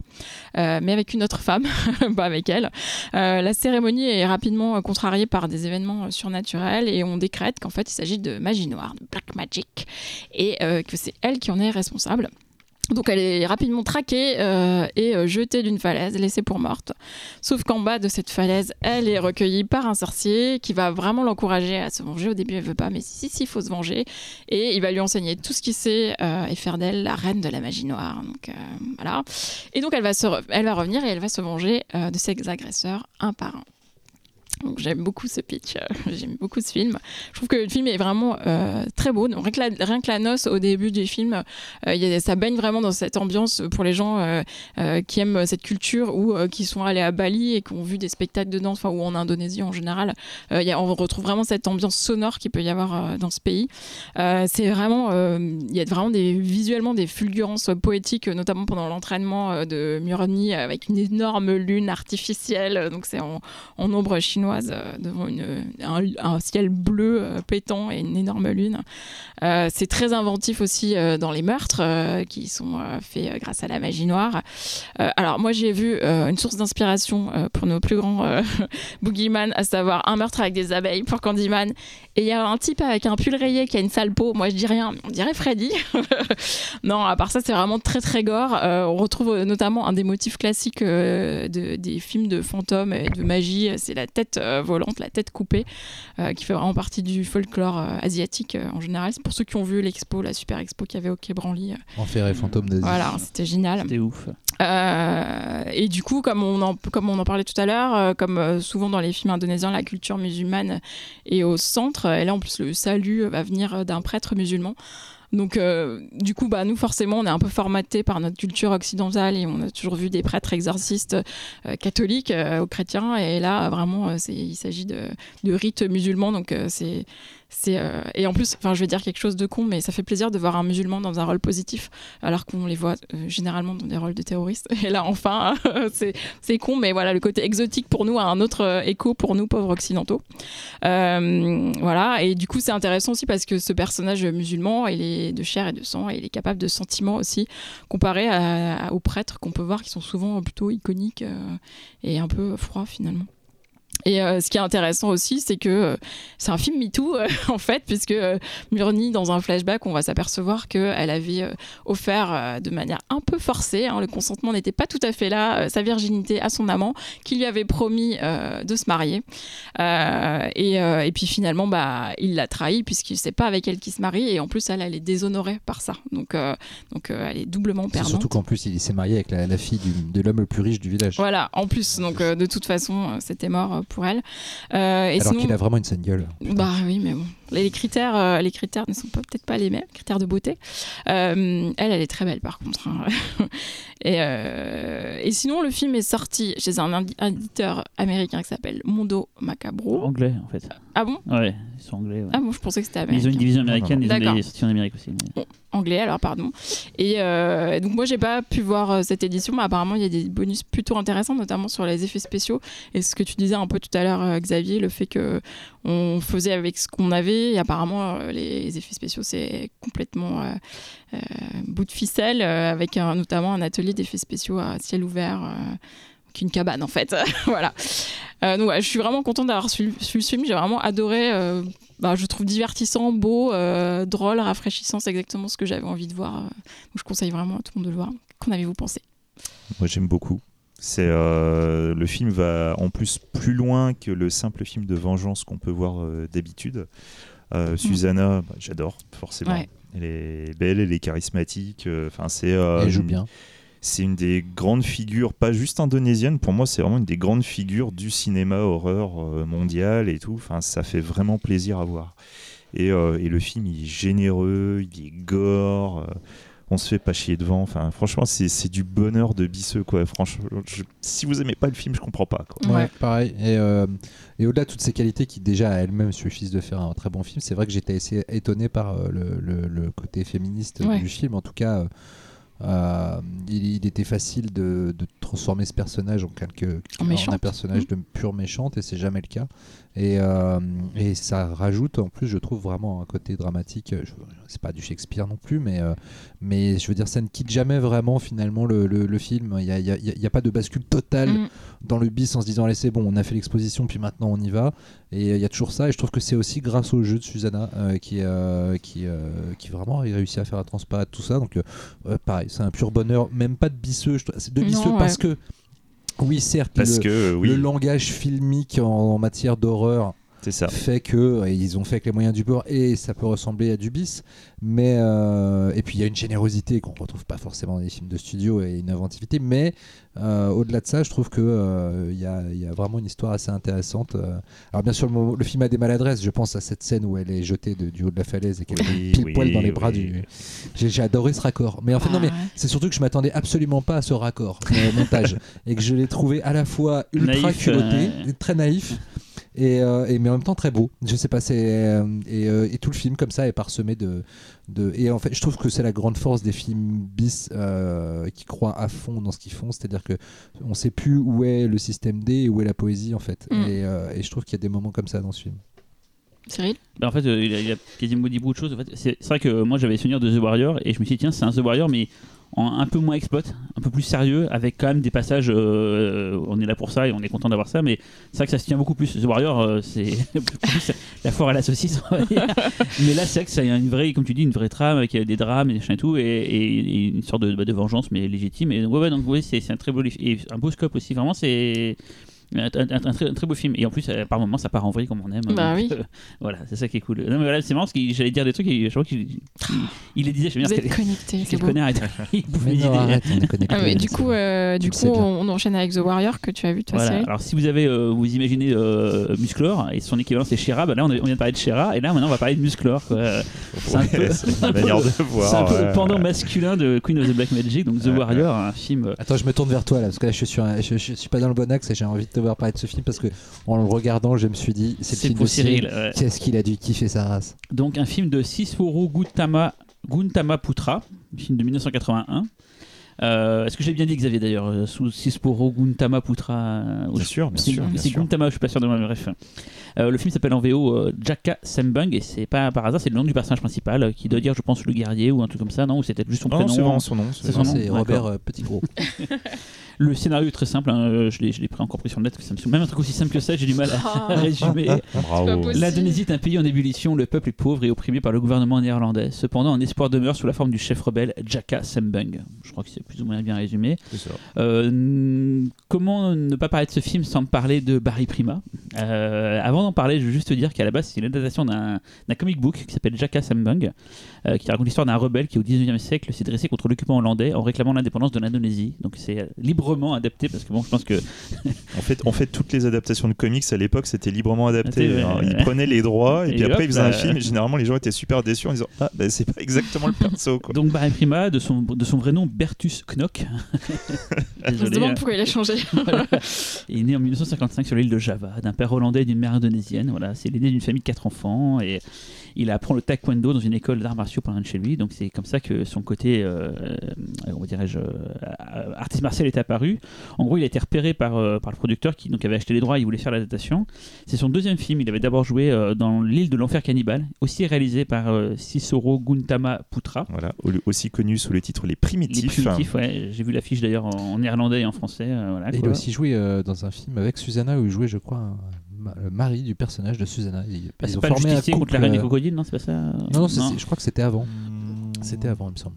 mais avec une autre femme, pas avec elle. la cérémonie est rapidement contrariée par des événements surnaturels et on décrète qu'en fait il s'agit de magie noire, de Black Magic, et que c'est elle qui en est responsable. Donc elle est rapidement traquée euh, et euh, jetée d'une falaise, laissée pour morte. Sauf qu'en bas de cette falaise, elle est recueillie par un sorcier qui va vraiment l'encourager à se venger. Au début, elle veut pas, mais si, si, il faut se venger. Et il va lui enseigner tout ce qu'il sait euh, et faire d'elle la reine de la magie noire. Donc voilà. Et donc elle va, se elle va revenir et elle va se venger de ses agresseurs un par un. J'aime beaucoup ce pitch, euh, j'aime beaucoup ce film. Je trouve que le film est vraiment euh, très beau. rien, que la, rien, que la, noce au début du film, euh, ça baigne vraiment dans cette ambiance pour les gens qui aiment cette culture ou qui sont allés à Bali et qui ont vu des spectacles de danse, ou en Indonésie en général. On retrouve vraiment cette ambiance sonore qu'il peut y avoir dans ce pays. c'est vraiment, il y a vraiment des, visuellement des fulgurances poétiques, notamment pendant l'entraînement de Murni avec une énorme lune artificielle. Donc c'est en, en ombre chinoise euh, devant un, ciel bleu euh, pétant et une énorme lune. Euh, c'est très inventif aussi dans les meurtres qui sont faits grâce à la magie noire. alors moi j'ai vu une source d'inspiration pour nos plus grands boogeyman, à savoir un meurtre avec des abeilles pour Candyman. Et il y a un type avec un pull rayé qui a une sale peau. Moi je dis rien, on dirait Freddy. non, à part ça c'est vraiment très très gore. on retrouve notamment un des motifs classiques de, des films de fantômes et de magie, c'est la tête volante, la tête coupée, euh, qui fait vraiment partie du folklore euh, asiatique en général. C'est pour ceux qui ont vu l'expo, la super expo qu'il y avait au Quai Branly. Enfer et fantôme d'Asie. Voilà, c'était génial. C'était ouf. et du coup, comme on en, comme on en parlait tout à l'heure, comme souvent dans les films indonésiens, la culture musulmane est au centre. Et là, en plus, le salut va venir d'un prêtre musulman. Donc, euh, du coup, bah, nous, forcément, on est un peu formaté par notre culture occidentale et on a toujours vu des prêtres exorcistes euh, catholiques euh, aux chrétiens. Et là, vraiment, il s'agit de, de rites musulmans. Donc, c'est euh, et en plus, enfin, je vais dire quelque chose de con, mais ça fait plaisir de voir un musulman dans un rôle positif, alors qu'on les voit euh, généralement dans des rôles de terroristes. Et là, enfin, c'est con, mais voilà, le côté exotique pour nous a un autre euh, écho pour nous pauvres occidentaux. voilà, et du coup, c'est intéressant aussi parce que ce personnage musulman, il est de chair et de sang, et il est capable de sentiments aussi, comparé aux prêtres qu'on peut voir qui sont souvent plutôt iconiques et un peu froids finalement. Et euh, ce qui est intéressant aussi, c'est que euh, c'est un film MeToo, euh, en fait, puisque Murni, dans un flashback, on va s'apercevoir qu'elle avait offert de manière un peu forcée, hein, le consentement n'était pas tout à fait là, sa virginité à son amant, qui lui avait promis de se marier. Et, et, puis finalement, bah, il l'a trahi, puisqu'il ne sait pas avec elle qui se marie, et en plus, elle, elle est déshonorée par ça. Donc, donc elle est doublement perdante. Surtout qu'en plus, il s'est marié avec la, fille de l'homme le plus riche du village. Voilà, en plus, donc de toute façon, c'était mort pour elle. Euh, et Alors qu'il a vraiment une scène gueule. Bah oui, mais bon. Les critères, euh, les critères ne sont peut-être pas les mêmes, critères de beauté. Euh, elle, elle est très belle par contre. Hein. et, et, sinon, le film est sorti chez un éditeur américain qui s'appelle Mondo Macabro. Anglais en fait. Ah bon? Ouais, ils sont anglais. Ah bon, je pensais que c'était américain. Ils ont une division américaine, ils ont des sorties en Amérique aussi. anglais alors, pardon. Et donc moi, j'ai pas pu voir cette édition, mais apparemment, il y a des bonus plutôt intéressants, notamment sur les effets spéciaux. Et ce que tu disais un peu tout à l'heure, Xavier, le fait que on faisait avec ce qu'on avait. Apparemment, euh, les effets spéciaux, c'est complètement euh, euh, bout de ficelle, avec notamment un atelier d'effets spéciaux à ciel ouvert qu'une cabane en fait. voilà. donc je suis vraiment contente d'avoir suivi ce film. J'ai vraiment adoré bah, je trouve divertissant, beau, drôle, rafraîchissant. C'est exactement ce que j'avais envie de voir. je conseille vraiment à tout le monde de le voir. Qu'en avez-vous pensé? Moi, j'aime beaucoup. C'est le film va en plus plus loin que le simple film de vengeance qu'on peut voir d'habitude. Mm. Susanna, bah, j'adore forcément. Elle est belle, elle est charismatique. Enfin, c'est. elle joue bien c'est une des grandes figures, pas juste indonésienne, pour moi c'est vraiment une des grandes figures du cinéma horreur euh, mondial et tout. Enfin, ça fait vraiment plaisir à voir. Et, euh, et le film, il est généreux, il est gore. Euh, on se fait pas chier devant. Enfin, franchement, c'est du bonheur de bisseux, quoi. Franchement, si vous aimez pas le film, je comprends pas. Quoi. Ouais, pareil. Et, et au-delà de toutes ces qualités qui déjà à elles-mêmes suffisent de faire un très bon film, c'est vrai que j'étais assez étonné par le, le, côté féministe du film. En tout cas, euh, il, était facile de, transformer ce personnage en, quelque, un personnage mmh. de pure méchante et c'est jamais le cas. Et, euh, et, ça rajoute en plus, je trouve vraiment un côté dramatique. C'est pas du Shakespeare non plus, mais, euh, mais je veux dire, ça ne quitte jamais vraiment finalement le, le, film. Il n'y a, y a, y a, pas de bascule totale mmh. dans le bis en se disant allez, c'est bon, on a fait l'exposition, puis maintenant on y va. Et il y a toujours ça. Et je trouve que c'est aussi grâce au jeu de Susanna qui, qui, qui vraiment a réussi à faire transparaître tout ça. Donc, pareil, c'est un pur bonheur, même pas de bisseux. C'est de bisseux parce que oui, certes, Parce le, que, oui. le langage filmique en, matière d'horreur fait que ils ont fait avec les moyens du bord et ça peut ressembler à du bis mais euh, et puis il y a une générosité qu'on retrouve pas forcément dans les films de studio et une inventivité. Mais euh, au-delà de ça je trouve que euh, il y, a, y, a, vraiment une histoire assez intéressante alors bien sûr le, film a des maladresses. Je pense à cette scène où elle est jetée du haut de la falaise et qu'elle est pile poil dans les bras du j'ai adoré ce raccord. Mais en fait non mais ah c'est surtout que je m'attendais absolument pas à ce raccord au montage. Et que je l'ai trouvé à la fois ultra culotté très naïf euh, et, mais en même temps très beau. Je sais pas, c'est euh, euh, et, tout le film comme ça est parsemé de, de et en fait je trouve que c'est la grande force des films bis qui croient à fond dans ce qu'ils font, c'est-à-dire que on sait plus où est le système D et où est la poésie en fait. Mm. Et, et, je trouve qu'il y a des moments comme ça dans ce film. Cyril? Bah, En fait, il, a, quasiment dit beaucoup de choses. En fait, c'est vrai que moi j'avais souvenir de The Warrior et je me suis dit, tiens, c'est un The Warrior, mais un peu moins exploit, un peu plus sérieux, avec quand même des passages. Euh, on est là pour ça et on est content d'avoir ça, mais c'est vrai que ça se tient beaucoup plus. The Warrior, euh, c'est la foire à la saucisse. mais là, c'est vrai que c'est une vraie, comme tu dis, une vraie trame avec des drames et, et tout, et, une sorte de, bah, de, vengeance, mais légitime. Et ouais, donc ouais, c'est un très beau et un beau scope aussi. Vraiment, c'est un, très, beau film. Et en plus, euh, par moments, ça part en vrille comme on aime. Bah oui. voilà, c'est ça qui est cool. Non, mais voilà, c'est marrant parce que j'allais dire des trucs et je crois qu'il il les disait. Vous êtes connecté, c'est bon. Arrête, mais non, arrête, on est connecté. Ah, mais du coup, euh, du coup on, enchaîne avec The Warrior que tu as vu toi voilà. Alors, si vous avez, euh, vous imaginez euh, Musclor et son équivalent c'est Shira, bah là on, vient de parler de Shira et là maintenant on va parler de Musclor. C'est un peu, C'est un peu le pendant masculin de Queen of the Black Magic, donc The Warrior, un film. Attends, je me tourne vers toi là parce que là je suis, je, je suis pas dans le bon axe et j'ai envie de te voir parler de ce film parce que en le regardant, je me suis dit, c'est le film de Cyril. Qu'est-ce qu'il a dû kiffer sa race Donc un film de Sisuru Guntama, Guntama Putra, film de 1981. Euh, est-ce que j'ai bien dit Xavier d'ailleurs euh, Sous Sisporo Guntama Putra euh, Bien sûr, bien sûr. C'est Guntama, je suis pas sûr de moi, bref. le film s'appelle en VO Jaka Sembung et c'est pas par hasard, c'est le nom du personnage principal qui doit dire, je pense, le guerrier ou un truc comme ça, non Ou c'était juste son prénom C'est vraiment son nom. C'est Robert Petit Gros. Le scénario est très simple, hein, euh, je l'ai pris encore pris sur le net, ça me même un truc aussi simple que ça, j'ai du mal à, ah. résumer. L'Indonésie est un pays en ébullition, le peuple est pauvre et opprimé par le gouvernement néerlandais. Cependant, un espoir demeure sous la forme du chef rebelle Jaka Sembung. Je crois que c'est plus ou moins bien résumé. Euh, comment ne pas parler de ce film sans parler de Barry Prima? Euh, Avant d'en parler, je veux juste te dire qu'à la base, c'est l'adaptation d'un comic book qui s'appelle Jaka Sembung, qui raconte l'histoire d'un rebelle qui, au 19e siècle, s'est dressé contre l'occupant hollandais en réclamant l'indépendance de l'Indonésie. Donc c'est libre librement adapté parce que bon, je pense que. en fait, en fait, toutes les adaptations de comics à l'époque, c'était librement adapté. Ils prenaient les droits et, puis après ils faisaient un bah, film. Et généralement, les gens étaient super déçus en disant Ah, ben c'est pas exactement le perso. Quoi. Donc, Barry Prima, de son, de son vrai nom, Bertus Knock. On se demande pourquoi il a changé. Il est né en 1955 sur l'île de Java, d'un père hollandais et d'une mère indonésienne. Voilà, c'est l'aîné d'une famille de quatre enfants et il apprend le taekwondo dans une école d'arts martiaux pendant de chez lui. Donc c'est comme ça que son côté, euh, on dirait-je, euh, artiste martial est apparu. En gros, il a été repéré par, euh, par le producteur qui donc avait acheté les droits, il voulait faire l'adaptation. C'est son deuxième film. Il avait d'abord joué dans l'île de l'enfer cannibale, aussi réalisé par Sisoro Guntama Putra. Voilà, aussi connu sous le titre Les Primitifs. Les Primitifs, ouais. J'ai vu l'affiche d'ailleurs en néerlandais et en français. voilà, et il a aussi joué dans un film avec Susanna où il jouait, je crois, mari du personnage de Susanna. Ils, Bah, c'est ont pas le formé un justicier contre la reine des couple, euh, crocodiles, non C'est pas ça Non, je crois que c'était avant. Hmm. C'était avant, il me semble.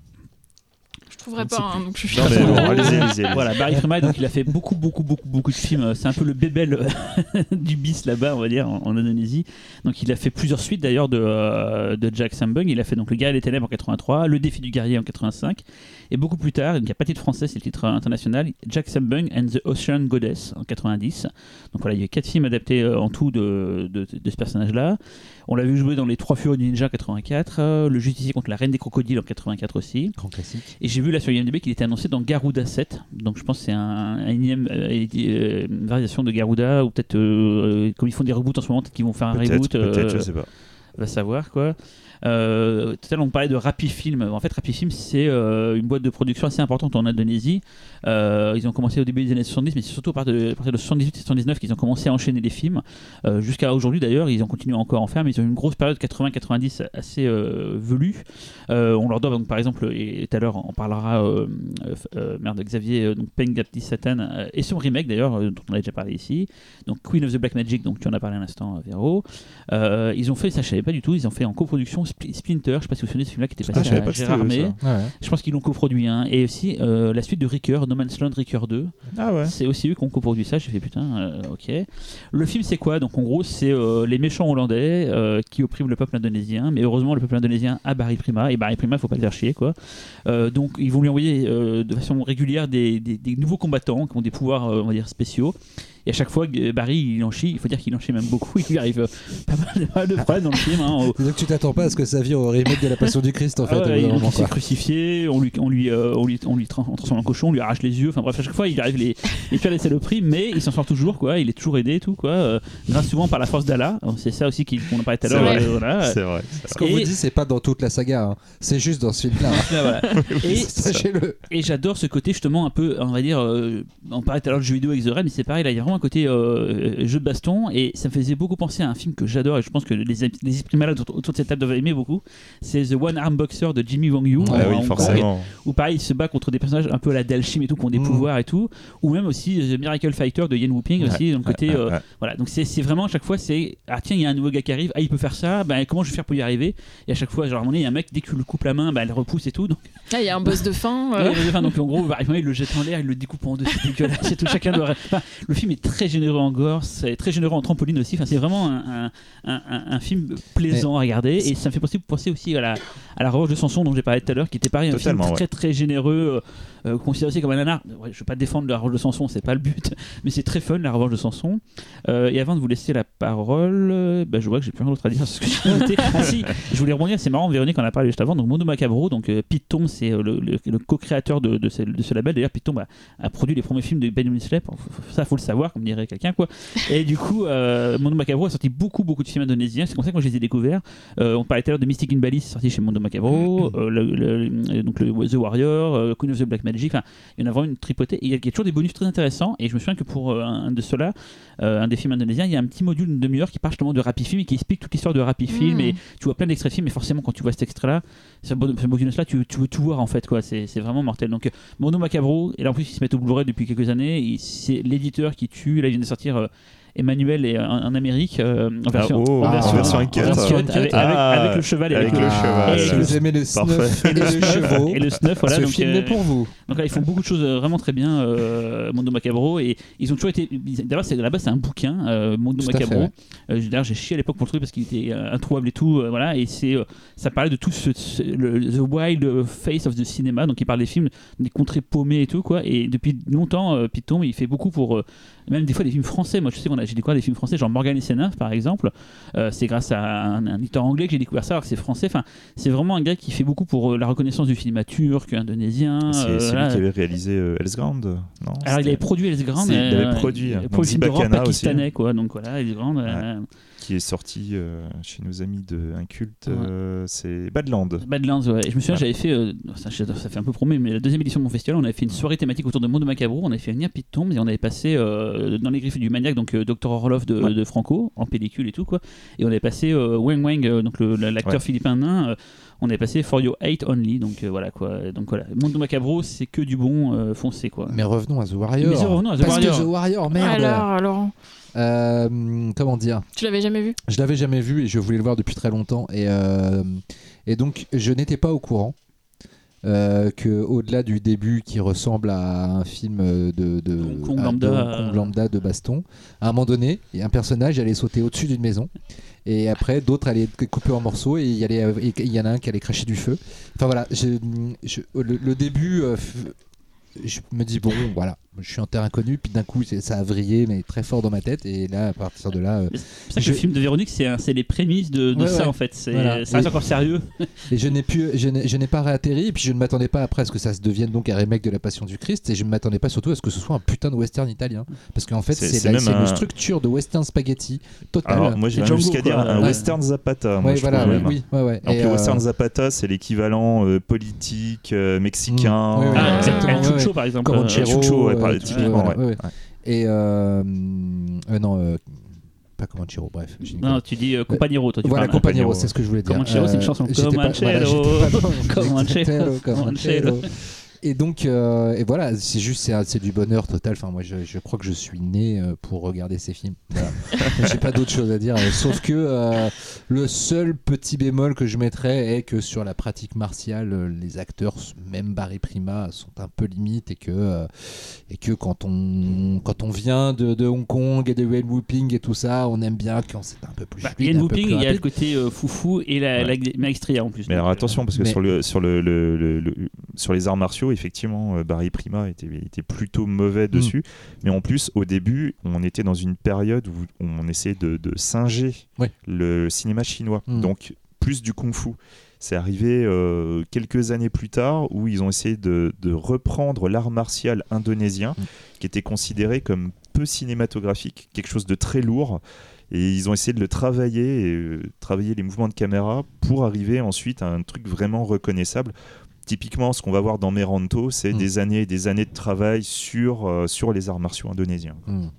Je trouverais pas, hein, donc je suis Non, mais bon, allez-y, allez-y. Voilà, Barry Freeman, donc il a fait beaucoup, beaucoup, beaucoup, beaucoup de films. C'est un peu le bébel euh, du bis là-bas, on va dire, en, en Indonésie. Donc il a fait plusieurs suites d'ailleurs de, euh, de Jack Sambung. Il a fait donc Le Guerrier des Ténèbres en 83, Le Défi du Guerrier en 85, et beaucoup plus tard, il n'y a pas de titre français, c'est le titre international, Jack Sambung and the Ocean Goddess en 90. Donc voilà, il y a quatre films adaptés euh, en tout de, de, de ce personnage-là. On l'a vu jouer dans Les Trois Fureurs du Ninja en 84, euh, Le Justicier contre la Reine des Crocodiles en 84 aussi. Grand classique. Et j'ai vu là sur IMDb qu'il était annoncé dans Garuda 7. Donc je pense que c'est un, un énième euh, une variation de Garuda, ou peut-être euh, comme ils font des reboots en ce moment, peut-être qu'ils vont faire un Peut-être, reboot. peut-être, euh, je sais pas. va savoir quoi. Euh, tout à l'heure, on parlait de Rappi Film. En fait, Rappi Film, c'est euh, une boîte de production assez importante en Indonésie. Euh, ils ont commencé au début des années 70, mais c'est surtout à partir de, à partir de 78 et 79 qu'ils ont commencé à enchaîner les films. Euh, Jusqu'à aujourd'hui, d'ailleurs, ils ont continué encore à en faire, mais ils ont eu une grosse période 80-90 assez velue. On leur doit, donc, par exemple, et tout à l'heure, on parlera, merde, Xavier, donc Peng Gapti Satan, et son remake d'ailleurs, dont on a déjà parlé ici. Donc Queen of the Black Magic, donc tu en as parlé à l'instant, Véro. Ils ont fait, ça je savais pas du tout, ils ont fait en coproduction Splinter, je sais pas si vous vous souvenez de ce film-là qui était Ah, passé à pas Gérard May. Ouais. Je pense qu'ils l'ont coproduit. Hein. Et aussi euh, la suite de Ricker, No Man's Land Ricker 2. Ah ouais. C'est aussi eux qui ont coproduit ça. J'ai fait putain, euh, ok. Le film c'est quoi? Donc en gros c'est euh, les méchants hollandais euh, qui oppriment le peuple indonésien. Mais heureusement le peuple indonésien a Barry Prima. Et Barry Prima faut pas le faire chier quoi. Euh, donc ils vont lui envoyer euh, de façon régulière des, des- des nouveaux combattants qui ont des pouvoirs euh, on va dire spéciaux. Et à chaque fois, Barry, il en chie. Il faut dire qu'il en chie même beaucoup. Il lui arrive euh, pas mal, pas mal de problèmes dans le film. hein. Que tu t'attends pas à ce que ça vire au remake de la Passion du Christ en fait. ah ouais, d'un il s'est crucifié, on lui, on lui, euh, on lui, on lui tra- on transforme en cochon, on lui arrache les yeux. Enfin bref, à chaque fois, il arrive les, les pires des saloperies, mais il s'en sort toujours, quoi. Il est toujours aidé, et tout, quoi. euh, grâce souvent par la force d'Allah. C'est ça aussi qui- qu'on en parlait tout à l'heure. C'est vrai. Ce qu'on vous dit, c'est pas dans toute la saga, hein. c'est juste dans ce film-là. hein. Voilà. Et, Sachez-le. et j'adore ce côté justement un peu, on va dire, euh, on parlait tout à l'heure de jeu vidéo avec The Red, mais c'est pareil, là il y a vraiment un côté euh, jeu de baston, et ça me faisait beaucoup penser à un film que j'adore, et je pense que les, les esprits malades autour autour de cette table doivent aimer beaucoup, c'est The One Arm Boxer de Jimmy Wang Yu. Ouais, Ah oui, forcément. Où pareil, il se bat contre des personnages un peu à la Dalshim et tout, qui ont des Mm. pouvoirs et tout, ou même aussi The Miracle Fighter de Yen Whooping aussi, donc côté, Ouais, euh, ouais. voilà, donc c'est c'est vraiment à chaque fois, c'est ah tiens, il y a un nouveau gars qui arrive, ah il peut faire ça, ben comment je vais faire pour y arriver? Et à chaque fois, genre à un moment donné, il y a un mec, dès que tu le coupes la main, ben elle repousse et tout, donc Ah, il y a un boss de fin. euh, Ouais, enfin, donc en gros, bah, il le jette en l'air, il le découpe en deux, c'est dégueulasse. et tout, chacun doit... enfin, le film est très généreux en gore, c'est très généreux en trampoline aussi. Enfin, c'est vraiment un, un, un- un film plaisant à regarder. Et ça me fait penser, penser aussi à la, à la Revanche de Samson dont j'ai parlé tout à l'heure, qui était pareil, un film très très généreux, euh, euh, considéré aussi comme un nanar. Ouais, je veux pas défendre la Revanche de Samson, c'est pas le but, mais c'est très fun la Revanche de Samson. Euh, et avant de vous laisser la parole, euh, bah, je vois que j'ai plus rien d'autre à dire. sur ce que ah si, je voulais rebondir, c'est marrant, Véronique en a parlé juste avant. Donc Mondo Macabro, donc euh, Pete Tong, c'est le, le- le co-créateur de, de ce, de ce label. D'ailleurs, Pete Tong bah, a produit les premiers films de Ben f- f- Ça, faut le savoir, comme dirait quelqu'un, quoi. Et du coup, Mondo Macabro a sorti beaucoup, beaucoup de films indonésiens. C'est comme ça que moi, je les ai découverts. On parlait tout à l'heure de Mystic in Bali, c'est sorti chez Mondo Macabro. Le- le- donc le The Warrior, Queen of the Black Magic. Enfin, il y en a vraiment une tripotée. Et il y a toujours des bonus très intéressants. Et je me souviens que pour euh, un de ceux-là, euh, un des films indonésiens, il y a un petit module d'une demi-heure qui parle justement de Rappi Film et qui explique toute l'histoire de Rappi Film. Mm. Et tu vois plein d'extraits de films, mais forcément, quand tu vois cet extrait-là, ce ce bonus-là, tu, tu veux tout voir en fait. quoi. C'est vraiment mortel. Donc, euh, Mondo Macabro, et là en plus, ils se mettent au Blu-ray depuis quelques années. et C'est l'éditeur qui tue. Là, il vient de sortir. Euh, Emmanuel est en, en Amérique euh, en version, oh, en version, version en version Ah. avec, Ah, avec le cheval et avec avec, le le, cheval. et si le- vous aimez le snuff et les chevaux, et le snuff, voilà. ce donc, film euh, est pour vous. donc là, ils font beaucoup de choses euh, vraiment très bien, euh, Mondo Macabro, et ils ont toujours été. D'abord, c'est là-bas, c'est un bouquin, euh, Mondo Tout Macabro. ouais. Euh, D'ailleurs, j'ai chié à l'époque pour le truc parce qu'il était euh, introuvable et tout, euh, voilà. Et c'est, euh, ça parlait de tout ce, ce- le the wild face of the cinema, donc il parle des films, des contrées paumées et tout, quoi. Et depuis longtemps, euh, Piton, il fait beaucoup pour, euh, même des fois des films français. Moi, je sais qu'on a, j'ai découvert des films français, genre Morgan et Senna, par exemple. Euh, c'est grâce à un, un éditeur anglais que j'ai découvert ça, alors que c'est français. Enfin, c'est vraiment un gars qui fait beaucoup pour euh, la reconnaissance du cinéma turc, indonésien. C'est euh, c'est voilà. lui qui avait réalisé euh, Hellsground, non? Alors il avait produit Les Grand, C'est- il avait produit, hein. pour le film d'horreur Zibakana aussi. pakistanais quoi. Donc voilà, Les Grand. Qui est sorti euh, chez nos amis de Inculte, Ouais. euh, c'est Badland. Badlands, ouais. Et je me souviens, j'avais fait, euh, ça, ça fait un peu promet, mais la deuxième édition de mon festival, on avait fait une soirée thématique autour de Monde Macabro. On avait fait venir Pete Tombs et on avait passé euh, dans les griffes du maniaque, donc euh, Dr. Orloff de, Ouais. de Franco, en pellicule et tout, quoi. Et on avait passé euh, Wang Wang, euh, donc l'acteur Ouais. philippin nain. euh, on avait passé For Your Hate Only, donc euh, voilà quoi. Donc voilà, Monde Macabro, c'est que du bon euh, foncé quoi. Mais revenons à The Warrior. Mais revenons à The Parce Warrior. que The Warrior, merde. Alors, alors. Euh, comment dire? Tu l'avais jamais vu? Je l'avais jamais vu et je voulais le voir depuis très longtemps. Et, euh, et donc, je n'étais pas au courant euh, que au-delà du début qui ressemble à un film de, de, Hong Kong à- lambda, de Hong Kong lambda de baston, à un moment donné, il y a un personnage allait sauter au-dessus d'une maison. Et après, d'autres allaient être coupés en morceaux et il y, allait- et il y en a un qui allait cracher du feu. Enfin voilà, je, je- le, le début, euh, je me dis bon, voilà, je suis en terre inconnue, puis d'un coup, ça a vrillé, mais très fort dans ma tête. Et là, à partir de là, euh, C'est pour ça que Je- le film de Véronique, c'est les prémices de, de Ouais, ça ouais. en fait. C'est Voilà. Et- encore sérieux. Et je n'ai pu, je n'ai je n'ai pas réatterri, et puis je ne m'attendais pas après à ce que ça se devienne donc un remake de La Passion du Christ, et je ne m'attendais pas surtout à ce que ce soit un putain de western italien, parce qu'en fait C'est- c'est un- une structure de western spaghetti totale. Alors, moi, Django, jusqu'à dire un Ouais. western Zapata. moi, je voilà, trouve oui, même. oui, ouais, ouais. Alors Et, que le euh, western Zapata, c'est l'équivalent euh, politique euh, mexicain. Mm. Ah, exactement. par exemple. Euh, typiquement, ouais. ouais. Et euh, euh, non, euh, pas Comanchero, bref. Non, tu dis euh, Compagnero, toi tu Voilà. Compagnero, c'est ce que je voulais dire. Comanchero, c'est une chanson. pas- voilà, Comanchero. Comanchero. Comanchero. Et donc, euh, et voilà, c'est juste, c'est, c'est du bonheur total. Enfin, moi, je, je crois que je suis né euh, pour regarder ces films. Voilà. J'ai pas d'autre chose à dire. euh, Sauf que euh, le seul petit bémol que je mettrais est que sur la pratique martiale, euh, les acteurs, même Barry Prima, sont un peu limites et que, euh, et que quand on, quand on vient de, de Hong Kong et de Wen Whooping et tout ça, on aime bien quand c'est un peu plus Bah, fluide, peu Whooping, il y a le côté euh, foufou et la, Ouais. la maestria en plus. Mais alors attention, parce que mais- sur, le, sur, le, le- le- le- sur les arts martiaux, effectivement, euh, Barry Prima était, était plutôt mauvais dessus. Mais en plus, au début, on était dans une période où on essayait de, de singer le cinéma chinois. Mm. Donc, plus du kung-fu. C'est arrivé euh, quelques années plus tard où ils ont essayé de, de reprendre l'art martial indonésien, Mm. qui était considéré comme peu cinématographique, quelque chose de très lourd. Et ils ont essayé de le travailler, et, euh, travailler les mouvements de caméra pour arriver ensuite à un truc vraiment reconnaissable. Typiquement, ce qu'on va voir dans Meranto, c'est Mm. des années et des années de travail sur, euh, sur les arts martiaux indonésiens. Hmm.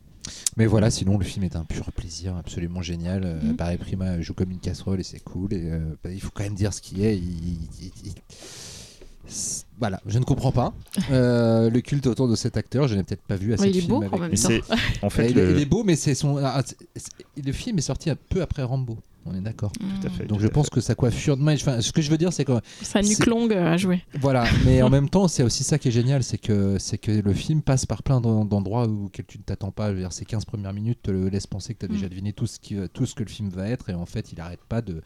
Mais voilà, sinon le film est un pur plaisir, absolument génial. Euh, Mhm. Barry Prima joue comme une casserole et c'est cool. Et euh, bah, il faut quand même dire ce qu'il est. Il- il- il- c'est- Voilà, je ne comprends pas Euh, le culte autour de cet acteur. Je n'ai peut-être pas vu assez Ouais, de il est films beau avec en même Mais temps. c'est en fait il, est- le- il est beau, mais c'est son. ah, le film est sorti un peu après Rambo. On est d'accord. Tout à fait. Donc tout je pense fait. que sa coiffure. de Enfin, ce que je veux dire, c'est que Sa nuque longue à jouer. voilà, mais en même temps, c'est aussi ça qui est génial, c'est que c'est que le film passe par plein d'en- d'endroits où que tu ne t'attends pas. Je veux dire, ces 15 premières minutes te le laissent penser que tu as déjà Mm. deviné tout ce, qui, tout ce que le film va être, et en fait, il arrête pas de,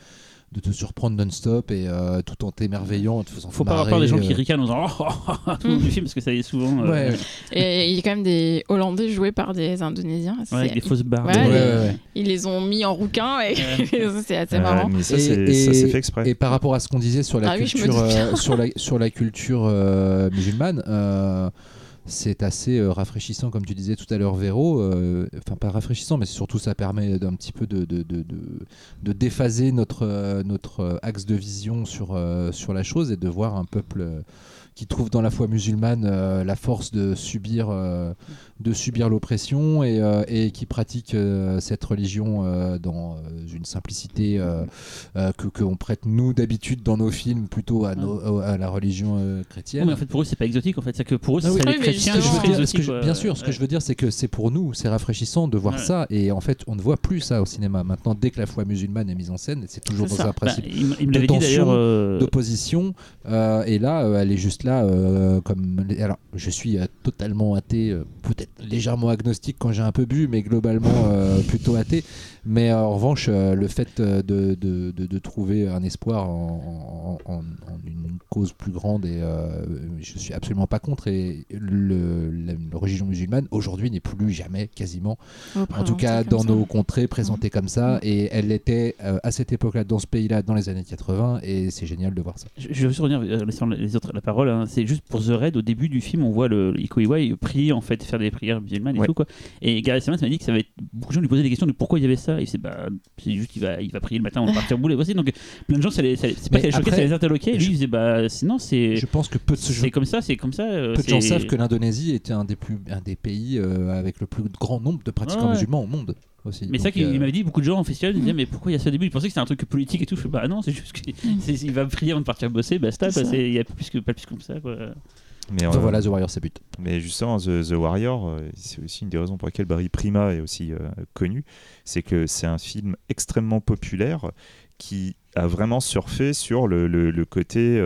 de te surprendre non-stop et euh, tout en t'émerveillant, en te faisant Faut pas avoir marrer, peur des gens qui euh, ricanent en disant oh, oh, oh, oh tout le du film parce que ça y est souvent. euh, Ouais, Et il y a quand même des Hollandais joués par des Indonésiens. ouais, avec des fausses barres. Ouais, ouais, les- ouais, ouais. Ils les ont mis en rouquin et c'est assez marrant. mais ça, Et- c'est fait exprès. Et par rapport à ce qu'on disait sur la Ah culture, euh, sur la sur la culture euh, musulmane, euh, c'est assez euh, rafraîchissant, comme tu disais tout à l'heure, Véro. euh, Enfin, pas rafraîchissant, mais surtout ça permet d'un petit peu de, de, de, de- déphaser notre euh, notre axe de vision sur sur la chose et de voir un peuple. qui trouve dans la foi musulmane la force de subir, de subir l'oppression et, euh, et qui pratique euh, cette religion euh, dans une simplicité euh, euh, que qu'on prête nous d'habitude dans nos films plutôt à, nos- au- à la religion euh, chrétienne. mais en fait, pour eux, c'est pas exotique. En fait, c'est que pour eux, Ah oui. c'est Oui, les chrétiens. Ce que je bien sûr, ce que je veux dire, c'est que c'est pour nous, c'est rafraîchissant de voir Ouais. ça. Et en fait, on ne voit plus ça au cinéma. Maintenant, dès que la foi musulmane est mise en scène, c'est toujours dans ça. un Bah, principe il m- il me de tension, euh, d'opposition. euh, et là, euh, elle est juste là, euh, comme. Alors, je suis euh, totalement athée, euh, peut-être légèrement agnostique quand j'ai un peu bu, mais globalement euh, plutôt athée. Mais euh, en revanche, euh, le fait euh, de, de, de- de trouver un espoir en, en- en- en une cause plus grande, et euh, je suis absolument pas contre. Et le, la, la religion musulmane aujourd'hui n'est plus jamais quasiment en tout cas dans nos contrées présentées comme ça et elle l'était euh, à cette époque-là dans ce pays-là dans les années 80 et c'est génial de voir ça Je, je veux juste revenir euh, laissant les autres la parole. hein. C'est juste pour The Raid, au début du film, on voit le Iko Iwai prier, en fait, faire des prières musulmanes et Ouais. tout. Quoi. Et Gary Simmons m'a dit que ça va être... beaucoup de gens lui posaient des questions de pourquoi il y avait ça. Et c'est bah, c'est juste qu'il va, il va prier le matin avant de partir et voici. Donc plein de gens, ça les, ça c'est pas que ça les choquait, ça les interloquait. Et lui, je- il disait bah, sinon, c'est. je pense que peu de, C'est comme ça, c'est comme ça. euh, peu de gens savent que l'Indonésie était un des, plus, un des pays euh, avec le plus grand nombre de pratiquants musulmans au monde aussi Mais ça Donc, qu'il euh, il m'avait dit, beaucoup de gens en festival disaient mais pourquoi il y a ça au début? Ils pensaient que c'était un truc politique et tout. Je fais bah non, c'est juste qu'il va prier avant de partir bosser, basta. Ça. C'est- Il y a plus que, pas plus comme ça. Quoi. Mais voilà, The Warrior, c'est but. Mais justement, The, The Warrior, c'est aussi une des raisons pour lesquelles Barry Prima est aussi connu, c'est que c'est un film extrêmement populaire qui a vraiment surfé sur le, le, côté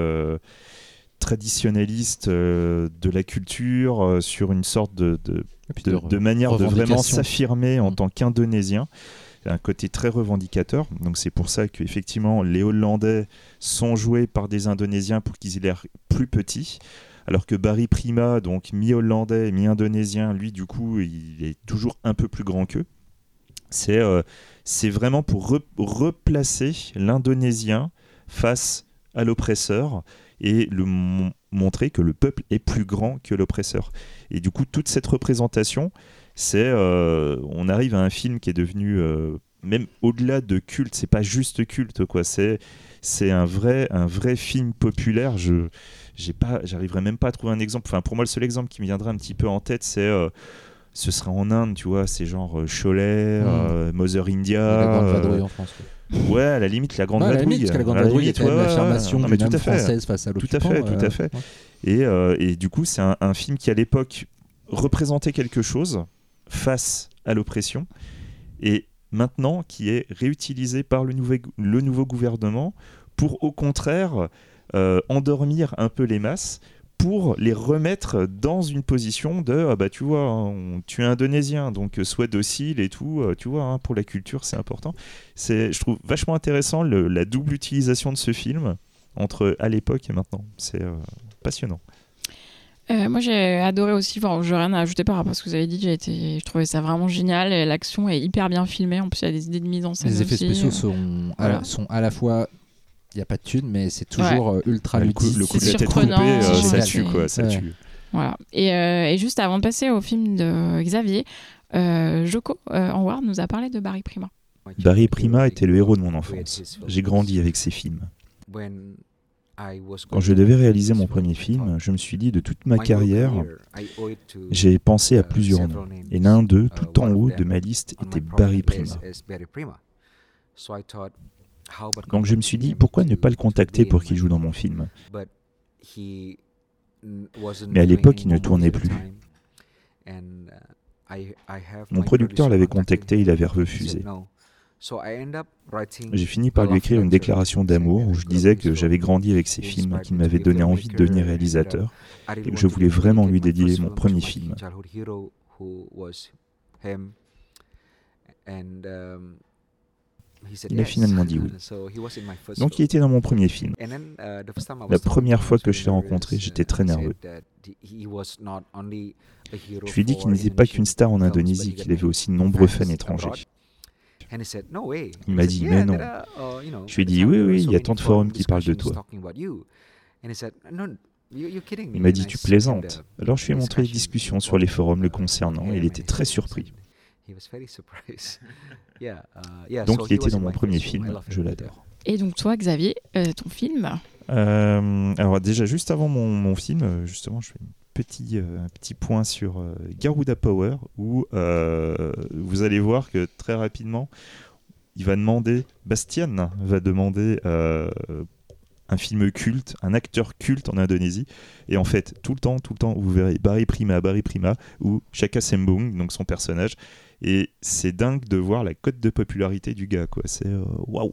traditionnaliste de la culture, sur une sorte de, de, de manière de vraiment s'affirmer en mm. tant qu'Indonésien un côté très revendicateur. Donc c'est pour ça qu'effectivement les Hollandais sont joués par des Indonésiens pour qu'ils aient l'air plus petits. Alors que Barry Prima, donc mi-hollandais, mi-indonésien, lui du coup il est toujours un peu plus grand qu'eux. C'est euh, vraiment pour replacer l'Indonésien face à l'oppresseur et le montrer que le peuple est plus grand que l'oppresseur. Et du coup toute cette représentation c'est euh, on arrive à un film qui est devenu euh, même au-delà de culte, c'est pas juste culte quoi, c'est c'est un vrai un vrai film populaire. Je j'ai pas j'arriverai même pas à trouver un exemple. Enfin pour moi le seul exemple qui me viendrait un petit peu en tête c'est euh, ce serait en Inde, tu vois, c'est genre Cholet, mmh. Mother India. La Grande Vadrouille en France. Ouais, à la limite, la Grande ouais, Vadrouille. que la Grande Vadrouille est l'affirmation d'une âme française face à l'occupant. Tout à fait, tout à fait. Et, et, du coup, c'est un, un, film qui, à l'époque, représentait quelque chose, face à l'oppression et maintenant qui est réutilisé par le, le nouveau gouvernement pour au contraire euh, endormir un peu les masses pour les remettre dans une position de ah bah tu vois hein, tu es indonésien donc sois docile et tout euh, tu vois hein, pour la culture c'est important c'est je trouve vachement intéressant la double utilisation de ce film entre à l'époque et maintenant c'est euh, passionnant euh, moi, j'ai adoré aussi. Enfin, je n'ai rien à ajouter par rapport à ce que vous avez dit. J'ai été, je trouvais ça vraiment génial. L'action est hyper bien filmée. En plus, il y a des idées de mise en scène. Les effets spéciaux sont, à la, sont à la fois. Il n'y a pas de thune, mais c'est toujours euh, ultra ludique. Le coup, de la tête coupée, euh, ça tue, quoi. Ça tue. Voilà. Et, et, juste avant de passer au film de Xavier, Joko Ward nous a parlé de Barry Prima. Barry Prima était le héros de mon enfance. J'ai grandi avec ses films. Quand je devais réaliser mon premier film, je me suis dit de toute ma carrière, j'ai pensé à plusieurs noms. Et l'un d'eux, tout en haut de ma liste, était Barry Prima. Donc je me suis dit, pourquoi ne pas le contacter pour qu'il joue dans mon film? Mais à l'époque, il ne tournait plus. Mon producteur l'avait contacté, il avait refusé. J'ai fini par lui écrire une déclaration d'amour où je disais que j'avais grandi avec ses films, qu'il m'avait donné envie de devenir réalisateur. Et que je voulais vraiment lui dédier mon premier film. Il a finalement dit oui. Donc il était dans mon premier film. La première fois que je l'ai rencontré, j'étais très nerveux. Je lui ai dit qu'il n'était pas qu'une star en Indonésie, qu'il avait aussi de nombreux fans étrangers. Il m'a dit, mais non. Je lui ai dit, oui, oui, il y a tant de forums qui parlent de toi. Il m'a dit, tu plaisantes. Alors je lui ai montré les discussions sur les forums le concernant et il était très surpris. Donc il était dans mon premier film, je l'adore. Et donc toi, Xavier, euh, ton film euh, Alors déjà, juste avant mon, mon film, euh, justement, je fais petit, euh, petit point sur euh, Garuda Power où euh, vous allez voir que très rapidement, il va demander, Bastian va demander un film culte, un acteur culte en Indonésie. Et en fait, tout le temps, tout le temps, vous verrez Barry Prima, Barry Prima ou Chaka Sembung, donc son personnage. Et c'est dingue de voir la cote de popularité du gars, quoi. C'est waouh.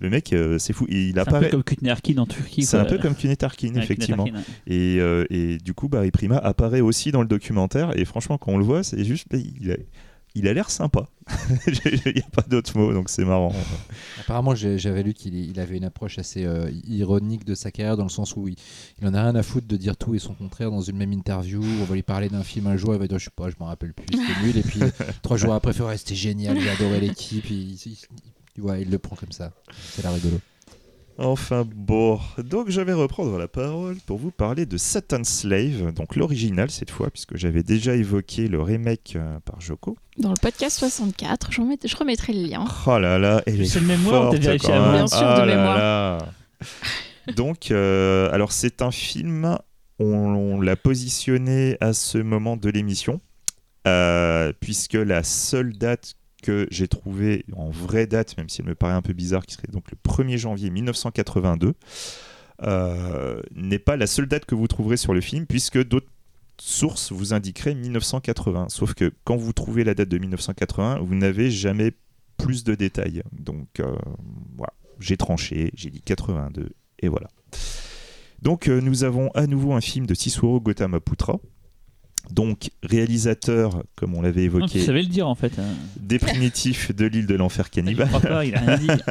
Le mec, euh, c'est fou. Il apparaît. C'est un peu comme Kutner en Turquie. C'est un peu comme Kutner effectivement. et, euh, et, du coup, Barry Prima apparaît aussi dans le documentaire. Et franchement, quand on le voit, c'est juste. Il a, il a l'air sympa. Il n'y a pas d'autre mot, donc c'est marrant. Apparemment, j'avais lu qu'il avait une approche assez euh, ironique de sa carrière, dans le sens où il, il, en a rien à foutre de dire tout et son contraire dans une même interview. On va lui parler d'un film un jour, il va dire Je sais pas, je m'en rappelle plus, c'était nul. Et puis trois jours après, il c'était génial, j'ai adoré l'équipe. Il, il le prend comme ça. C'est la rigolo. Enfin bon, donc je vais reprendre la parole pour vous parler de Satan Slave, donc l'original cette fois, puisque j'avais déjà évoqué le remake euh, par Joko. Dans le podcast 64, je, je remettrai le lien. Oh là là, elle est le mémoire, Bien sûr, de oh mémoire. donc, euh, alors c'est un film, on, l'a positionné à ce moment de l'émission, euh, puisque la seule date que j'ai trouvé en vraie date, même si elle me paraît un peu bizarre, qui serait donc le 1er janvier 1982. n'est pas la seule date que vous trouverez sur le film, puisque d'autres sources vous indiqueraient 1980. Sauf que quand vous trouvez la date de 1980, vous n'avez jamais plus de détails. Donc voilà, j'ai tranché, j'ai dit 82, et voilà. Donc nous avons à nouveau un film de Siswaro Gautamaputra, donc réalisateur, comme on l'avait évoqué. tu savais le dire en fait. Hein. Des primitifs de l'île de l'enfer cannibale. il a rien dit.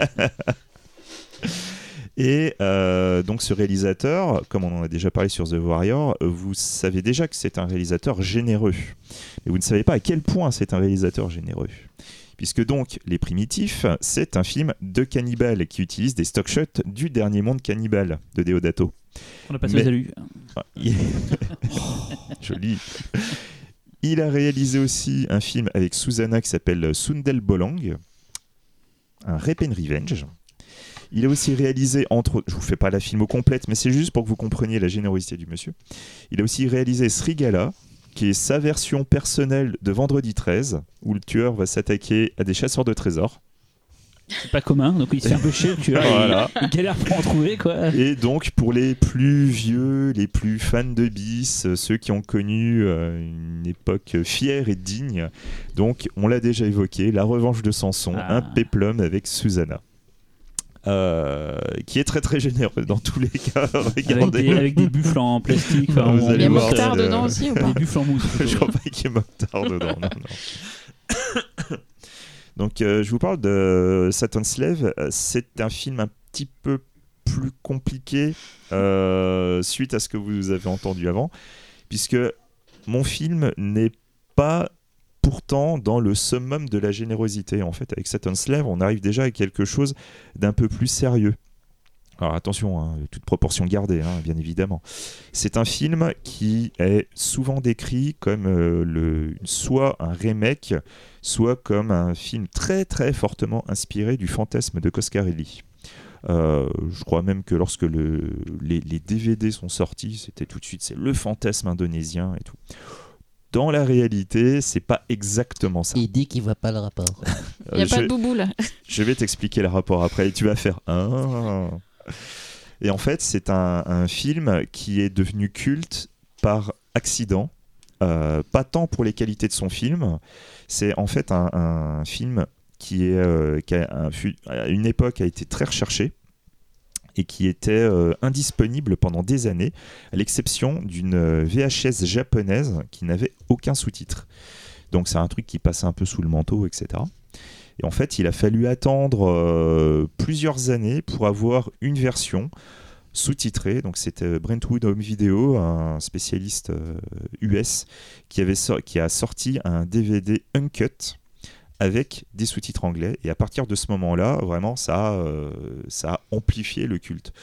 Et euh, donc ce réalisateur, comme on en a déjà parlé sur The Warrior, vous savez déjà que c'est un réalisateur généreux. Mais vous ne savez pas à quel point c'est un réalisateur généreux. Puisque donc Les Primitifs, c'est un film de cannibale qui utilise des stock shots du dernier monde cannibale de Deodato. On a passé Mais... les ah, Joli. Il a réalisé aussi un film avec Susanna qui s'appelle Sundel Bolang, un Rape and Revenge. Il a aussi réalisé, entre je vous fais pas la film au complète, mais c'est juste pour que vous compreniez la générosité du monsieur. Il a aussi réalisé Srigala, qui est sa version personnelle de Vendredi 13, où le tueur va s'attaquer à des chasseurs de trésors. C'est pas commun, donc il se fait un peu chier, tu vois. Voilà. Il, galère pour en trouver, quoi. Et donc, pour les plus vieux, les plus fans de bis, ceux qui ont connu euh, une époque fière et digne, donc, on l'a déjà évoqué, La Revanche de Samson, ah. un péplum avec Susanna. Euh, qui est très très généreux dans tous les cas. Regardez. Avec, des, buffles en plastique. il y a moctard dedans aussi ou pas Des buffles en mousse. Je crois pas qu'il y ait moctard dedans. Non, non. Donc euh, je vous parle de Satan's Slave. C'est un film un petit peu plus compliqué euh, suite à ce que vous avez entendu avant, puisque mon film n'est pas pourtant dans le summum de la générosité. En fait, avec Satan's Slave, on arrive déjà à quelque chose d'un peu plus sérieux. Alors attention, hein, toute proportion gardée, hein, bien évidemment. C'est un film qui est souvent décrit comme euh, le, soit un remake, soit comme un film très très fortement inspiré du fantasme de Coscarelli. Euh, je crois même que lorsque le, les, les, DVD sont sortis, c'était tout de suite c'est le fantasme indonésien et tout. Dans la réalité, c'est pas exactement ça. Il dit qu'il voit pas le rapport. Il n'y a pas de boubou là. Je vais t'expliquer le rapport après et tu vas faire ah. Et en fait, c'est un, film qui est devenu culte par accident. Euh, pas tant pour les qualités de son film, c'est en fait un, film qui, est, euh, à une époque a été très recherché et qui était euh, indisponible pendant des années, à l'exception d'une VHS japonaise qui n'avait aucun sous-titre. Donc c'est un truc qui passait un peu sous le manteau, etc. Et en fait, il a fallu attendre plusieurs années pour avoir une version sous-titrée. Donc c'était Brentwood Home Video, un spécialiste US, qui, avait qui a sorti un DVD uncut avec des sous-titres anglais. Et à partir de ce moment-là, vraiment, ça, euh, ça a amplifié le culte.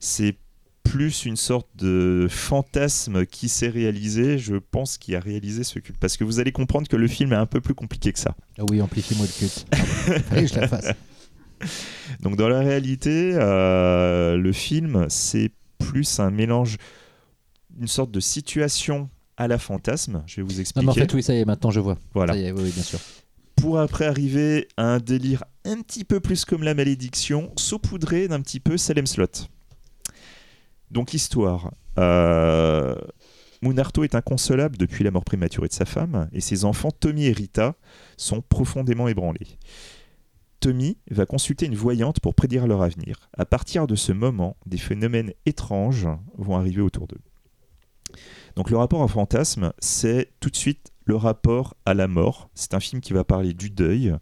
C'est plus une sorte de fantasme qui s'est réalisé, je pense, qui a réalisé ce culte. Parce que vous allez comprendre que le film est un peu plus compliqué que ça. Ah oui, amplifiez-moi le culte. Fallait que je la fasse. Donc dans la réalité, euh, le film, c'est plus un mélange, une sorte de situation à la fantasme. Je vais vous expliquer. Non, mais en fait, oui, ça y est, maintenant je vois. Voilà. Ça y est, oui, bien sûr pour après arriver à un délire un petit peu plus comme la malédiction, saupoudré d'un petit peu Salem Slot. Donc l'histoire. Euh, Munarto est inconsolable depuis la mort prématurée de sa femme, et ses enfants Tommy et Rita sont profondément ébranlés. Tommy va consulter une voyante pour prédire leur avenir. À partir de ce moment, des phénomènes étranges vont arriver autour d'eux. Donc le rapport au fantasme, c'est tout de suite le rapport à la mort. C'est un film qui va parler du deuil.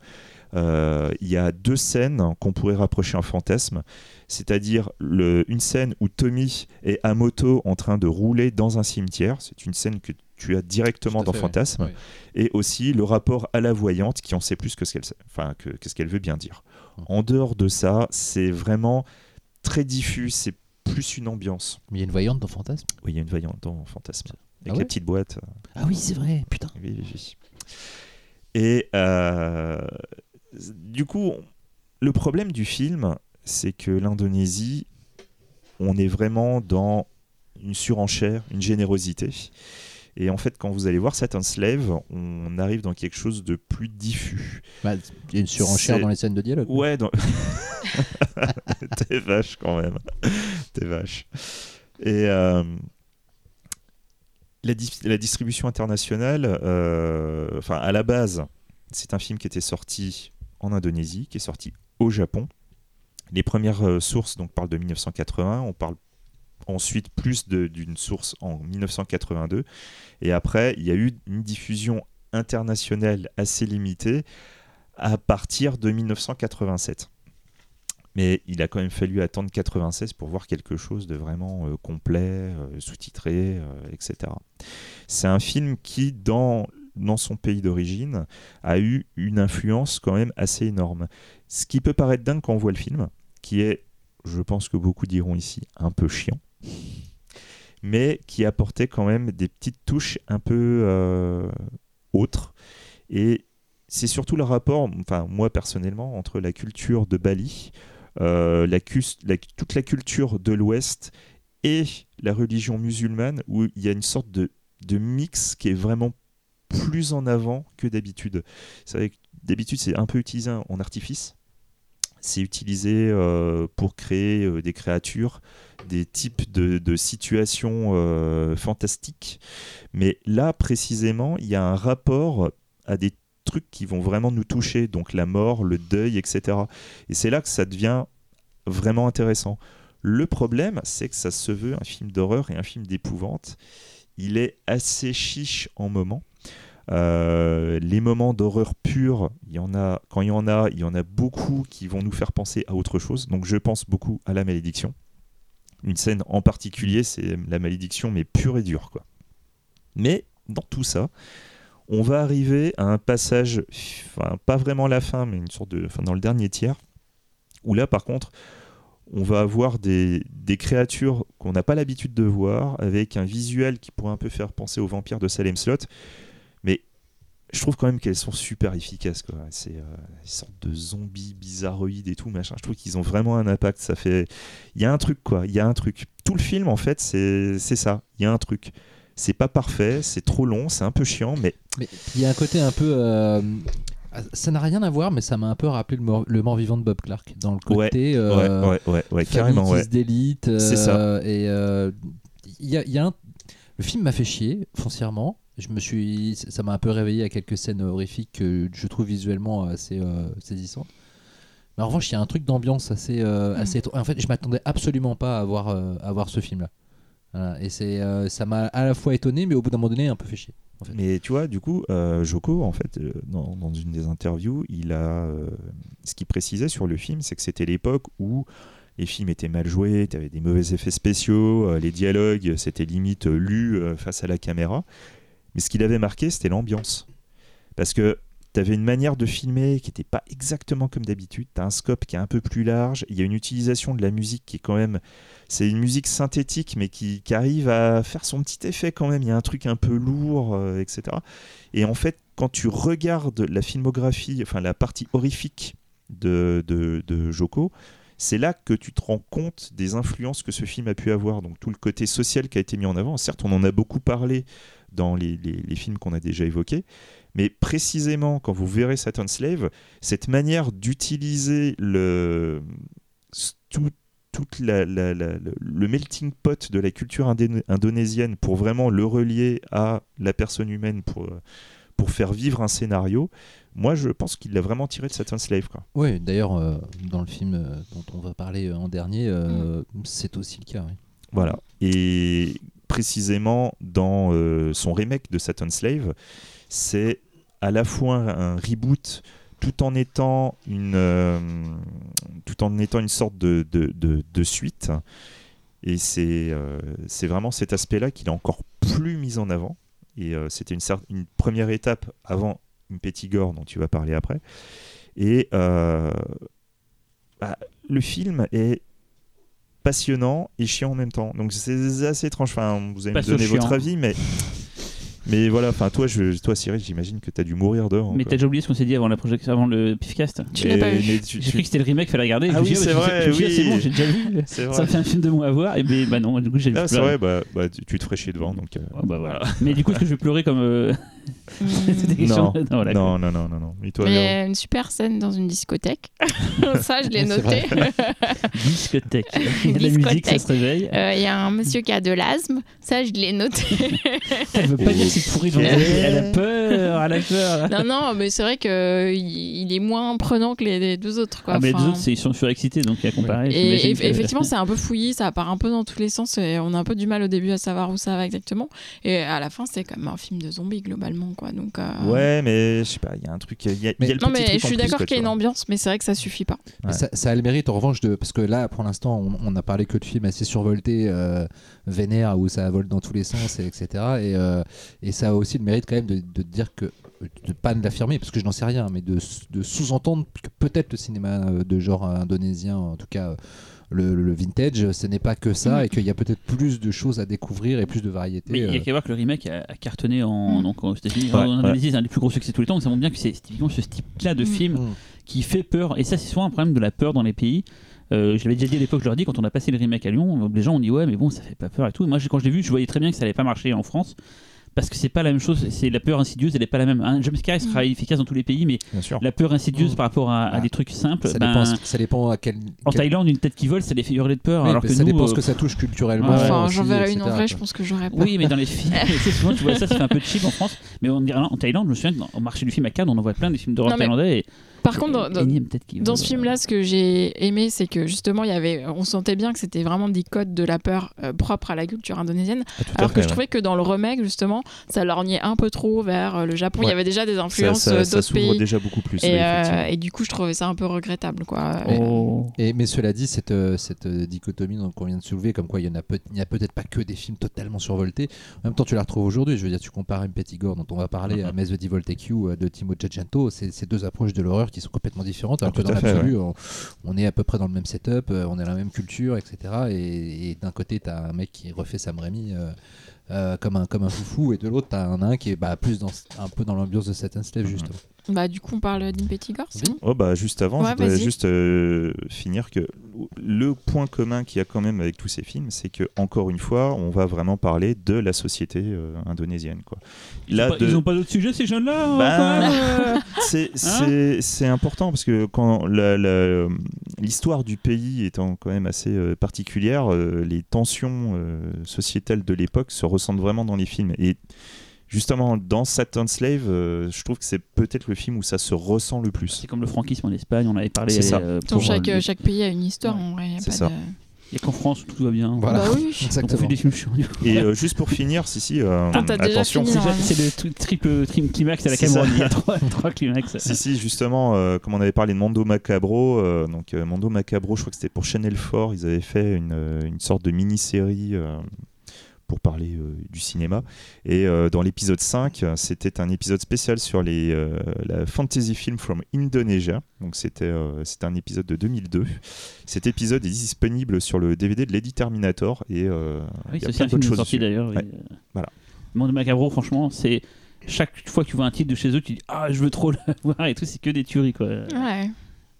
Euh, il y a deux scènes qu'on pourrait rapprocher un fantasme, c'est-à-dire une scène où Tommy est à moto en train de rouler dans un cimetière. C'est une scène que tu as directement dans Fantasme, et aussi le rapport à la voyante qui en sait plus que ce qu'elle enfin, que, ce qu'elle veut bien dire. Hum. En dehors de ça, c'est vraiment très diffus, c'est plus une ambiance. Mais il y a une voyante dans Fantasme? Oui, il y a une voyante dans Fantasme. Avec ah la petite boîte. Ah oui, c'est vrai, putain. Oui, oui, Et euh, du coup, le problème du film, c'est que l'Indonésie, on est vraiment dans une surenchère, une générosité. Et en fait, quand vous allez voir Satan's Slave, on arrive dans quelque chose de plus diffus. Bah, il y a une surenchère dans les scènes de dialogue. Ouais, dans... t'es vache quand même. T'es vache. Et euh, la, la, distribution internationale, euh, enfin à la base, c'est un film qui était sorti en Indonésie, qui est sorti au Japon. Les premières euh, sources donc parlent de 1980, on parle ensuite plus d'une source en 1982, et après il y a eu une diffusion internationale assez limitée à partir de 1987. Mais il a quand même fallu attendre 96 pour voir quelque chose de vraiment euh, complet, euh, sous-titré, etc. C'est un film qui, dans dans son pays d'origine, a eu une influence quand même assez énorme. Ce qui peut paraître dingue quand on voit le film, qui est, je pense que beaucoup diront ici, un peu chiant, mais qui apportait quand même des petites touches un peu euh, autres. Et c'est surtout le rapport, enfin moi personnellement, entre la culture de Bali, euh, toute la culture de l'Ouest et la religion musulmane, où il y a une sorte de, de mix qui est vraiment plus en avant que d'habitude. D'habitude, c'est un peu utilisé en artifice. C'est utilisé euh, pour créer euh, des créatures, des types de, situations euh, fantastiques. Mais là, précisément, il y a un rapport à des trucs qui vont vraiment nous toucher, donc la mort, le deuil, etc. Et c'est là que ça devient vraiment intéressant. Le problème, c'est que ça se veut un film d'horreur et un film d'épouvante. Il est assez chiche en moments euh, les moments d'horreur pure, il y en a, quand il y en a, il y en a beaucoup qui vont nous faire penser à autre chose. Donc je pense beaucoup à la malédiction. Une scène en particulier, c'est la malédiction, mais pure et dure. Mais dans tout ça, on va arriver à un passage, pas vraiment la fin, mais une sorte de, dans le dernier tiers, où là, par contre, on va avoir des, des créatures qu'on n'a pas l'habitude de voir, avec un visuel qui pourrait un peu faire penser aux vampires de Salem Slot, je trouve quand même qu'elles sont super efficaces. Quoi. C'est euh, une sorte de zombies bizarroïdes et tout, machin. Je trouve qu'ils ont vraiment un impact. Ça fait. Il y a un truc, quoi. Il y a un truc. Tout le film, en fait, c'est ça. Il y a un truc. C'est pas parfait, c'est trop long, c'est un peu chiant, mais. Mais il y a un côté un peu. Euh, ça n'a rien à voir, mais ça m'a un peu rappelé le mort, le mort, vivant de Bob Clark. Dans le côté. Ouais, euh, ouais, ouais, ouais, carrément. Ouais. d'élite. c'est ça. Et il y a, y a un... Le film m'a fait chier, foncièrement je me suis, ça m'a un peu réveillé à quelques scènes horrifiques que je trouve visuellement assez euh, saisissantes. Mais en revanche, il y a un truc d'ambiance assez, euh, mm. assez. En fait, je m'attendais absolument pas à voir, euh, à voir ce film-là. Et c'est, ça m'a à la fois étonné, mais au bout d'un moment donné, un peu fait chier. Mais tu vois, du coup, Joko, en fait, dans, dans, une des interviews, il a, ce qu'il précisait sur le film, c'est que c'était l'époque où les films étaient mal joués, tu avais des mauvais effets spéciaux, les dialogues, c'était limite lu face à la caméra. Mais ce qu'il avait marqué, c'était l'ambiance. Parce que tu avais une manière de filmer qui n'était pas exactement comme d'habitude. Tu as un scope qui est un peu plus large. Il y a une utilisation de la musique qui est quand même. C'est une musique synthétique, mais qui, arrive à faire son petit effet quand même. Il y a un truc un peu lourd, euh, etc. Et en fait, quand tu regardes la filmographie, enfin la partie horrifique de Joko, c'est là que tu te rends compte des influences que ce film a pu avoir. Donc tout le côté social qui a été mis en avant. Certes, on en a beaucoup parlé dans les, films qu'on a déjà évoqués. Mais précisément, quand vous verrez Saturn Slave, cette manière d'utiliser le, tout, le melting pot de la culture indonésienne pour vraiment le relier à la personne humaine pour faire vivre un scénario, moi je pense qu'il l'a vraiment tiré de Saturn Slave. Quoi. Oui, d'ailleurs, euh, dans le film euh, dont on va parler euh, en dernier, mm. c'est aussi le cas. Voilà. Et précisément dans euh, son remake de Saturn Slave, c'est à la fois un reboot tout en étant une, euh, tout en étant une sorte de, de, de, suite. Et c'est euh, c'est vraiment cet aspect-là qu'il a encore plus mis en avant. Et c'était une, une, première étape avant une Gore dont tu vas parler après. Et bah, le film est passionnant et chiant en même temps. Donc c'est assez étrange. Enfin, vous allez me donner votre avis, mais Mais voilà, enfin toi, je, toi Cyril, j'imagine que t'as dû mourir dehors. Mais t'as déjà oublié ce qu'on s'est dit avant la projection, avant le pifcast. Tu l'as pas Mais- vu. J'ai cru que c'était le remake, fallait regarder. Ah oui, c'est ouais, vrai, oui. C'est bon, j'ai déjà vu. Ça vrai. fait un film de moi à voir. Et ben bah non, du coup j'ai Ah, vu c'est vrai, bah, bah, tu, te ferais chier devant. Donc, euh, Ah, bah voilà. Mais du coup, est-ce que je vais pleurer comme. euh, Non. non, voilà. non, non, non, non, non. Et toi, Mais il y Véro a une super scène dans une discothèque. ça, je l'ai noté. Discothèque. Il y a de la musique, ça se réveille. Euh, Il y a un monsieur qui a de l'asthme. Ça, je l'ai noté. Elle veut pas dire c'est pourri elle. Elle a peur, elle a peur. non, non, mais c'est vrai qu'il il est moins prenant que les, les deux autres. Quoi. Ah, mais les Enfin, deux autres, c'est- ils sont surexcités, donc à comparer. Et j'imagine eff- que- effectivement, c'est un peu fouillis, ça part un peu dans tous les sens et on a un peu du mal au début à savoir où ça va exactement. Et à la fin, c'est comme un film de zombies globalement, quoi. Donc, euh, Ouais, mais je sais pas, il y a un truc. Il y a, il y a le Non, petit mais truc je suis d'accord qu'il y a une ambiance, mais c'est vrai que ça suffit pas. Ouais. Ça, ça a le mérite en revanche de parce que là pour l'instant on, on a parlé que de films assez survoltés, euh, vénères où ça vole dans tous les sens et etc. Et, euh, et ça a aussi le mérite quand même de, de dire que de pas de l'affirmer parce que je n'en sais rien, mais de, de sous-entendre que peut-être le cinéma euh, de genre indonésien, en tout cas euh, le, le vintage, ce n'est pas que ça Mm. et qu'il y a peut-être plus de choses à découvrir et plus de variété. Mais il y a euh. qu'à voir que le remake a, a cartonné en, Mm. donc aux États-Unis. Ouais, en ouais. Indonésie, c'est un des plus gros succès de tous les temps. Donc ça montre bien que c'est typiquement ce type-là de Mm. film Mm. qui fait peur. Et ça, c'est souvent un problème de la peur dans les pays. Euh, je l'avais déjà dit à l'époque, je leur dis, quand on a passé le remake à Lyon, les gens ont dit ouais, mais bon, ça fait pas peur et tout. Et moi, quand je l'ai vu, je voyais très bien que ça allait pas marcher en France. Parce que c'est pas la même chose, c'est la peur insidieuse, elle est pas la même. Un jumpscare sera Mm. efficace dans tous les pays, mais Bien sûr. la peur insidieuse Mm. par rapport à, à Ah. des trucs simples, ça, ben, dépend, ça dépend à quel. en quel- Thaïlande, une tête qui vole, ça les fait hurler de peur. Oui, alors que ça nous, dépend euh, ce que ça touche culturellement. Ouais. Enfin, j'en verrai une en vrai, je pense que j'aurais pas. Oui, mais dans les films, souvent tu vois ça, ça fait un peu cheap en France. Mais on dirait en Thaïlande, je me souviens, au marché du film à Cannes, on en voit plein des films d'horreur thaïlandais. Et, Par contre, dans, ce film-là, ce que j'ai aimé, c'est que justement, il y avait, on sentait bien que c'était vraiment des codes de la peur euh, propres à la culture indonésienne. Ah, à Alors fait, que je ouais. trouvais que dans le remake, justement, ça lorgnait un peu trop vers euh, le Japon. Il y avait déjà des ça, influences ça, euh, ça d'autres s'ouvre pays. déjà beaucoup plus. Et, euh, et du coup, je trouvais ça un peu regrettable. Quoi. Oh. Et, mais cela dit, cette, cette dichotomie qu'on vient de soulever, comme quoi il y en a, peut, il n'y a peut-être pas que des films totalement survoltés. En même temps, tu la retrouves aujourd'hui. Je veux dire, tu compares M. Pettigore, dont on va parler, à the Devil Take You euh, de Timo Giacinto. C'est deux approches de l'horreur qui sont complètement différentes. Alors Ah, que dans l'absolu, on, on est à peu près dans le même setup, euh, on a la même culture, etc. Et, et d'un côté, tu as un mec qui refait Sam Raimi. euh, euh, comme un comme un foufou et de l'autre t'as un nain qui est bah, plus dans un peu dans l'ambiance de Satan's Slave Mhm. justement Bah, du coup, on parle d'Impettigore, c'est Oui. bon Oh bah juste avant, Ouais, je voudrais juste euh, finir que le point commun qu'il y a quand même avec tous ces films, c'est que encore une fois, on va vraiment parler de la société euh, indonésienne quoi. Ils, Là, ont pas, de- d'autres sujets, ces jeunes-là hein, Bah, quand même, euh c'est c'est- important parce que quand l'histoire du pays étant quand même assez euh, particulière, euh, les tensions euh, sociétales de l'époque se ressentent vraiment dans les films. Et justement, dans Saturn Slave, euh, je trouve que c'est peut-être le film où ça se ressent le plus. C'est comme le franquisme en Espagne, on avait parlé. C'est ça. euh, pour, chaque, euh, chaque pays a une histoire. Ouais. en vrai, C'est ça. de- Il n'y a qu'en France où tout va bien. Voilà. Bah oui. Donc on exactement fait des films chiants. Et euh, juste pour finir, si si, euh, Ah, attention. fini, C'est le tri- triple trim climax à la ça. Il y a trois, trois climax. Si, si, justement, euh, comme on avait parlé de Mondo Macabro, euh, donc euh, Mondo Macabro, je crois que c'était pour Channel 4, ils avaient fait une, une sorte de mini-série euh, pour parler euh, du cinéma. Et euh, dans l'épisode 5, euh, c'était un épisode spécial sur les, euh, la fantasy film from Indonesia. Donc c'était euh, c'était un épisode de 2002. Cet épisode est disponible sur le DVD de Lady Terminator et euh, Oui, il y a c'est un film choses sorti dessus. d'ailleurs. Ouais. et, euh, Voilà. Monde Macabro, franchement, c'est chaque fois que tu vois un titre de chez eux, tu dis ah je veux trop le voir et tout, c'est que des tueries quoi. Ouais.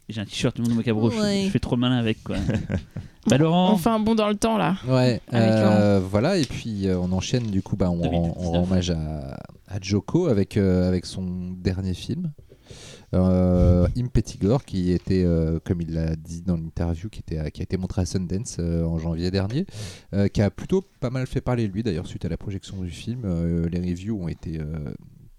J'ai un t-shirt du Monde Macabro, je- Ouais. je, fais trop le malin avec quoi. bah Laurent, Enfin, bon dans le temps là. Ouais, Avec euh, voilà, et puis euh, on enchaîne, du coup, bah, on, rend, on rend hommage à, à Joko avec, euh, avec son dernier film, euh, qui était, euh, comme il l'a dit dans l'interview, qui, était, qui a été montré à Sundance euh, en janvier dernier, euh, qui a plutôt pas mal fait parler de lui d'ailleurs suite à la projection du film. Euh, les reviews ont été.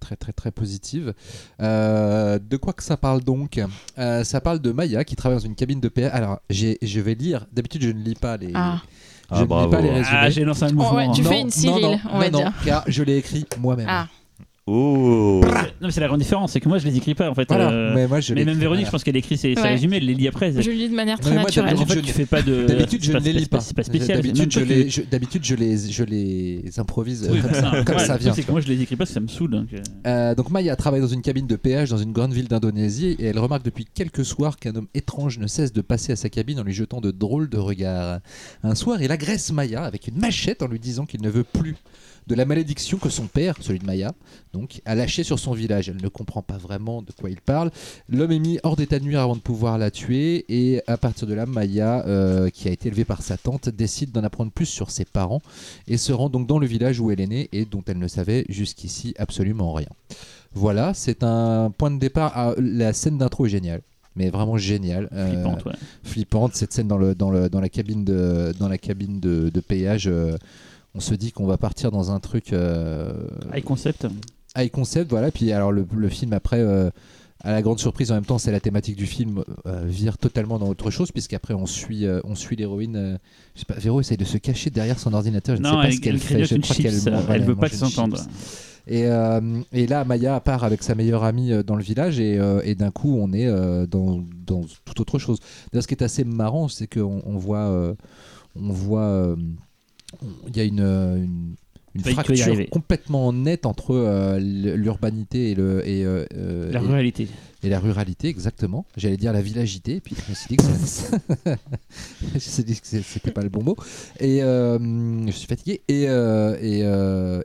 Très très très positives. Euh, de quoi que ça parle donc Euh, Ça parle de Maya qui travaille dans une cabine de péage. Alors je vais lire. D'habitude je ne lis pas les, Ah. Ah, je ne lis pas les résumés. ah, j'ai lancé un mouvement. ouais, tu Non, fais une non, Cyril, non, on va non, dire. non, car je l'ai écrit moi-même. Ah. Oh Non, mais c'est la grande différence, c'est que moi je les écris pas en fait. Voilà, euh, mais moi je mais l'ai- même Véronique, voilà. je pense qu'elle écrit ses, ses Ouais. résumés, elle les lit après. Je le lis de manière très moi, naturelle. En d'habitude, fait, je- tu fais pas de. D'habitude, je ne les lis c'est pas. C'est pas spécial. D'habitude, je les, je- d'habitude, je les, je les improvise Oui, comme ça, comme Ouais, ça le vient. que moi je les écris pas ça me saoule. donc, euh. Euh, donc Maya travaille dans une cabine de péage dans une grande ville d'Indonésie et elle remarque depuis quelques soirs qu'un homme étrange ne cesse de passer à sa cabine en lui jetant de drôles de regards. Un soir, il agresse Maya avec une machette en lui disant qu'il ne veut plus de la malédiction que son père, celui de Maya, donc, a lâché sur son village. Elle ne comprend pas vraiment de quoi il parle. L'homme est mis hors d'état de nuire avant de pouvoir la tuer et à partir de là, Maya, euh, qui a été élevée par sa tante, décide d'en apprendre plus sur ses parents et se rend donc dans le village où elle est née et dont elle ne savait jusqu'ici absolument rien. Voilà, c'est un point de départ. La scène d'intro est géniale. Mais vraiment géniale. Euh, Flippante, ouais. flippante. Cette scène dans, le, dans, le, dans la cabine de, dans la cabine de, de péage, euh, on se dit qu'on va partir dans un truc euh, High concept. high concept. Voilà. Puis alors le, le film après. euh, à la grande surprise, en même temps, c'est la thématique du film euh, vire totalement dans autre chose, puisqu'après on suit, euh, on suit l'héroïne. euh, je sais pas, Véro essaye de se cacher derrière son ordinateur. Je ne sais Non, pas elle, ce qu'elle elle fait. Je crois qu'elle elle, veut pas chips. Et, et là, Maya part avec sa meilleure amie dans le village et, et d'un coup, on est dans, dans toute autre chose. D'ailleurs, ce qui est assez marrant, c'est qu'on on voit, on voit, il y a une, euh, une, fracture complètement nette entre euh, l'urbanité et le et, euh, La et- ruralité. et la ruralité, exactement. J'allais dire la villagité, puis je me suis dit que c'était pas le bon mot. Et euh, je suis fatigué. Et, et,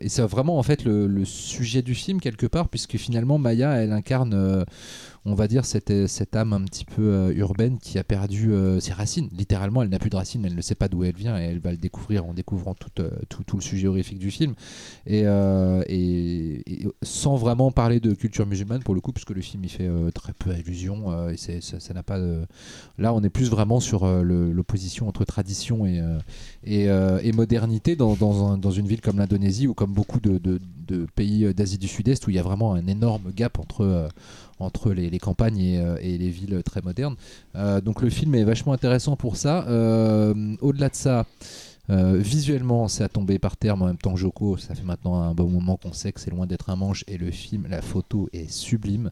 et c'est vraiment en fait le, le sujet du film quelque part, puisque finalement Maya, elle incarne, on va dire, cette, cette âme un petit peu euh, urbaine qui a perdu euh, ses racines. Littéralement, elle n'a plus de racines, elle ne sait pas d'où elle vient, et elle va le découvrir en découvrant tout, euh, le sujet horrifique du film. Et, euh, sans vraiment parler de culture musulmane pour le coup, puisque le film il fait euh, très peu allusion, euh, et ça n'a pas. Là, on est plus vraiment sur euh, l'opposition entre tradition et, euh, et, euh, et modernité dans, dans, un- dans une ville comme l'Indonésie ou comme beaucoup de, pays d'Asie du Sud-Est où il y a vraiment un énorme gap entre. euh, les, campagnes et, euh, et les villes très modernes. Donc le film est vachement intéressant pour ça. Au-delà de ça, visuellement, c'est à tomber par terre, mais en même temps, Joko, ça fait maintenant un bon moment qu'on sait que c'est loin d'être un manche, et le film, la photo est sublime.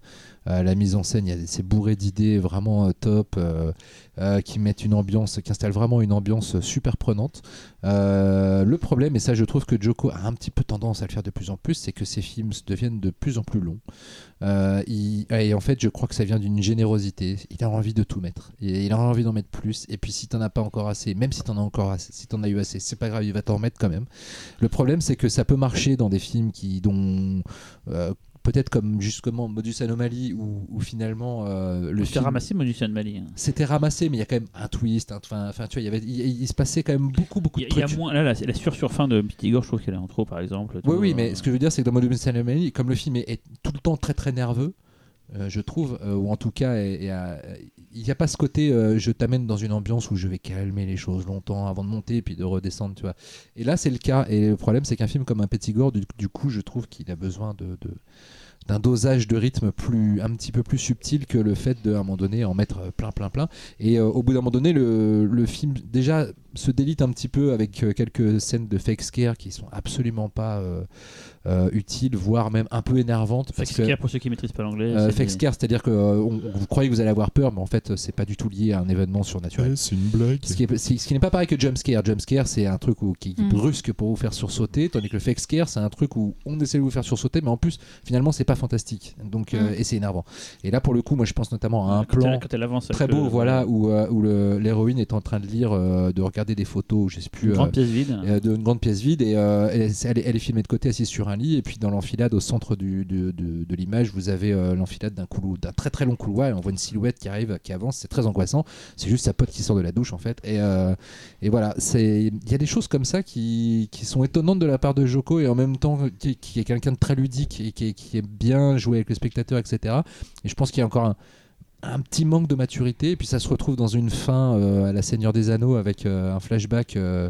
Euh, la mise en scène, c'est bourré d'idées vraiment euh, top, euh, qui mettent une ambiance, qui installent vraiment une ambiance super prenante. Le problème, et ça, je trouve que Joko a un petit peu tendance à le faire de plus en plus, c'est que ses films deviennent de plus en plus longs. Et en fait, je crois que ça vient d'une générosité. Il a envie de tout mettre. Il, a envie d'en mettre plus. Et puis, si t'en as pas encore assez, même si t'en as encore assez, si t'en as eu assez, c'est pas grave, il va t'en mettre quand même. Le problème, c'est que ça peut marcher dans des films qui, dont peut-être comme justement Modus Anomaly, où, où finalement euh, le film ramassé Modus Mali. c'était ramassé, mais il y a quand même un twist. Enfin, tu vois, il se passait quand même beaucoup, beaucoup de il y a moins. Là, la, la sur sur fin de Petit Igor, je trouve qu'elle est en trop, par exemple. Oui, oui, euh, mais ce que je veux dire, c'est que dans Modus Anomaly, comme le film est, est tout le temps très très nerveux, euh, je trouve, euh, ou en tout cas, il n'y a pas ce côté euh, je t'amène dans une ambiance où je vais calmer les choses longtemps avant de monter puis de redescendre, tu vois. Et là, c'est le cas. Et le problème, c'est qu'un film comme un Petit Gore, du, du coup, je trouve qu'il a besoin de. de- d'un dosage de rythme plus un petit peu plus subtil que le fait de à un moment donné en mettre plein plein plein. Et euh, au bout d'un moment donné le film déjà se délite un petit peu avec euh, quelques scènes de fake scare qui sont absolument pas euh, euh, utiles voire même un peu énervantes parce Fake que scare, pour ceux qui maîtrisent pas l'anglais. euh, fake scare c'est-à-dire que euh, on- vous croyez que vous allez avoir peur mais en fait c'est pas du tout lié à un événement surnaturel c'est une blague. ce qui, est- c'est- ce qui n'est pas pareil que jump scare. Jump scare, c'est un truc où, qui, qui Mm. brusque pour vous faire sursauter, tandis que le fake scare, c'est un truc où on essaie de vous faire sursauter, mais en plus, finalement, c'est pas fantastique. Donc, euh, Mm. et c'est énervant. Et là, pour le coup, moi, je pense notamment à un quand plan elle, quand elle avance. très beau, le- voilà, où, euh, où le- l'héroïne est en train de lire, euh, de regarder des photos, je sais plus. Une grande euh, pièce vide. euh, d'une grande pièce vide et euh, elle, est- elle est, elle est filmée de côté assise sur un lit et puis dans l'enfilade au centre du, de, de- de l'image vous avez l'enfilade d'un couloir d'un très très long couloir et on voit une silhouette qui arrive qui avance c'est très angoissant c'est juste sa pote qui sort de la douche en fait et, et voilà c'est il y a des choses comme ça qui, qui sont étonnantes de la part de Joko et en même temps qui, qui est quelqu'un de très ludique et qui qui est bien joué avec le spectateur etc et je pense qu'il y a encore un un petit manque de maturité et puis ça se retrouve dans une fin euh, à la Seigneur des Anneaux avec euh, un flashback euh,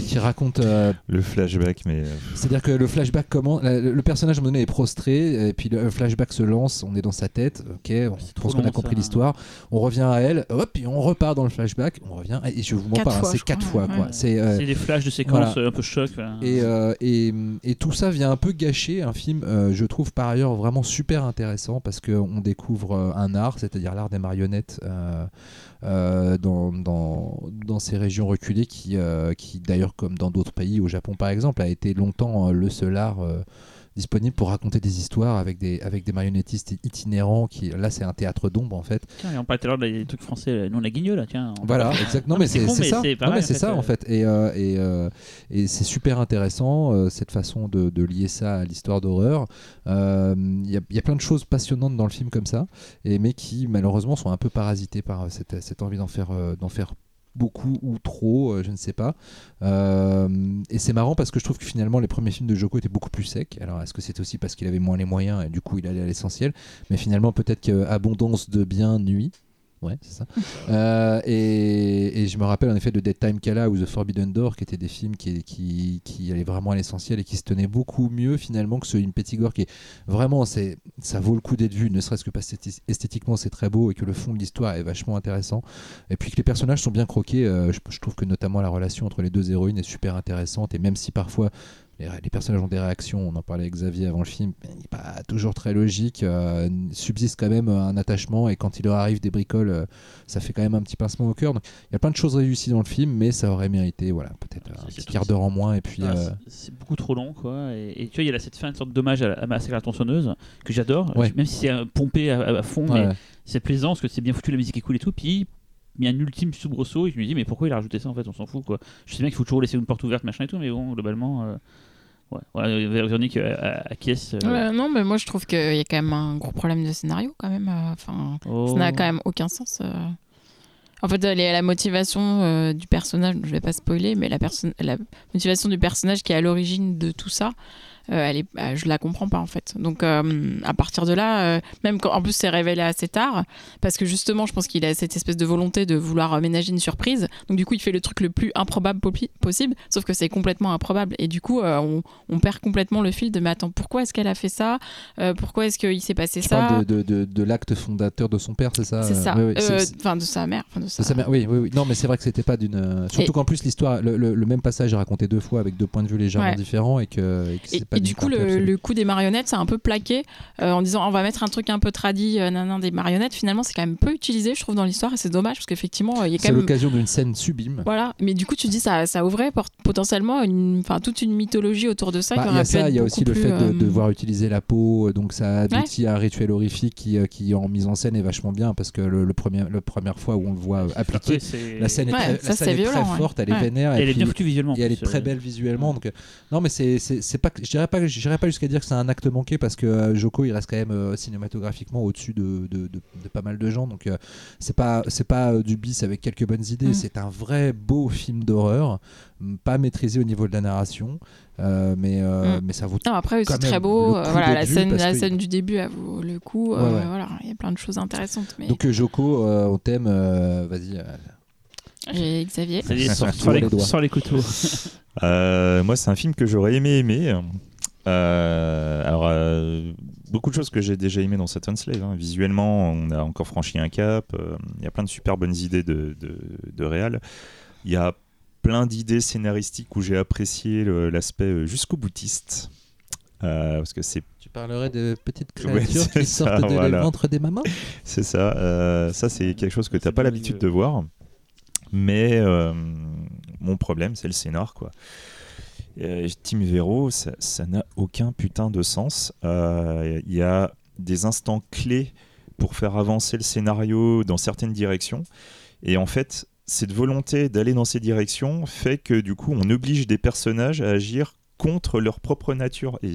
qui raconte le flashback mais c'est à dire que le flashback comment le, personnage à un moment donné est prostré et puis le flashback se lance on est dans sa tête ok on pense qu'on a compris l'histoire on revient à elle hop et on repart dans le flashback on revient et je vous mens pas hein, c'est quatre fois quoi. C'est des flashs de séquences un peu choc et, et, et, tout ça vient un peu gâcher un film je trouve par ailleurs vraiment super intéressant parce qu'on découvre un c'est-à-dire l'art des marionnettes euh, euh, dans, ces régions reculées euh, qui d'ailleurs, comme dans d'autres pays, au Japon par exemple, a été longtemps le seul art disponible pour raconter des histoires avec des, avec des marionnettistes itinérants. Qui, là, c'est un théâtre d'ombre en fait. Tiens, et on parlait tout à l'heure des trucs français, nous on a Guignol là, tiens. Voilà, exactement. mais c'est ça. Non, mais c'est ça en fait. Et, euh, et, euh, et c'est super intéressant euh, cette façon de, de, lier ça à l'histoire d'horreur. Il y, y, a plein de choses passionnantes dans le film comme ça, et, mais qui malheureusement sont un peu parasitées par cette, cette envie d'en faire, d'en faire beaucoup ou trop, euh, je ne sais pas. Euh, et c'est marrant parce que je trouve que finalement les premiers films de Joko étaient beaucoup plus secs. Alors est-ce que c'est aussi parce qu'il avait moins les moyens et du coup il allait à l'essentiel? Mais finalement peut-être qu'abondance de bien nuit. Ouais, c'est ça. Euh, et, je me rappelle en effet de Dead Time Kala ou The Forbidden Door, qui étaient des films qui, qui, qui allaient vraiment à l'essentiel et qui se tenaient beaucoup mieux finalement que ce In Pettigore, qui est vraiment, c'est, ça vaut le coup d'être vu, ne serait-ce que parce que esthétiquement c'est très beau et que le fond de l'histoire est vachement intéressant. Et puis que les personnages sont bien croqués. Euh, je, je, trouve que notamment la relation entre les deux héroïnes est super intéressante. Et même si parfois les, personnages ont des réactions, on en parlait avec Xavier avant le film, il n'est pas toujours très logique, euh, subsiste quand même un attachement et quand il leur arrive des bricoles, euh, ça fait quand même un petit pincement au cœur. Donc il y a plein de choses réussies dans le film, mais ça aurait mérité voilà, peut-être un petit quart d'heure en moins. Et puis, ah, euh, C'est beaucoup trop long, quoi. Et, tu vois, il y a cette fin, une sorte d'hommage à, à Massacre à la tronçonneuse, que j'adore, même si c'est pompé à, fond, mais c'est plaisant parce que c'est bien foutu, la musique est cool et tout. Puis il y a un ultime soubresaut et je me dis mais pourquoi il a rajouté ça en fait on s'en fout quoi je sais bien qu'il faut toujours laisser une porte ouverte machin et tout mais bon globalement Ouais, ouais Véronique euh, acquiesce. Euh... non, mais moi je trouve qu'il y a quand même un gros problème de scénario quand même. Euh, enfin, ça n'a oh. quand même aucun sens. Euh. En fait, la motivation du personnage, je vais pas spoiler, mais la, la motivation du personnage qui est à l'origine de tout ça, euh, elle est, bah, je la comprends pas en fait. Donc euh, à partir de là, euh, même quand en plus c'est révélé assez tard, parce que justement je pense qu'il a cette espèce de volonté de vouloir aménager une surprise. Donc du coup il fait le truc le plus improbable possible, sauf que c'est complètement improbable. Et du coup on, perd complètement le fil de mais attends pourquoi est-ce qu'elle a fait ça? Pourquoi est-ce qu'il s'est passé tu ça? de, de, de, l'acte fondateur de son père, c'est ça? C'est ça. Enfin de sa mère. de, sa... mère. Oui, oui, oui. Non mais c'est vrai que c'était pas d'une. Surtout qu'en plus l'histoire, le, même passage est raconté deux fois avec deux points de vue légèrement différents et que, et et du coup, le, coup des marionnettes, c'est un peu plaqué euh, en disant on va mettre un truc un peu tradit, euh, nan, des marionnettes. Finalement, c'est quand même peu utilisé, je trouve, dans l'histoire et c'est dommage parce qu'effectivement, il y a quand même. C'est l'occasion d'une scène sublime. Voilà, mais du coup, tu dis ça, ça ouvrait potentiellement une, toute une mythologie autour de ça. Bah, il y a ça, il y a aussi le fait de, euh, devoir utiliser la peau, donc ça aboutit à un rituel horrifique qui, qui, en mise en scène est vachement bien parce que le, premier, la première fois où on le voit appliquer, la scène est très, la scène est très forte, elle est vénère. Et elle est bien foutue visuellement. Et elle est très belle visuellement. Donc, non, mais c'est pas, je dirais pas, je dirais pas jusqu'à dire que c'est un acte manqué parce que euh, Joko il reste quand même euh, cinématographiquement au-dessus de, de, pas mal de gens donc euh, c'est pas c'est pas du bis avec quelques bonnes idées mm. c'est un vrai beau film d'horreur pas maîtrisé au niveau de la narration mais, mm. mais ça vaut non, après c'est très beau voilà la scène la scène du début elle vaut le coup voilà il y a plein de choses intéressantes mais... donc Joko on t'aime vas-y j'ai Xavier. Sans les, les, couteaux. moi, c'est un film que j'aurais aimé aimer. Euh, alors, euh, beaucoup de choses que j'ai déjà aimées dans Saturn Slave. Hein. Visuellement, on a encore franchi un cap. Euh, il y a plein de super bonnes idées de, de, de réal. Il y a plein d'idées scénaristiques où j'ai apprécié l'aspect jusqu'au boutiste. parce que c'est tu parlerais de petites créatures qui sortent de ventre des mamans? C'est ça. ça, c'est quelque chose que tu n'as pas l'habitude de voir. Mais mon problème, c'est le scénar. quoi. Euh, Team Vero, ça n'a aucun putain de sens. Il euh, y a des instants clés pour faire avancer le scénario dans certaines directions. Et en fait, cette volonté d'aller dans ces directions fait que du coup, on oblige des personnages à agir contre leur propre nature. Et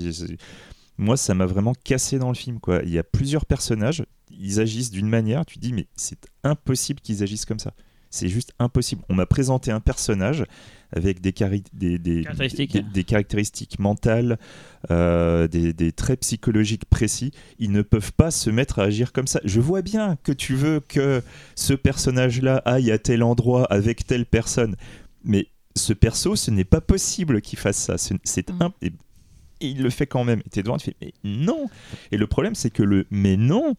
moi, ça m'a vraiment cassé dans le film. Il y a plusieurs personnages, ils agissent d'une manière, tu dis, mais c'est impossible qu'ils agissent comme ça C'est juste impossible. On m'a présenté un personnage avec des, des, des, caractéristiques. des, caractéristiques mentales, euh, des, traits psychologiques précis. Ils ne peuvent pas se mettre à agir comme ça. Je vois bien que tu veux que ce personnage-là aille à tel endroit avec telle personne, mais ce perso, ce n'est pas possible qu'il fasse ça. C'est mm. un... et, il le fait quand même. Et es devant, tu fais mais non. Et le problème, c'est que le mais non,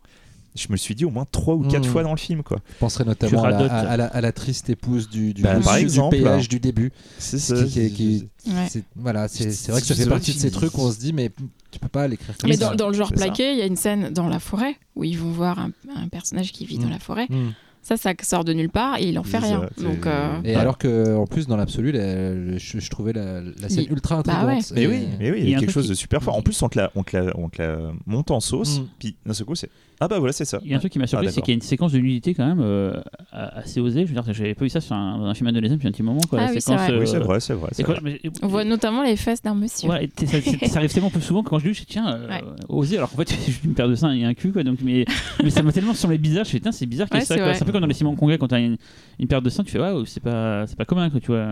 je me suis dit au moins trois ou quatre hmm. fois dans le film. Quoi. Je penserais notamment à la, à, la, triste épouse du, du, bah, par exemple, péage du début. C'est ça. voilà, c'est vrai que ça fait partie de ces trucs où on se dit, mais tu peux pas l'écrire comme mais ça. Mais dans, le genre plaqué, il y a une scène dans la forêt où ils vont voir un, personnage qui vit dans hmm. la forêt. Hmm. Ça, ça sort de nulle part et il en fait rien. Donc, euh, Et alors que, en plus, dans l'absolu, je, trouvais la, scène ultra bah intrigante. Mais oui, mais oui, il y a quelque chose de super fort. En plus, on te la, on te la, on te la monte en sauce, puis d'un seul coup, c'est ah bah voilà, c'est ça. Il y a un truc qui m'a surpris, ah, c'est qu'il y a une séquence de nudité quand même euh, assez osée. Je veux dire, j'avais pas vu ça sur un, dans un film indonésien depuis un petit moment. Quoi, ah, la oui, séquence, vrai. oui, c'est vrai, c'est vrai. On voit notamment les fesses d'un monsieur. Ouais, ça, ça, arrive tellement peu souvent que quand je dis, je dis tiens, euh, osé, alors qu'en fait, juste une paire de seins et un cul. Quoi, donc, mais, mais ça m'a tellement semblé bizarre. Je me tiens, c'est bizarre qu'il y ait ça. C'est un peu comme dans les Simon Congrès, quand t'as une, une paire de seins, tu fais waouh, c'est pas, pas commun. Quoi, tu vois.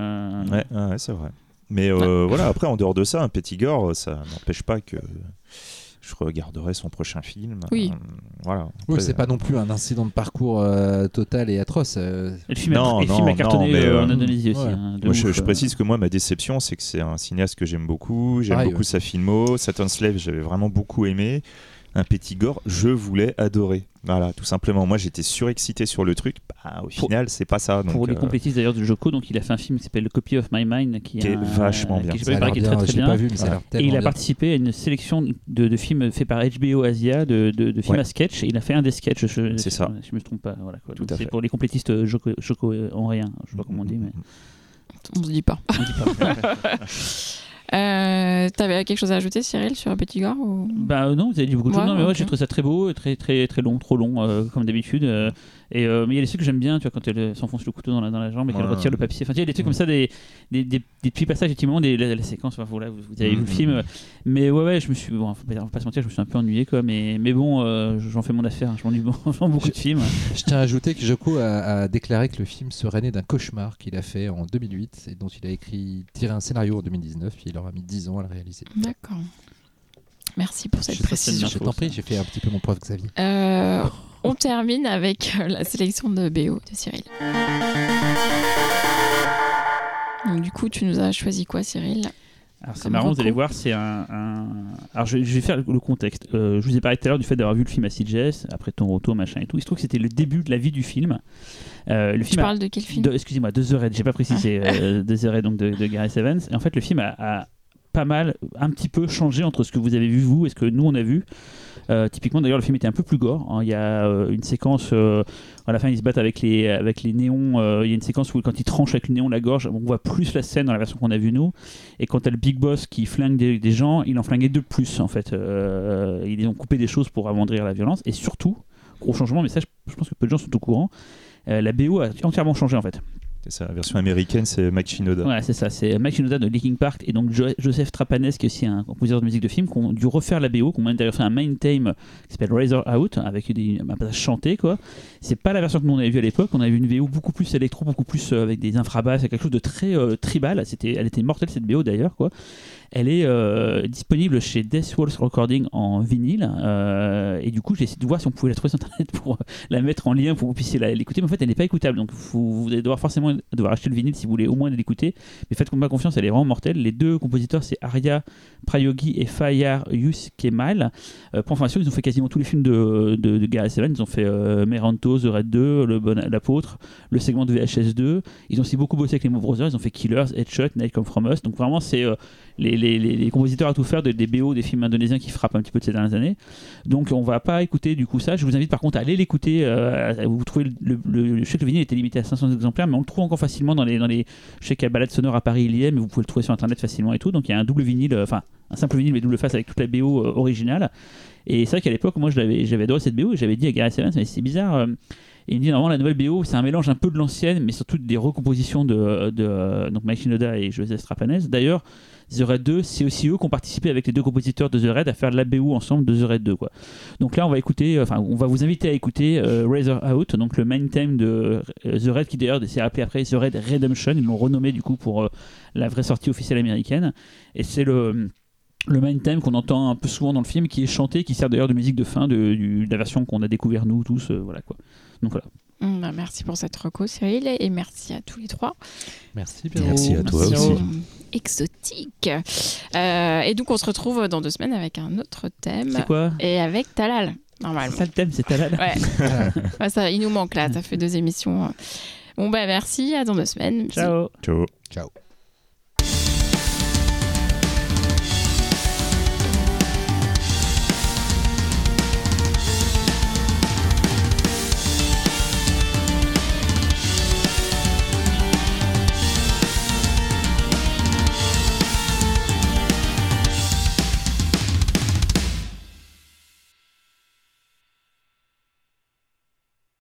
Ouais, ouais c'est vrai. Mais euh, voilà, après, en dehors de ça, un petit gore, ça n'empêche pas que je regarderai son prochain film. Oui. Euh, voilà. Oui, c'est pas non plus un incident de parcours euh, total et atroce. Euh. Le film, non, a, film a cartonné en Indonésie aussi. Hein, moi, je, précise que moi, ma déception, c'est que c'est un cinéaste que j'aime beaucoup. J'aime beaucoup sa filmo. Saturn Slave, j'avais vraiment beaucoup aimé un petit gore, je voulais adorer. Voilà, tout simplement. Moi, j'étais surexcité sur le truc. Bah, au final, c'est pas ça. pour les euh, complétistes d'ailleurs de Joko, donc il a fait un film qui s'appelle Copy of My Mind, qui, est vachement bien. Qui, pas, qui est très très bien. et il a participé à une sélection de, films faits par HBO Asia, de, films à sketch. Et il a fait un des sketchs. C'est ça. Je me trompe pas. Voilà, C'est pour les complétistes euh, Joko, Joko euh, en rien. Je sais pas comment on dit, mais. On se dit pas. On dit pas. Euh, T'avais quelque chose à ajouter, Cyril, sur Petit Gore ou... Bah non, vous avez dit beaucoup de choses. Non, mais okay. j'ai trouvé ça très beau, très très très long, trop long, euh, comme d'habitude. Euh, et, euh, mais il y a des trucs que j'aime bien, tu vois, quand elle s'enfonce le couteau dans la, dans la jambe et qu'elle retire le papier. Enfin, il y a des trucs comme ça, des, des, des, des petits passages, effectivement, des, la, la séquence. Enfin, voilà, vous, avez vu le mm-hmm. film. Mais ouais, ouais, je me suis. Bon, on va pas se mentir, je me suis un peu ennuyé, quoi. Mais, mais bon, euh, j'en fais mon affaire. Hein, je m'ennuie beaucoup de films. Je tiens à ajouter que Joko a, a déclaré que le film serait né d'un cauchemar qu'il a fait en 2008 et dont il a écrit, tiré un scénario en 2019. Puis il aura mis 10 ans à le réaliser. D'accord. Merci pour cette précision. Je t'en prie, j'ai fait un petit peu mon prof Xavier. Euh, on termine avec euh, la sélection de BO de Cyril. Donc, du coup, tu nous as choisi quoi, Cyril? Alors c'est marrant, vous allez voir, c'est un, Alors je, vais faire le contexte. Euh, je vous ai parlé tout à l'heure du fait d'avoir vu le film à CGS, après ton retour, machin et tout. Il se trouve que c'était le début de la vie du film. Euh, le film tu parles de quel film? Excusez-moi, The The j'ai pas précisé. Ah. euh, The donc de, de Gary Evans. Et en fait, le film a, pas mal, un petit peu changé entre ce que vous avez vu vous et ce que nous on a vu. Euh, typiquement, d'ailleurs, le film était un peu plus gore. Hein. Il y a euh, une séquence, euh, à la fin, ils se battent avec les, avec les néons. il y a une séquence où, quand ils tranchent avec le néon la gorge, on voit plus la scène dans la version qu'on a vue nous. Et quand t'as le Big Boss qui flingue des, gens, il en flinguait deux de plus, en fait. ils ont coupé des choses pour amoindrir la violence. Et surtout, gros changement, mais ça, je pense que peu de gens sont au courant, la BO a entièrement changé, en fait. C'est ça, la version américaine, c'est Mike Shinoda. Ouais, c'est ça, c'est Mike Shinoda de Linkin Park et donc Joseph Trapanes, qui est aussi un compositeur de musique de film, qui ont dû refaire la BO, qui ont d'ailleurs fait un main theme qui s'appelle Razor Out, avec des, un passage chanté, quoi. C'est pas la version que nous on avait vue à l'époque, on avait vu une BO beaucoup plus électro, beaucoup plus euh, avec des infrabasses, quelque chose de très euh, tribal. C'était, elle était mortelle cette BO d'ailleurs, quoi. Elle est euh, disponible chez Death Walls Recording en vinyle. Euh, et du coup, j'ai essayé de voir si on pouvait la trouver sur Internet pour euh, la mettre en lien pour que vous puissiez l'écouter. Mais en fait, elle n'est pas écoutable. Donc, vous, allez devoir forcément devoir acheter le vinyle si vous voulez au moins l'écouter. Mais faites moi confiance, elle est vraiment mortelle. Les deux compositeurs, c'est Arya Prayogi et Fayar Yus Kemal. pour information, ils ont fait quasiment tous les films de, de, de Gareth Evans. Ils ont fait Meranto, The Red 2, L'Apôtre, le segment de VHS 2. Ils ont aussi beaucoup bossé avec les Mo Brothers. Ils ont fait Killers, Headshot, Night Come From Us. Donc, vraiment, c'est les, compositeurs à tout faire des BO des films indonésiens qui frappent un petit peu de ces dernières années. Donc on va pas écouter du coup ça. Je vous invite par contre à aller l'écouter. Euh, vous trouvez le, le, je sais que le vinyle était limité à 500 exemplaires, mais on le trouve encore facilement dans les, dans les. Je balade sonore à Paris, il y est, mais vous pouvez le trouver sur internet facilement et tout. Donc il y a un double vinyle, euh, enfin un simple vinyle mais double face avec toute la BO euh, originale. Et c'est vrai qu'à l'époque, moi j'avais adoré cette BO et j'avais dit à Gareth Evans, mais c'est bizarre Et il me dit normalement la nouvelle BO, c'est un mélange un peu de l'ancienne, mais surtout des recompositions de, de donc Mike Shinoda et José Strapanès. D'ailleurs, The Red 2, c'est aussi eux qui ont participé avec les deux compositeurs de The Red à faire la BO ensemble de The Red 2. Quoi. Donc là, on va écouter, enfin, on va vous inviter à écouter euh, Razor Out, donc le main theme de euh, The Red, qui d'ailleurs s'est appelé après The Red Redemption. Ils l'ont renommé du coup pour euh, la vraie sortie officielle américaine. Et c'est le le main theme qu'on entend un peu souvent dans le film, qui est chanté, qui sert d'ailleurs de musique de fin de, la version qu'on a découvert nous tous, voilà quoi. Donc voilà. Mm, bah, merci pour cette reco, Cyril, et merci à tous les trois. Merci, Merci à toi aussi. Exotique. Euh, et donc, on se retrouve dans deux semaines avec un autre thème. C'est quoi Et avec Talal, normalement. Ça, le thème, c'est Talal Ouais. ça, il nous manque là, ça fait deux émissions. Bon, bah merci, à dans deux semaines. Ciao. Ciao. Ciao.